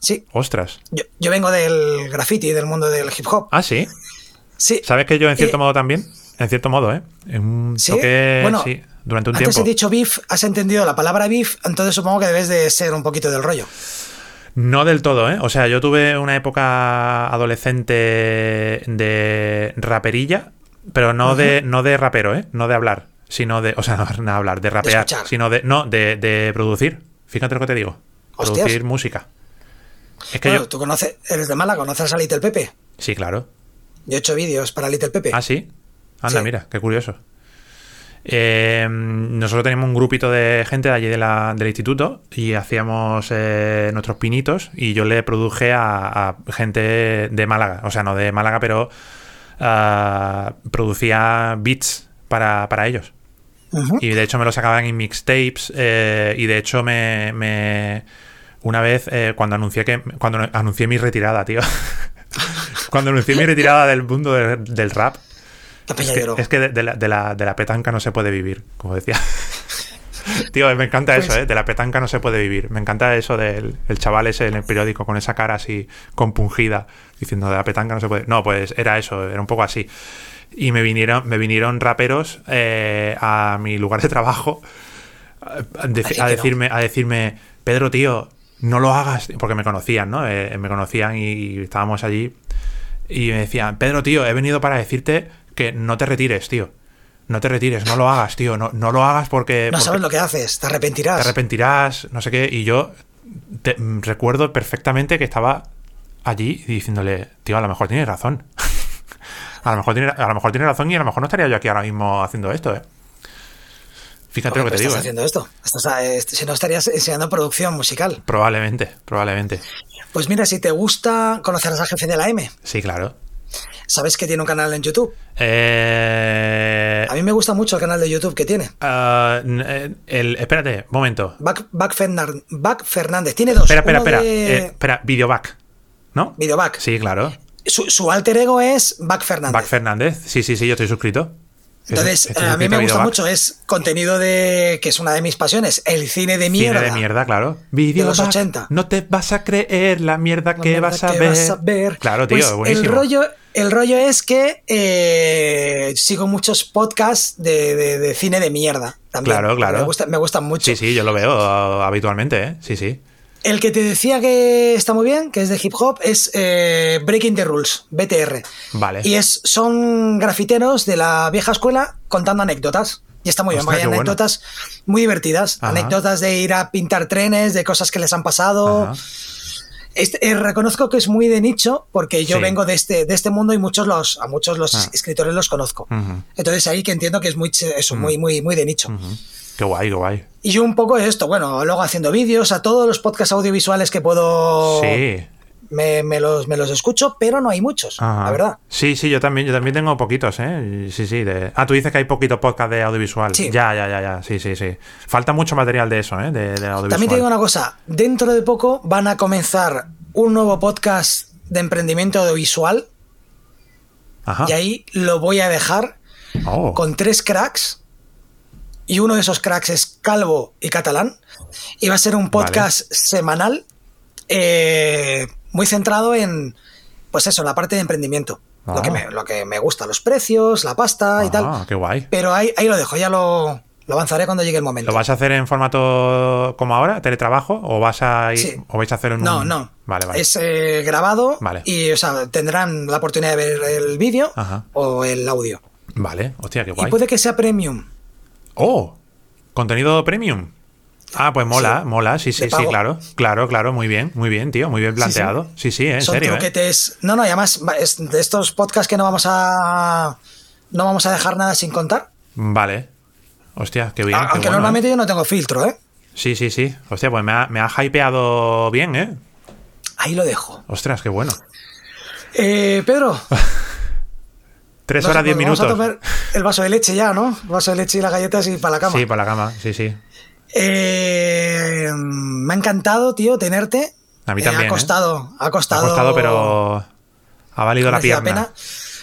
Sí. Ostras. Yo, vengo del graffiti, del mundo del hip hop. Ah, sí. Sí. ¿Sabes que yo en cierto eh, modo también? En cierto modo, ¿eh? un ¿Sí? bueno, sí, durante un antes tiempo. he dicho beef, has entendido la palabra beef, entonces supongo que debes de ser un poquito del rollo. No del todo, ¿eh? O sea, yo tuve una época adolescente de raperilla, pero no, de, no de rapero, ¿eh? No de hablar, sino de. O sea, no de hablar, de rapear, sino de. No, de, producir. Fíjate lo que te digo. Producir música. Es que yo... tú conoces, eres de mala, ¿conoces a Little Pepe? Sí, claro. Yo he hecho vídeos para Little Pepe. Ah, sí. Anda, mira, qué curioso. Eh, nosotros teníamos un grupito de gente de allí del instituto y hacíamos eh, nuestros pinitos y yo le produje a, gente de Málaga, o sea, no de Málaga, pero ah, producía beats para, ellos. Y de hecho me lo sacaban en mixtapes eh, y de hecho me, una vez cuando anuncié que cuando anuncié mi retirada, tío. cuando anuncié mi retirada del mundo del rap, es que, de, la, petanca no se puede vivir, como decía. Tío, me encanta eso, pues ¿eh? De la petanca no se puede vivir. Me encanta eso del chaval ese en el periódico con esa cara así compungida, diciendo de la petanca no se puede. No, pues era eso, era un poco así. Y me vinieron, me vinieron raperos eh, a mi lugar de trabajo a, decirme, a decirme, Pedro, tío, no lo hagas, porque me conocían, ¿no? Eh, me conocían y estábamos allí y me decía, Pedro, tío, he venido para decirte que no te retires, tío. No te retires, no lo hagas, tío. No, no lo hagas porque. No sabes lo que haces, te arrepentirás. Te arrepentirás, no sé qué. Y yo recuerdo perfectamente que estaba allí diciéndole, tío, a lo mejor tienes razón. a, lo mejor tiene, a lo mejor tiene razón y a lo mejor no estaría yo aquí ahora mismo haciendo esto, ¿eh? Fíjate lo que te digo. Estás ¿eh? haciendo esto. Eh, si no estarías enseñando producción musical. Probablemente, probablemente. Pues mira, si te gusta, conocerás al jefe de la M. Sí, claro. ¿Sabes que tiene un canal en YouTube? Eh... A mí me gusta mucho el canal de YouTube que tiene. Eh, el, espérate, momento. Back, Fernández. Tiene dos. Espera, espera, espera. Eh, espera, Videoback. ¿No? Videoback. Sí, claro. Su, su, alter ego es Back Fernández. Back Fernández. Sí, sí, sí, yo estoy suscrito. Entonces, a mí me gusta mucho, es contenido de, que es una de mis pasiones, el cine de mierda. Cine de mierda, claro. Video de los 80. No te vas a creer la mierda, que, vas a, ver. Claro, tío, pues buenísimo. El rollo, el rollo es que eh, sigo muchos podcasts de, cine de mierda. También. Claro, claro. Me, gusta, me gustan mucho. Sí, sí, yo lo veo uh, habitualmente, ¿eh? Sí, sí. El que te decía que está muy bien, que es de hip hop, es eh, Breaking the Rules, BTR. Vale. Y es, son grafiteros de la vieja escuela contando anécdotas. Y está muy bien, hay anécdotas muy divertidas. Anécdotas de ir a pintar trenes, de cosas que les han pasado. Este, eh, reconozco que es muy de nicho porque yo vengo de este, de este mundo y muchos los, a muchos los ah. escritores los conozco. Entonces ahí que entiendo que es muy, eso, mm. muy, muy, muy de nicho. Qué guay, qué guay. Y yo un poco esto, bueno, luego haciendo vídeos, a todos los podcasts audiovisuales que puedo. Sí. Me, los, me los escucho, pero no hay muchos, la verdad. Sí, sí, yo también, yo también tengo poquitos, ¿eh? Sí, sí. De... Ah, tú dices que hay poquitos podcasts de audiovisual. Sí. Ya, ya, ya, ya. Sí, sí, sí. Falta mucho material de eso, ¿eh? De, audiovisual. También te digo una cosa. Dentro de poco van a comenzar un nuevo podcast de emprendimiento audiovisual. Ajá. Y ahí lo voy a dejar oh. con tres cracks y uno de esos cracks es Calvo y Catalán. Y va a ser un podcast semanal eh, muy centrado en, pues eso, en la parte de emprendimiento. Lo, que ah. me, lo que me gusta, los precios, la pasta y tal. Ah, qué guay. Pero ahí, ahí lo dejo, ya lo, lo avanzaré cuando llegue el momento. ¿Lo vas a hacer en formato como ahora, teletrabajo? ¿O vas a ir, o vais a hacer un.? No, no. Vale, vale. Es eh, grabado y o sea, tendrán la oportunidad de ver el vídeo o el audio. Vale, hostia, qué guay. Y puede que sea premium. ¡Oh! ¿Contenido premium? Ah, pues mola, mola, sí, sí, sí, claro. Claro, claro, muy bien, muy bien, tío, muy bien planteado. Sí, sí, en Son serio. ¿eh? No, no, y además de estos podcasts que no vamos a. No vamos a dejar nada sin contar. Vale. Hostia, qué bien. Aunque normalmente ¿eh? yo no tengo filtro, ¿eh? Sí, sí, sí. Hostia, pues me ha, me ha hypeado bien, ¿eh? Ahí lo dejo. Ostras, qué bueno. Eh, Pedro. Tres horas, diez minutos. Vamos a tomar el vaso de leche ya, ¿no? El vaso de leche y las galletas y para la cama. Sí, para la cama, sí, sí. Eh, me ha encantado, tío, tenerte. A mí también. ha costado, ha costado. Ha costado, pero ha valido la pierna.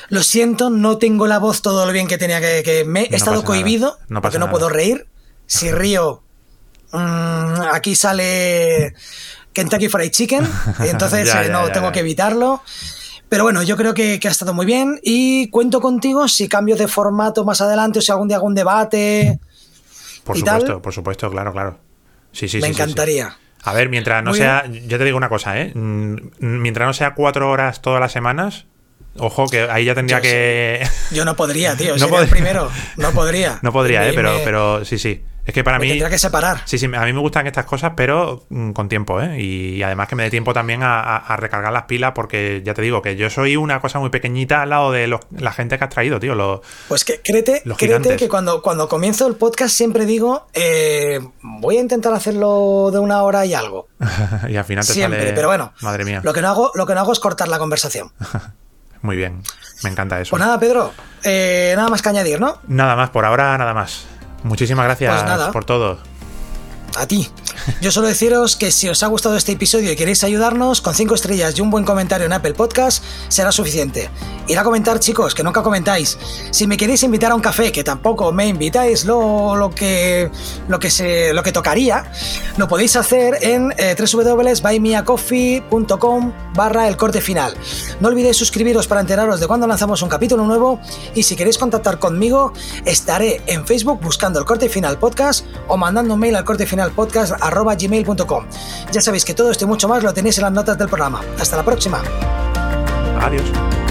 Lo siento, no tengo la voz todo lo bien que tenía que. me he estado cohibido porque no puedo reír. Si río, mm, aquí sale Kentucky Fried Chicken, y entonces eh, no tengo que evitarlo. Pero bueno, yo creo que, ha estado muy bien y cuento contigo si cambio de formato más adelante o si algún día hago un debate. Por supuesto, por supuesto, claro, claro. Sí, sí, Me encantaría. A ver, mientras no sea, yo te digo una cosa, ¿eh? Mm, mientras no sea cuatro horas todas las semanas, ojo que ahí ya tendría que... Yo no podría, tío. No podría. primero, no podría. No podría, ¿eh? Pero, pero sí, sí. Es que para mí. Tendría que separar. Sí, sí, a mí me gustan estas cosas, pero mm, con tiempo, ¿eh? Y, además que me dé tiempo también a, recargar las pilas, porque ya te digo que yo soy una cosa muy pequeñita al lado de la gente que has traído, tío. Los, pues que créete, créete que cuando, cuando comienzo el podcast siempre digo, eh, voy a intentar hacerlo de una hora y algo. y al final te siempre, pero bueno. Madre mía. Lo que no hago, lo que no hago es cortar la conversación. muy bien, me encanta eso. Pues nada, Pedro, eh, nada más que añadir, ¿no? Nada más, por ahora nada más. Muchísimas gracias pues por todo a ti. Yo solo deciros que si os ha gustado este episodio y queréis ayudarnos, con 5 estrellas y un buen comentario en Apple Podcast será suficiente. Ir a comentar, chicos, que nunca comentáis. Si me queréis invitar a un café, que tampoco me invitáis, lo, lo que, lo, que se, lo que tocaría, lo podéis hacer en eh, www.buymeacoffee.com barra el corte final. No olvidéis suscribiros para enteraros de cuando lanzamos un capítulo nuevo y si queréis contactar conmigo, estaré en Facebook buscando el corte final podcast o mandando un mail al corte final podcast.gmail.com. Ya sabéis que todo esto y mucho más lo tenéis en las notas del programa. Hasta la próxima. Adiós.